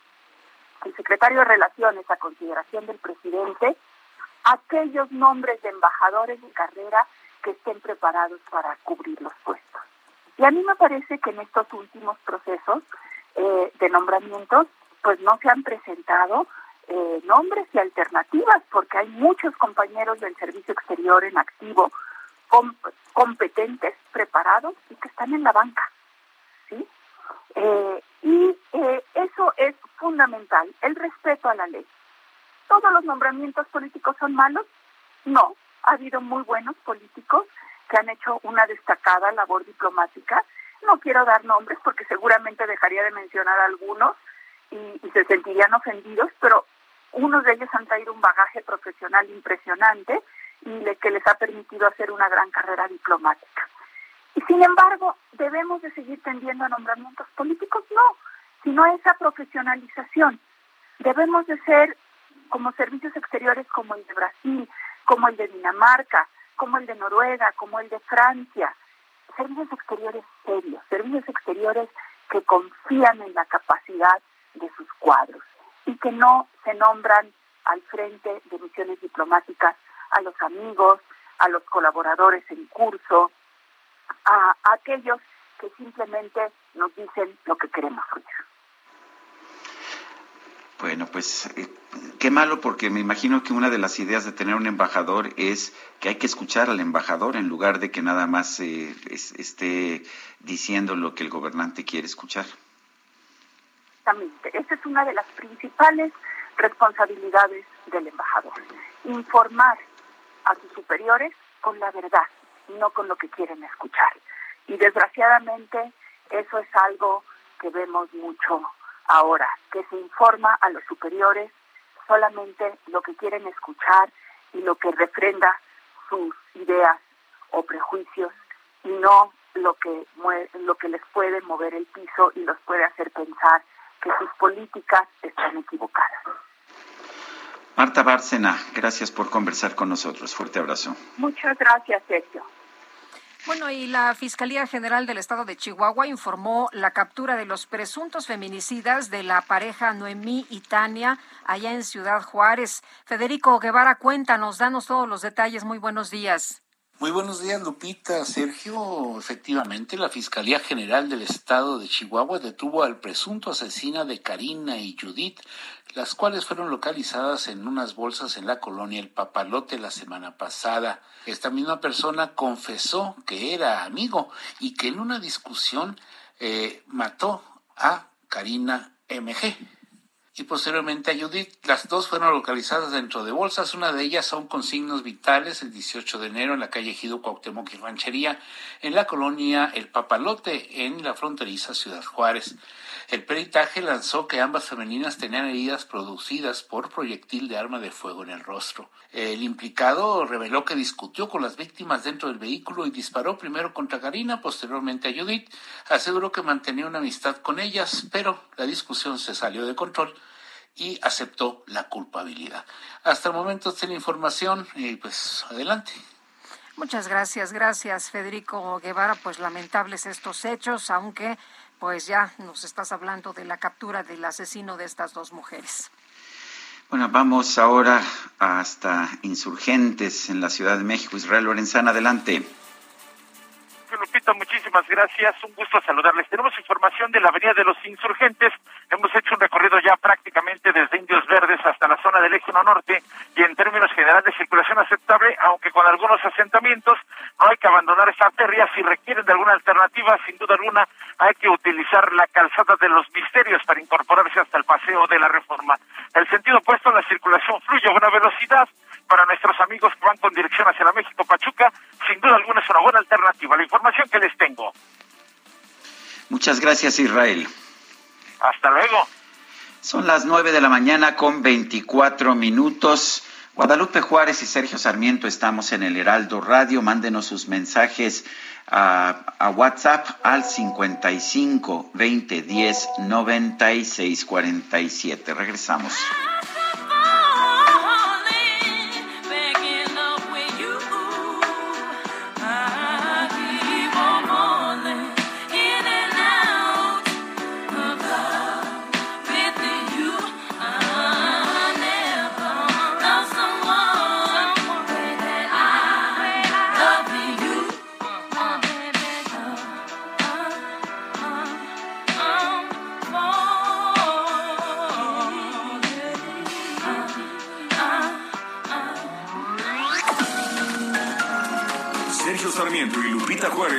el secretario de Relaciones a consideración del presidente, aquellos nombres de embajadores de carrera que estén preparados para cubrir los puestos. Y a mí me parece que en estos últimos procesos eh, de nombramientos, pues no se han presentado eh, nombres y alternativas, porque hay muchos compañeros del servicio exterior en activo, competentes, preparados y que están en la banca. ¿sí? Eh, y eh, eso es fundamental, el respeto a la ley. ¿Todos los nombramientos políticos son malos? No, ha habido muy buenos políticos que han hecho una destacada labor diplomática. No quiero dar nombres porque seguramente dejaría de mencionar algunos y, y se sentirían ofendidos, pero unos de ellos han traído un bagaje profesional impresionante y le, que les ha permitido hacer una gran carrera diplomática. Y sin embargo, ¿debemos de seguir tendiendo a nombramientos políticos? No, sino a esa profesionalización. Debemos de ser como servicios exteriores como el de Brasil, como el de Dinamarca, como el de Noruega, como el de Francia. Servicios exteriores serios, servicios exteriores que confían en la capacidad de sus cuadros y que no se nombran al frente de misiones diplomáticas a los amigos, a los colaboradores en curso, a, aquellos que simplemente nos dicen lo que queremos oír. Bueno, pues eh, qué malo porque me imagino que una de las ideas de tener un embajador es que hay que escuchar al embajador en lugar de que nada más eh, esté diciendo lo que el gobernante quiere escuchar. Exactamente. Esa es una de las principales responsabilidades del embajador. Informar a sus superiores con la verdad, no con lo que quieren escuchar. Y desgraciadamente eso es algo que vemos mucho ahora, que se informa a los superiores solamente lo que quieren escuchar y lo que refrenda sus ideas o prejuicios y no lo que lo que les puede mover el piso y los puede hacer pensar que sus políticas están equivocadas. Marta Bárcena, gracias por conversar con nosotros. Fuerte abrazo. Muchas gracias, Sergio. Bueno, y la Fiscalía General del Estado de Chihuahua informó la captura de los presuntos feminicidas de la pareja Noemí y Tania allá en Ciudad Juárez. Federico Guevara, cuéntanos, danos todos los detalles. Muy buenos días. Muy buenos días, Lupita. Sergio, efectivamente, la Fiscalía General del Estado de Chihuahua detuvo al presunto asesina de Karina y Judith, las cuales fueron localizadas en unas bolsas en la colonia El Papalote la semana pasada. Esta misma persona confesó que era amigo y que en una discusión eh, mató a Karina MG y posteriormente a Judith. Las dos fueron localizadas dentro de bolsas. Una de ellas son con signos vitales el 18 de enero en la calle Ejido Cuauhtémoc y Ranchería, en la colonia El Papalote, en la fronteriza Ciudad Juárez. El peritaje lanzó que ambas femeninas tenían heridas producidas por proyectil de arma de fuego en el rostro. El implicado reveló que discutió con las víctimas dentro del vehículo y disparó primero contra Karina, posteriormente a Judith. Aseguró que mantenía una amistad con ellas, pero la discusión se salió de control y aceptó la culpabilidad. Hasta el momento esta la información y pues adelante. Muchas gracias, gracias Federico Guevara. Pues lamentables estos hechos, aunque pues ya nos estás hablando de la captura del asesino de estas dos mujeres. Bueno, vamos ahora hasta insurgentes en la Ciudad de México. Israel Lorenzana, adelante. Lupita, muchísimas gracias. Un gusto saludarles. Tenemos información de la Avenida de los Insurgentes. Hemos hecho un recorrido ya prácticamente desde Indios Verdes hasta la zona del Eje Norte y en términos generales circulación aceptable, aunque con algunos asentamientos. No hay que abandonar esta arteria. Si requieren de alguna alternativa, sin duda alguna, hay que utilizar la calzada de los misterios para incorporarse hasta el paseo de la reforma. El sentido opuesto, la circulación fluye a buena velocidad para nuestros amigos que van con dirección hacia la México Pachuca, sin duda alguna es una buena alternativa. La información que les tengo. Muchas gracias, Israel. Hasta luego. Son las nueve de la mañana con veinticuatro minutos. Guadalupe Juárez y Sergio Sarmiento estamos en el Heraldo Radio. Mándenos sus mensajes a, a WhatsApp al 55 20 10 96 47. Regresamos.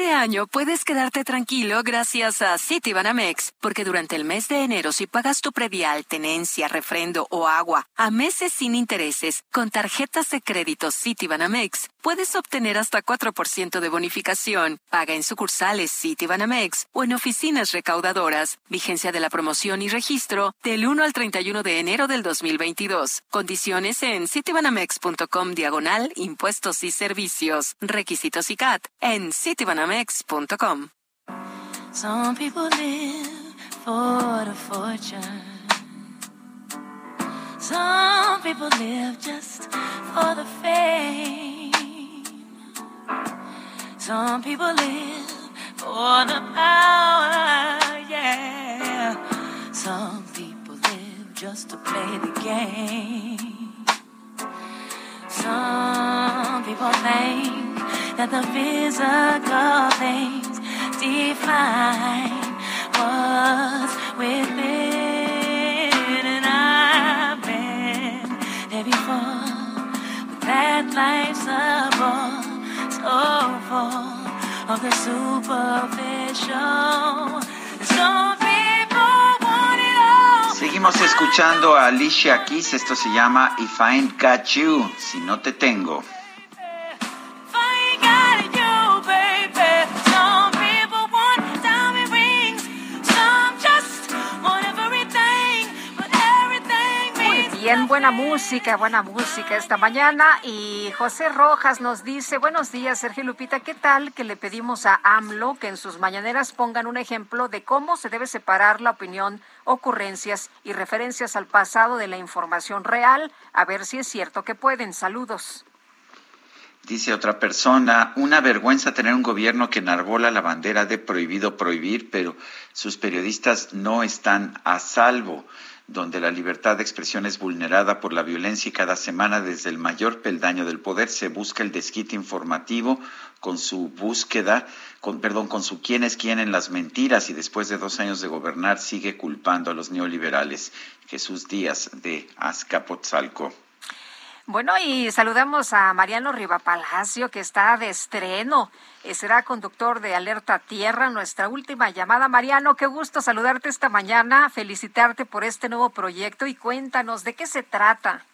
Este año puedes quedarte tranquilo gracias a Citibanamex, porque durante el mes de enero si pagas tu predial, tenencia, refrendo o agua a meses sin intereses con tarjetas de crédito Citibanamex, puedes obtener hasta 4% de bonificación. Paga en sucursales Citibanamex o en oficinas recaudadoras. Vigencia de la promoción y registro del 1 al 31 de enero del 2022. Condiciones en citibanamex.com diagonal impuestos y servicios. Requisitos y CAT en Some people live for the fortune. Some people live just for the fame. Some people live for the power, yeah. Some people live just to play the game. Some people think that the physical things define what's within, and I've been there before. But that life's a bore, so full of the superficial. All. Seguimos escuchando a Alicia Keys. Esto se llama If I Ain't Got You, si no te tengo. Bien, buena música, buena música esta mañana. Y José Rojas nos dice, buenos días, Sergio Lupita, ¿qué tal que le pedimos a AMLO que en sus mañaneras pongan un ejemplo de cómo se debe separar la opinión, ocurrencias y referencias al pasado de la información real? A ver si es cierto que pueden. Saludos. Dice otra persona, una vergüenza tener un gobierno que enarbola la bandera de prohibido prohibir, pero sus periodistas no están a salvo, donde la libertad de expresión es vulnerada por la violencia y cada semana desde el mayor peldaño del poder se busca el desquite informativo con su búsqueda, con, perdón, con su quién es quién en las mentiras y después de dos años de gobernar sigue culpando a los neoliberales. Jesús Díaz de Azcapotzalco. Bueno, y saludamos a Mariano Rivapalacio, que está de estreno. Eh, será conductor de Alerta Tierra, nuestra última llamada. Mariano, qué gusto saludarte esta mañana, felicitarte por este nuevo proyecto y cuéntanos de qué se trata.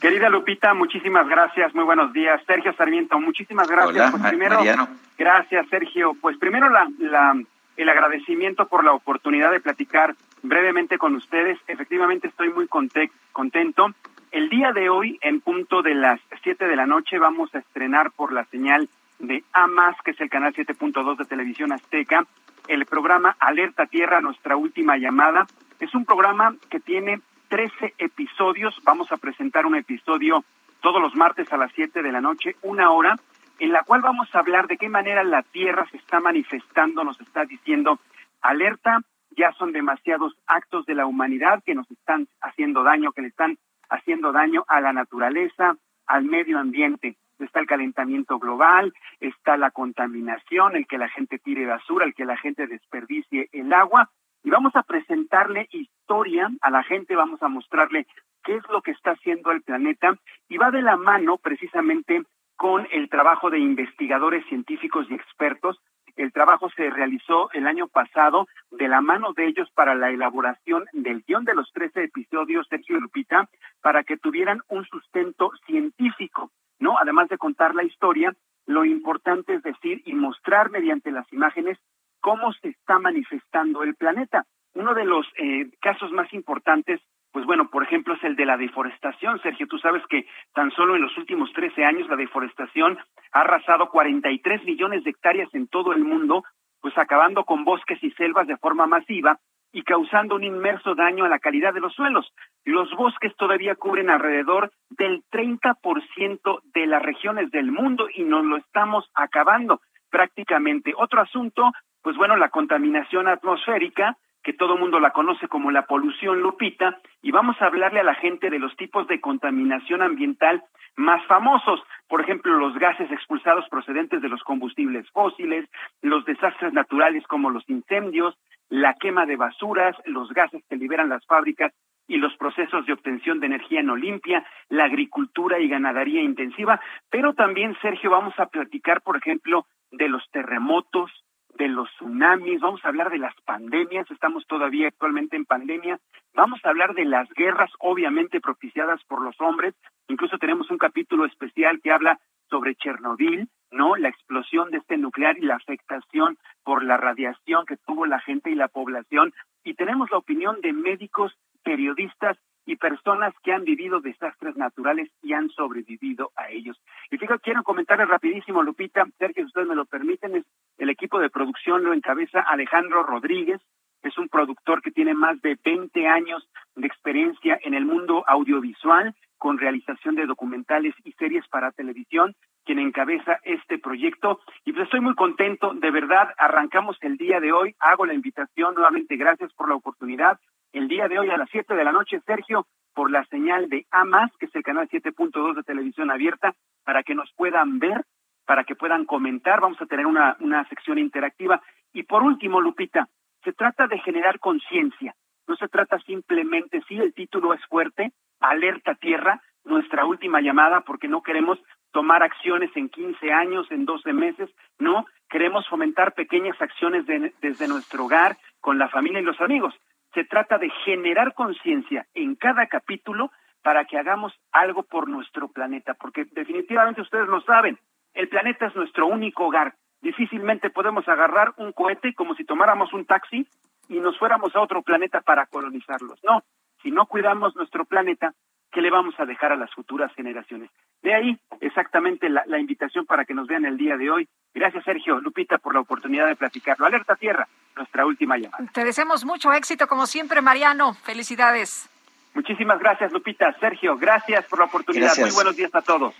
Querida Lupita, muchísimas gracias, muy buenos días. Sergio Sarmiento, muchísimas gracias. Hola, pues primero, Mariano. gracias Sergio. Pues primero la, la- el agradecimiento por la oportunidad de platicar brevemente con ustedes. Efectivamente estoy muy conte- contento. El día de hoy, en punto de las 7 de la noche, vamos a estrenar por la señal de AMAS, que es el canal 7.2 de Televisión Azteca, el programa Alerta Tierra, nuestra última llamada. Es un programa que tiene 13 episodios. Vamos a presentar un episodio todos los martes a las 7 de la noche, una hora, en la cual vamos a hablar de qué manera la Tierra se está manifestando, nos está diciendo, alerta, ya son demasiados actos de la humanidad que nos están haciendo daño, que le están haciendo daño a la naturaleza, al medio ambiente. Está el calentamiento global, está la contaminación, el que la gente tire basura, el que la gente desperdicie el agua. Y vamos a presentarle historia a la gente, vamos a mostrarle qué es lo que está haciendo el planeta y va de la mano precisamente con el trabajo de investigadores científicos y expertos. El trabajo se realizó el año pasado de la mano de ellos para la elaboración del guion de los 13 episodios, Sergio y Lupita, para que tuvieran un sustento científico, ¿no? Además de contar la historia, lo importante es decir y mostrar mediante las imágenes cómo se está manifestando el planeta. Uno de los eh, casos más importantes, pues bueno, por ejemplo, es el de la deforestación. Sergio, tú sabes que tan solo en los últimos 13 años la deforestación ha arrasado 43 millones de hectáreas en todo el mundo, pues acabando con bosques y selvas de forma masiva y causando un inmerso daño a la calidad de los suelos. Los bosques todavía cubren alrededor del 30% de las regiones del mundo y nos lo estamos acabando prácticamente. Otro asunto, pues bueno, la contaminación atmosférica, que todo el mundo la conoce como la polución lupita, y vamos a hablarle a la gente de los tipos de contaminación ambiental más famosos, por ejemplo, los gases expulsados procedentes de los combustibles fósiles, los desastres naturales como los incendios, la quema de basuras, los gases que liberan las fábricas y los procesos de obtención de energía no limpia, la agricultura y ganadería intensiva, pero también, Sergio, vamos a platicar, por ejemplo, de los terremotos, de los tsunamis, vamos a hablar de las pandemias, estamos todavía actualmente en pandemia, vamos a hablar de las guerras obviamente propiciadas por los hombres, incluso tenemos un capítulo especial que habla sobre Chernobyl, ¿no? La explosión de este nuclear y la afectación por la radiación que tuvo la gente y la población, y tenemos la opinión de médicos, periodistas y personas que han vivido desastres naturales y han sobrevivido a ellos. Y fíjate, quiero comentarles rapidísimo, Lupita, Sergio, si ustedes me lo permiten, es el equipo de producción lo encabeza Alejandro Rodríguez, es un productor que tiene más de 20 años de experiencia en el mundo audiovisual con realización de documentales y series para televisión, quien encabeza este proyecto. Y pues estoy muy contento, de verdad, arrancamos el día de hoy, hago la invitación nuevamente, gracias por la oportunidad el día de hoy a las 7 de la noche, Sergio, por la señal de A, que es el canal 7.2 de televisión abierta, para que nos puedan ver, para que puedan comentar. Vamos a tener una, una sección interactiva. Y por último, Lupita, se trata de generar conciencia. No se trata simplemente, sí, el título es fuerte, alerta tierra, nuestra última llamada, porque no queremos tomar acciones en 15 años, en 12 meses, no, queremos fomentar pequeñas acciones desde nuestro hogar, con la familia y los amigos. Se trata de generar conciencia en cada capítulo para que hagamos algo por nuestro planeta, porque definitivamente ustedes lo saben, el planeta es nuestro único hogar. Difícilmente podemos agarrar un cohete como si tomáramos un taxi y nos fuéramos a otro planeta para colonizarlos. No, si no cuidamos nuestro planeta, ¿qué le vamos a dejar a las futuras generaciones? De ahí exactamente la, la, invitación para que nos vean el día de hoy. Gracias, Sergio, Lupita, por la oportunidad de platicarlo. Alerta Tierra, nuestra última llamada. Te deseamos mucho éxito, como siempre, Mariano. Felicidades. Muchísimas gracias, Lupita. Sergio, gracias por la oportunidad. Gracias. Muy buenos días a todos.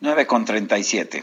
9 con 37.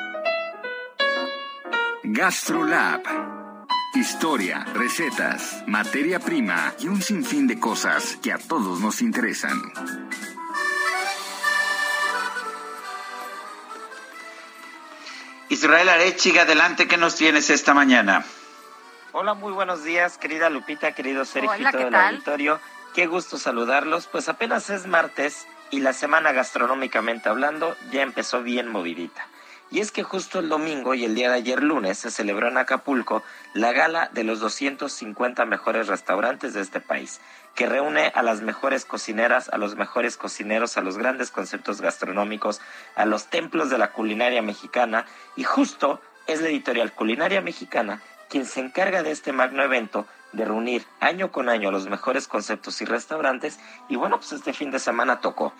GastroLab. Historia, recetas, materia prima y un sinfín de cosas que a todos nos interesan. Israel Arechiga, adelante, ¿qué nos tienes esta mañana? Hola, muy buenos días, querida Lupita, querido Sergio Hola, y todo ¿qué el tal? auditorio. Qué gusto saludarlos. Pues apenas es martes y la semana gastronómicamente hablando ya empezó bien movidita. Y es que justo el domingo y el día de ayer lunes se celebró en Acapulco la gala de los 250 mejores restaurantes de este país, que reúne a las mejores cocineras, a los mejores cocineros, a los grandes conceptos gastronómicos, a los templos de la culinaria mexicana. Y justo es la editorial Culinaria Mexicana quien se encarga de este magno evento de reunir año con año los mejores conceptos y restaurantes y bueno, pues este fin de semana tocó.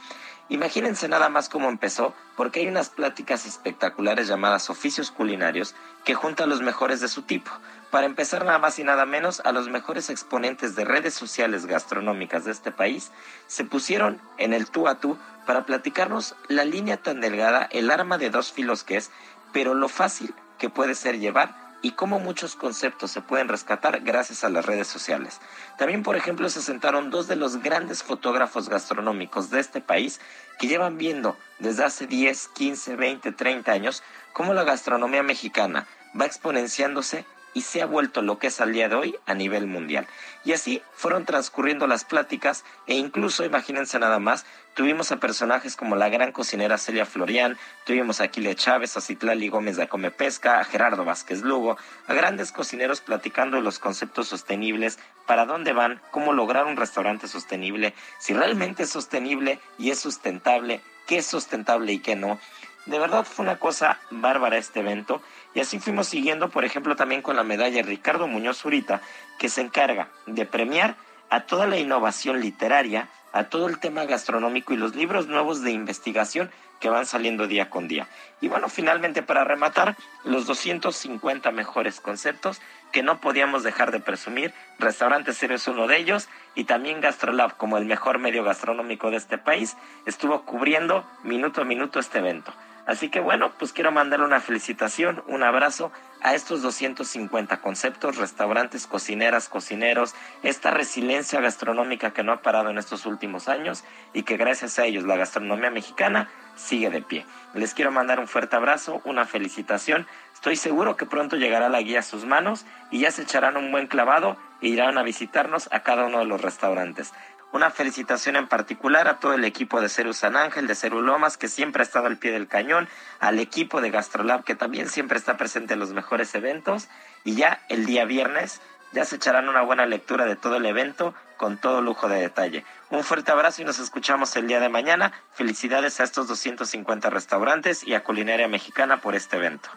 Imagínense nada más cómo empezó, porque hay unas pláticas espectaculares llamadas oficios culinarios que juntan los mejores de su tipo. Para empezar nada más y nada menos, a los mejores exponentes de redes sociales gastronómicas de este país se pusieron en el tú a tú para platicarnos la línea tan delgada, el arma de dos filos que es, pero lo fácil que puede ser llevar y cómo muchos conceptos se pueden rescatar gracias a las redes sociales. También, por ejemplo, se sentaron dos de los grandes fotógrafos gastronómicos de este país que llevan viendo desde hace 10, 15, 20, 30 años cómo la gastronomía mexicana va exponenciándose y se ha vuelto lo que es al día de hoy a nivel mundial. Y así fueron transcurriendo las pláticas e incluso, imagínense nada más, tuvimos a personajes como la gran cocinera Celia Florian, tuvimos a Aquile Chávez, a Citlali Gómez de Come Pesca, a Gerardo Vázquez Lugo, a grandes cocineros platicando los conceptos sostenibles, para dónde van, cómo lograr un restaurante sostenible, si realmente es sostenible y es sustentable, qué es sustentable y qué no. De verdad fue una cosa bárbara este evento y así fuimos siguiendo, por ejemplo, también con la medalla Ricardo Muñoz Zurita, que se encarga de premiar a toda la innovación literaria, a todo el tema gastronómico y los libros nuevos de investigación que van saliendo día con día. Y bueno, finalmente para rematar, los 250 mejores conceptos que no podíamos dejar de presumir. Restaurante Cero es uno de ellos y también GastroLab, como el mejor medio gastronómico de este país, estuvo cubriendo minuto a minuto este evento. Así que bueno, pues quiero mandar una felicitación, un abrazo a estos 250 conceptos, restaurantes, cocineras, cocineros, esta resiliencia gastronómica que no ha parado en estos últimos años y que gracias a ellos la gastronomía mexicana sigue de pie. Les quiero mandar un fuerte abrazo, una felicitación. Estoy seguro que pronto llegará la guía a sus manos y ya se echarán un buen clavado e irán a visitarnos a cada uno de los restaurantes. Una felicitación en particular a todo el equipo de Ceru San Ángel, de Ceru Lomas, que siempre ha estado al pie del cañón, al equipo de Gastrolab, que también siempre está presente en los mejores eventos, y ya el día viernes ya se echarán una buena lectura de todo el evento con todo lujo de detalle. Un fuerte abrazo y nos escuchamos el día de mañana. Felicidades a estos 250 restaurantes y a Culinaria Mexicana por este evento.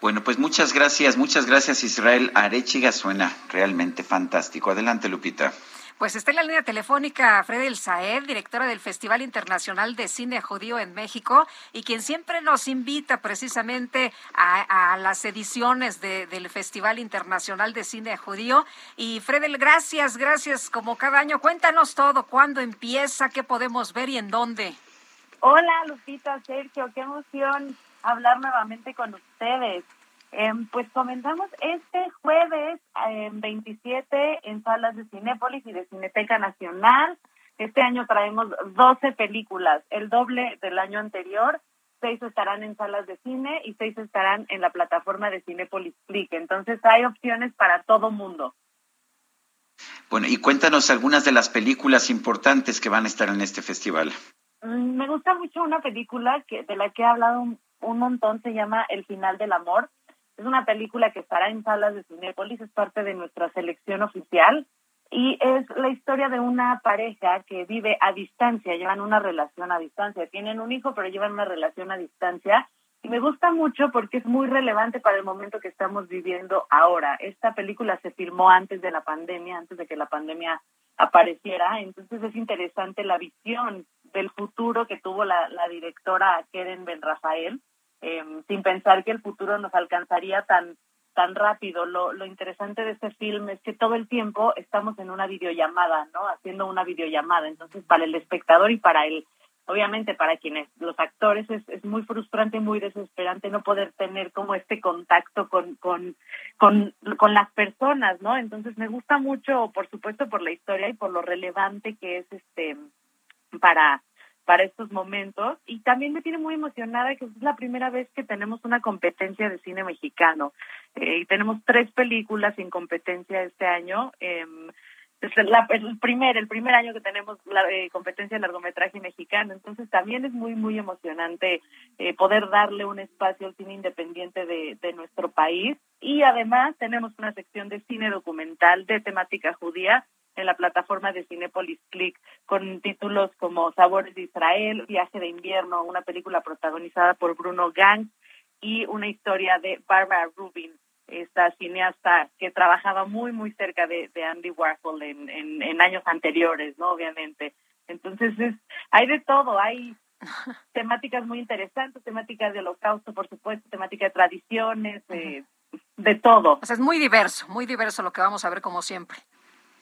Bueno, pues muchas gracias, muchas gracias Israel Arechiga, suena realmente fantástico. Adelante, Lupita. Pues está en la línea telefónica Fredel Saed, directora del Festival Internacional de Cine Judío en México, y quien siempre nos invita precisamente a, las ediciones del Festival Internacional de Cine Judío. Y Fredel, gracias, gracias como cada año. Cuéntanos todo, cuándo empieza, qué podemos ver y en dónde. Hola Lupita, Sergio, qué emoción hablar nuevamente con ustedes. Em, pues comenzamos este jueves eh, 27 en salas de Cinépolis y de Cineteca Nacional. Este año traemos 12 películas, el doble del año anterior. Seis estarán en salas de cine y seis estarán en la plataforma de Cinépolis Click. Entonces hay opciones para todo mundo. Bueno, y cuéntanos algunas de las películas importantes que van a estar en este festival. Mm, me gusta mucho una película que de la que he hablado un montón, se llama El final del amor es una película que estará en salas de Cinépolis, es parte de nuestra selección oficial y es la historia de una pareja que vive a distancia, llevan una relación a distancia, tienen un hijo pero llevan una relación a distancia y me gusta mucho porque es muy relevante para el momento que estamos viviendo ahora. Esta película se filmó antes de la pandemia, antes de que la pandemia apareciera, entonces es interesante la visión del futuro que tuvo la, la directora Keren Ben Rafael Em, sin pensar que el futuro nos alcanzaría tan tan rápido. Lo, lo interesante de este film es que todo el tiempo estamos en una videollamada, ¿no? Haciendo una videollamada. Entonces, para el espectador y para él, obviamente para quienes, los actores, es, es muy frustrante, muy desesperante no poder tener como este contacto con, con, con, con las personas, ¿no? Entonces, me gusta mucho, por supuesto, por la historia y por lo relevante que es este para para estos momentos. Y también me tiene muy emocionada que es la primera vez que tenemos una competencia de cine mexicano. Eh, tenemos tres películas sin competencia este año. Eh, es el primer el primer año que tenemos la eh, competencia de largometraje mexicano. Entonces también es muy muy emocionante eh, poder darle un espacio al cine independiente de, de nuestro país. Y además tenemos una sección de cine documental de temática judía en la plataforma de Cinepolis Click con títulos como Sabores de Israel, Viaje de invierno, una película protagonizada por Bruno Gang y una historia de Barbara Rubin, esta cineasta que trabajaba muy muy cerca de, Andy Warhol en, en, años anteriores, ¿no? Obviamente. Entonces es, hay de todo, hay temáticas muy interesantes, temáticas de holocausto, por supuesto, temática de tradiciones, de, de todo. O sea, es muy diverso, muy diverso lo que vamos a ver como siempre.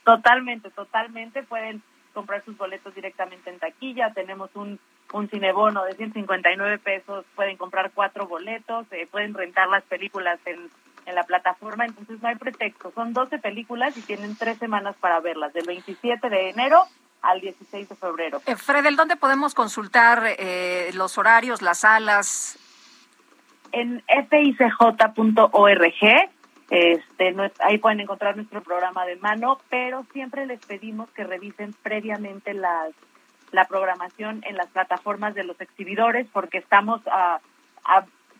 Totalmente, totalmente. Pueden comprar sus boletos directamente en taquilla. Tenemos un, un cinebono de 159 pesos. Pueden comprar cuatro boletos. Eh, pueden rentar las películas en, en la plataforma. Entonces no hay pretexto. Son 12 películas y tienen tres semanas para verlas, del 27 de enero al 16 de febrero. Eh, Fredel, ¿dónde podemos consultar eh, los horarios, las salas? En ficj.org este, ahí pueden encontrar nuestro programa de mano, pero siempre les pedimos que revisen previamente las, la programación en las plataformas de los exhibidores porque estamos a,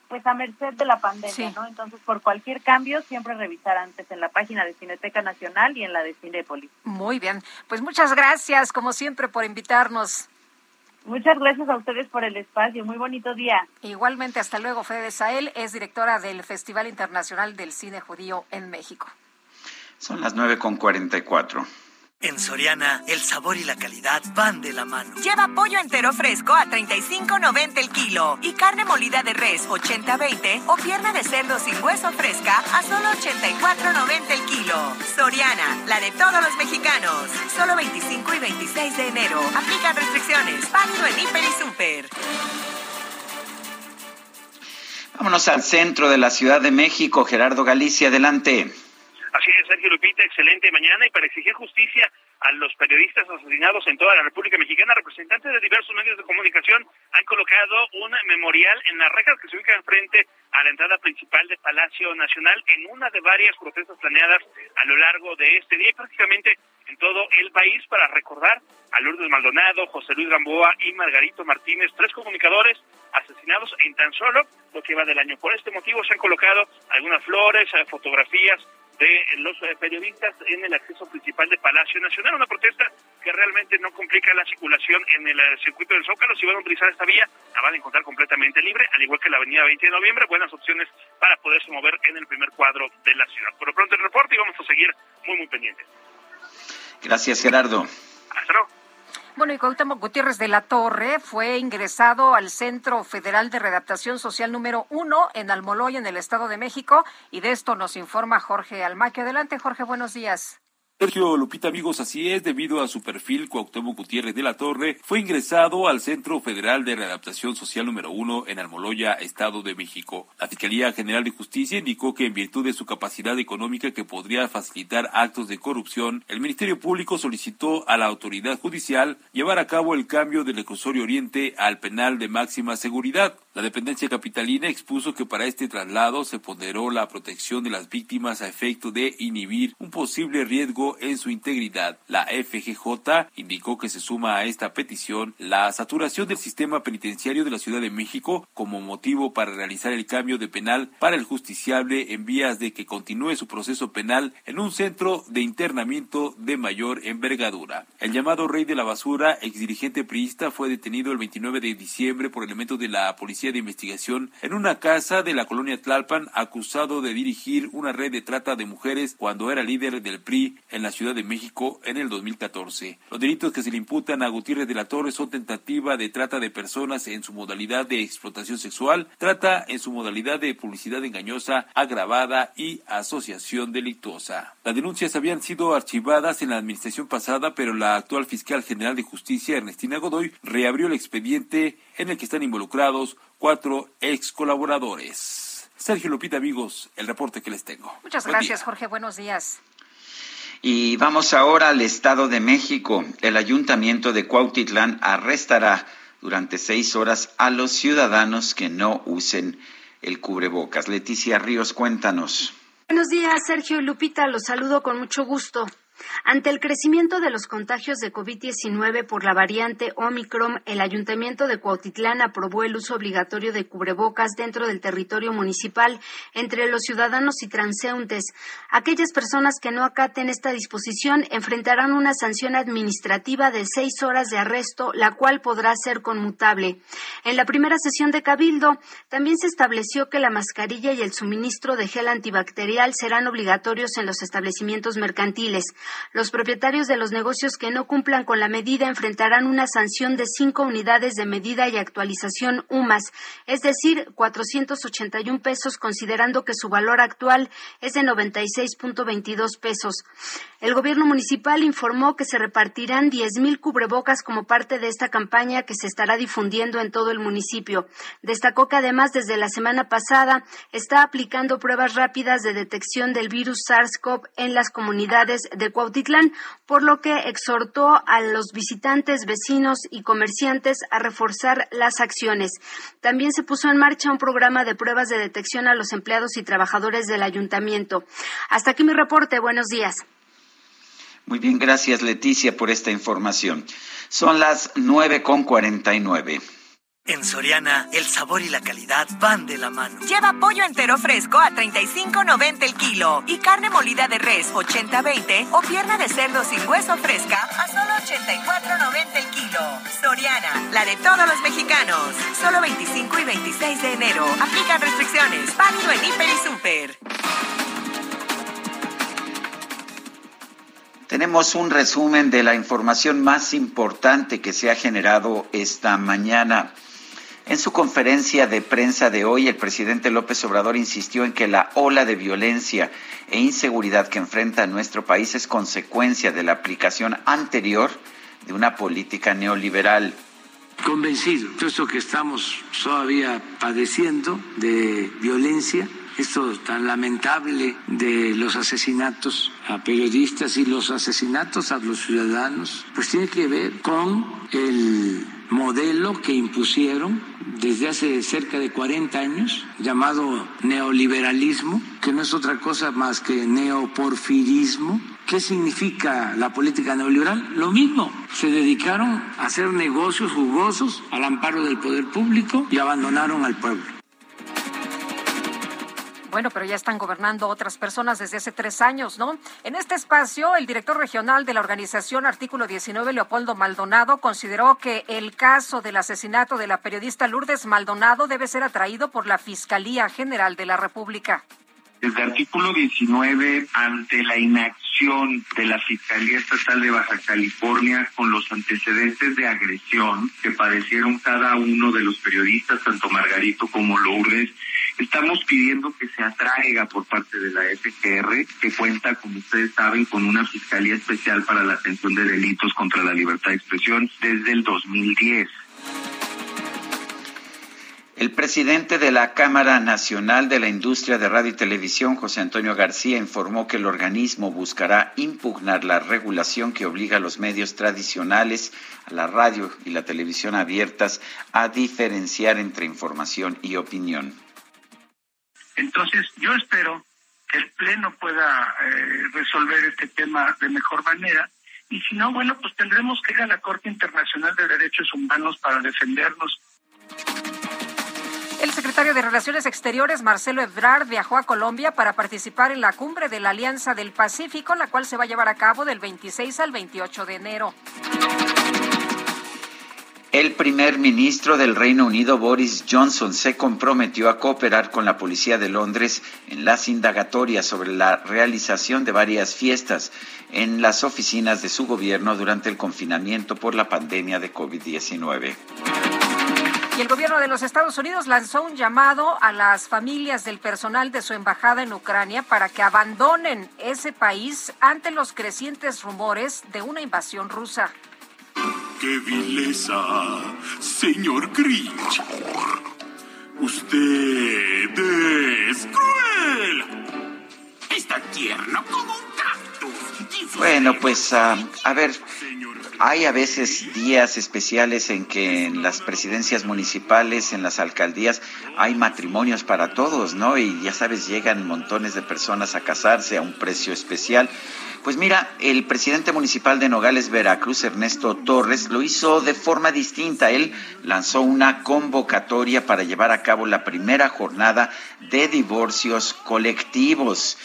pues a merced de la pandemia, ¿no? Entonces, por cualquier cambio, siempre revisar antes en la página de Cineteca Nacional y en la de Cinépolis. Muy bien, pues muchas gracias, como siempre, por invitarnos. Muchas gracias a ustedes por el espacio. Muy bonito día. Igualmente, hasta luego. Fede Sael es directora del Festival Internacional del Cine Judío en México. Son las 9.44. En Soriana, el sabor y la calidad van de la mano. Lleva pollo entero fresco a 35.90 el kilo y carne molida de res 80-20 o pierna de cerdo sin hueso fresca a solo 84.90 el kilo. Soriana, la de todos los mexicanos. Solo 25 y 26 de enero. Aplican restricciones. Válido en Hiper y Super. Vámonos al centro de la Ciudad de México. Gerardo Galicia, adelante. Así es, Sergio Lupita, excelente mañana y para exigir justicia a los periodistas asesinados en toda la República Mexicana, representantes de diversos medios de comunicación han colocado un memorial en las rejas que se ubican frente a la entrada principal del Palacio Nacional en una de varias protestas planeadas a lo largo de este día y prácticamente en todo el país para recordar a Lourdes Maldonado, José Luis Gamboa y Margarito Martínez, tres comunicadores asesinados en tan solo lo que va del año. Por este motivo se han colocado algunas flores, eh, fotografías, de los eh, periodistas en el acceso principal de Palacio Nacional. Una protesta que realmente no complica la circulación en el eh, circuito del Zócalo. Si van a utilizar esta vía, la van a encontrar completamente libre, al igual que la avenida 20 de noviembre. Buenas opciones para poderse mover en el primer cuadro de la ciudad. Por lo pronto el reporte y vamos a seguir muy, muy pendientes. Gracias, Gerardo. Bueno, y Cuauhtémoc Gutiérrez de la Torre fue ingresado al Centro Federal de Redactación Social número uno en Almoloya, en el Estado de México, y de esto nos informa Jorge Almaque. Adelante, Jorge, buenos días. Sergio Lupita, amigos, así es, debido a su perfil, Cuauhtémoc Gutiérrez de la Torre fue ingresado al Centro Federal de Readaptación Social número uno en Almoloya, Estado de México. La Fiscalía General de Justicia indicó que en virtud de su capacidad económica que podría facilitar actos de corrupción, el Ministerio Público solicitó a la autoridad judicial llevar a cabo el cambio del reclusorio oriente al penal de máxima seguridad. La dependencia capitalina expuso que para este traslado se ponderó la protección de las víctimas a efecto de inhibir un posible riesgo en su integridad. La FGJ indicó que se suma a esta petición la saturación del sistema penitenciario de la Ciudad de México como motivo para realizar el cambio de penal para el justiciable en vías de que continúe su proceso penal en un centro de internamiento de mayor envergadura. El llamado rey de la basura, exdirigente priista, fue detenido el 29 de diciembre por elementos de la policía de Investigación en una casa de la colonia Tlalpan acusado de dirigir una red de trata de mujeres cuando era líder del PRI la Ciudad de México en el 2014. Los delitos que se le imputan a Gutiérrez de la Torre son tentativa de trata de personas en su modalidad de explotación sexual, trata en su modalidad de publicidad engañosa, agravada y asociación delictuosa. Las denuncias habían sido archivadas en la administración pasada, pero la actual fiscal general de justicia, Ernestina Godoy, reabrió el expediente en el que están involucrados cuatro ex colaboradores. Sergio Lupita, amigos, el reporte que les tengo. Muchas gracias, Jorge. Buenos días. Y vamos ahora al Estado de México. El ayuntamiento de Cuautitlán arrestará durante seis horas a los ciudadanos que no usen el cubrebocas. Leticia Ríos, cuéntanos. Buenos días, Sergio y Lupita. Los saludo con mucho gusto. Ante el crecimiento de los contagios de COVID-19 por la variante Omicron, el Ayuntamiento de Cuautitlán aprobó el uso obligatorio de cubrebocas dentro del territorio municipal entre los ciudadanos y transeúntes. Aquellas personas que no acaten esta disposición enfrentarán una sanción administrativa de seis horas de arresto, la cual podrá ser conmutable. En la primera sesión de Cabildo, también se estableció que la mascarilla y el suministro de gel antibacterial serán obligatorios en los establecimientos mercantiles. Los propietarios de los negocios que no cumplan con la medida enfrentarán una sanción de cinco unidades de medida y actualización UMAS, es decir, 481 pesos, considerando que su valor actual es de 96.22 pesos. El gobierno municipal informó que se repartirán 10.000 cubrebocas como parte de esta campaña que se estará difundiendo en todo el municipio. Destacó que además desde la semana pasada está aplicando pruebas rápidas de detección del virus SARS-CoV en las comunidades de Por lo que exhortó a los visitantes, vecinos y comerciantes a reforzar las acciones. También se puso en marcha un programa de pruebas de detección a los empleados y trabajadores del ayuntamiento. Hasta aquí mi reporte. Buenos días. Muy bien, gracias Leticia por esta información. Son las nueve con cuarenta y nueve. En Soriana, el sabor y la calidad van de la mano. Lleva pollo entero fresco a 35.90 el kilo y carne molida de res 80-20 o pierna de cerdo sin hueso fresca a solo 84.90 el kilo. Soriana, la de todos los mexicanos. Solo 25 y 26 de enero. Aplican restricciones. Válido en Hiper y Super. Tenemos un resumen de la información más importante que se ha generado esta mañana. En su conferencia de prensa de hoy, el presidente López Obrador insistió en que la ola de violencia e inseguridad que enfrenta nuestro país es consecuencia de la aplicación anterior de una política neoliberal. Convencido, todo esto que estamos todavía padeciendo de violencia, esto tan lamentable de los asesinatos a periodistas y los asesinatos a los ciudadanos, pues tiene que ver con el modelo que impusieron desde hace cerca de 40 años, llamado neoliberalismo, que no es otra cosa más que neoporfirismo. ¿Qué significa la política neoliberal? Lo mismo, se dedicaron a hacer negocios jugosos al amparo del poder público y abandonaron al pueblo. Bueno, pero ya están gobernando otras personas desde hace tres años, ¿no? En este espacio, el director regional de la organización Artículo 19, Leopoldo Maldonado, consideró que el caso del asesinato de la periodista Lourdes Maldonado debe ser atraído por la Fiscalía General de la República. Desde artículo 19, ante la inacción de la Fiscalía Estatal de Baja California con los antecedentes de agresión que padecieron cada uno de los periodistas, tanto Margarito como Lourdes, estamos pidiendo que se atraiga por parte de la FGR, que cuenta, como ustedes saben, con una Fiscalía Especial para la Atención de Delitos contra la Libertad de Expresión desde el 2010. El presidente de la Cámara Nacional de la Industria de Radio y Televisión, José Antonio García, informó que el organismo buscará impugnar la regulación que obliga a los medios tradicionales, a la radio y la televisión abiertas, a diferenciar entre información y opinión. Entonces, yo espero que el Pleno pueda eh, resolver este tema de mejor manera. Y si no, bueno, pues tendremos que ir a la Corte Internacional de Derechos Humanos para defendernos. El secretario de Relaciones Exteriores, Marcelo Ebrard, viajó a Colombia para participar en la cumbre de la Alianza del Pacífico, la cual se va a llevar a cabo del 26 al 28 de enero. El primer ministro del Reino Unido, Boris Johnson, se comprometió a cooperar con la Policía de Londres en las indagatorias sobre la realización de varias fiestas en las oficinas de su gobierno durante el confinamiento por la pandemia de COVID-19. Y el gobierno de los Estados Unidos lanzó un llamado a las familias del personal de su embajada en Ucrania para que abandonen ese país ante los crecientes rumores de una invasión rusa. ¡Qué vileza, señor Grinch! Usted es cruel. Está tierno como un. Bueno, pues uh, a ver, hay a veces días especiales en que en las presidencias municipales, en las alcaldías, hay matrimonios para todos, ¿no? Y ya sabes, llegan montones de personas a casarse a un precio especial. Pues mira, el presidente municipal de Nogales, Veracruz, Ernesto Torres, lo hizo de forma distinta. Él lanzó una convocatoria para llevar a cabo la primera jornada de divorcios colectivos.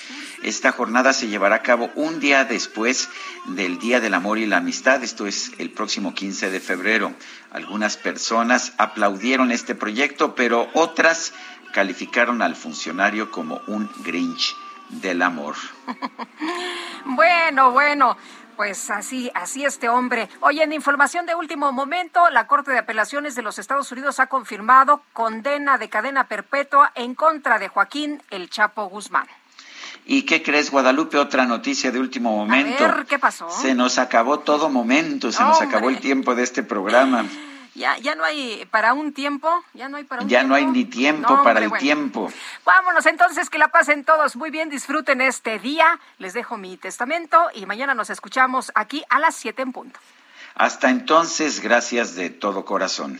Esta jornada se llevará a cabo un día después del Día del Amor y la Amistad, esto es el próximo 15 de febrero. Algunas personas aplaudieron este proyecto, pero otras calificaron al funcionario como un Grinch del amor. bueno, bueno. Pues así, así este hombre. Oye, en información de último momento, la Corte de Apelaciones de los Estados Unidos ha confirmado condena de cadena perpetua en contra de Joaquín El Chapo Guzmán. ¿Y qué crees, Guadalupe? Otra noticia de último momento. A ver, ¿qué pasó? Se nos acabó todo momento, se nos acabó el tiempo de este programa. Ya, ya no hay para un tiempo, ya no hay para un Ya tiempo? no hay ni tiempo para el tiempo. Vámonos entonces, que la pasen todos muy bien, disfruten este día. Les dejo mi testamento y mañana nos escuchamos aquí a las 7 en punto. Hasta entonces, gracias de todo corazón.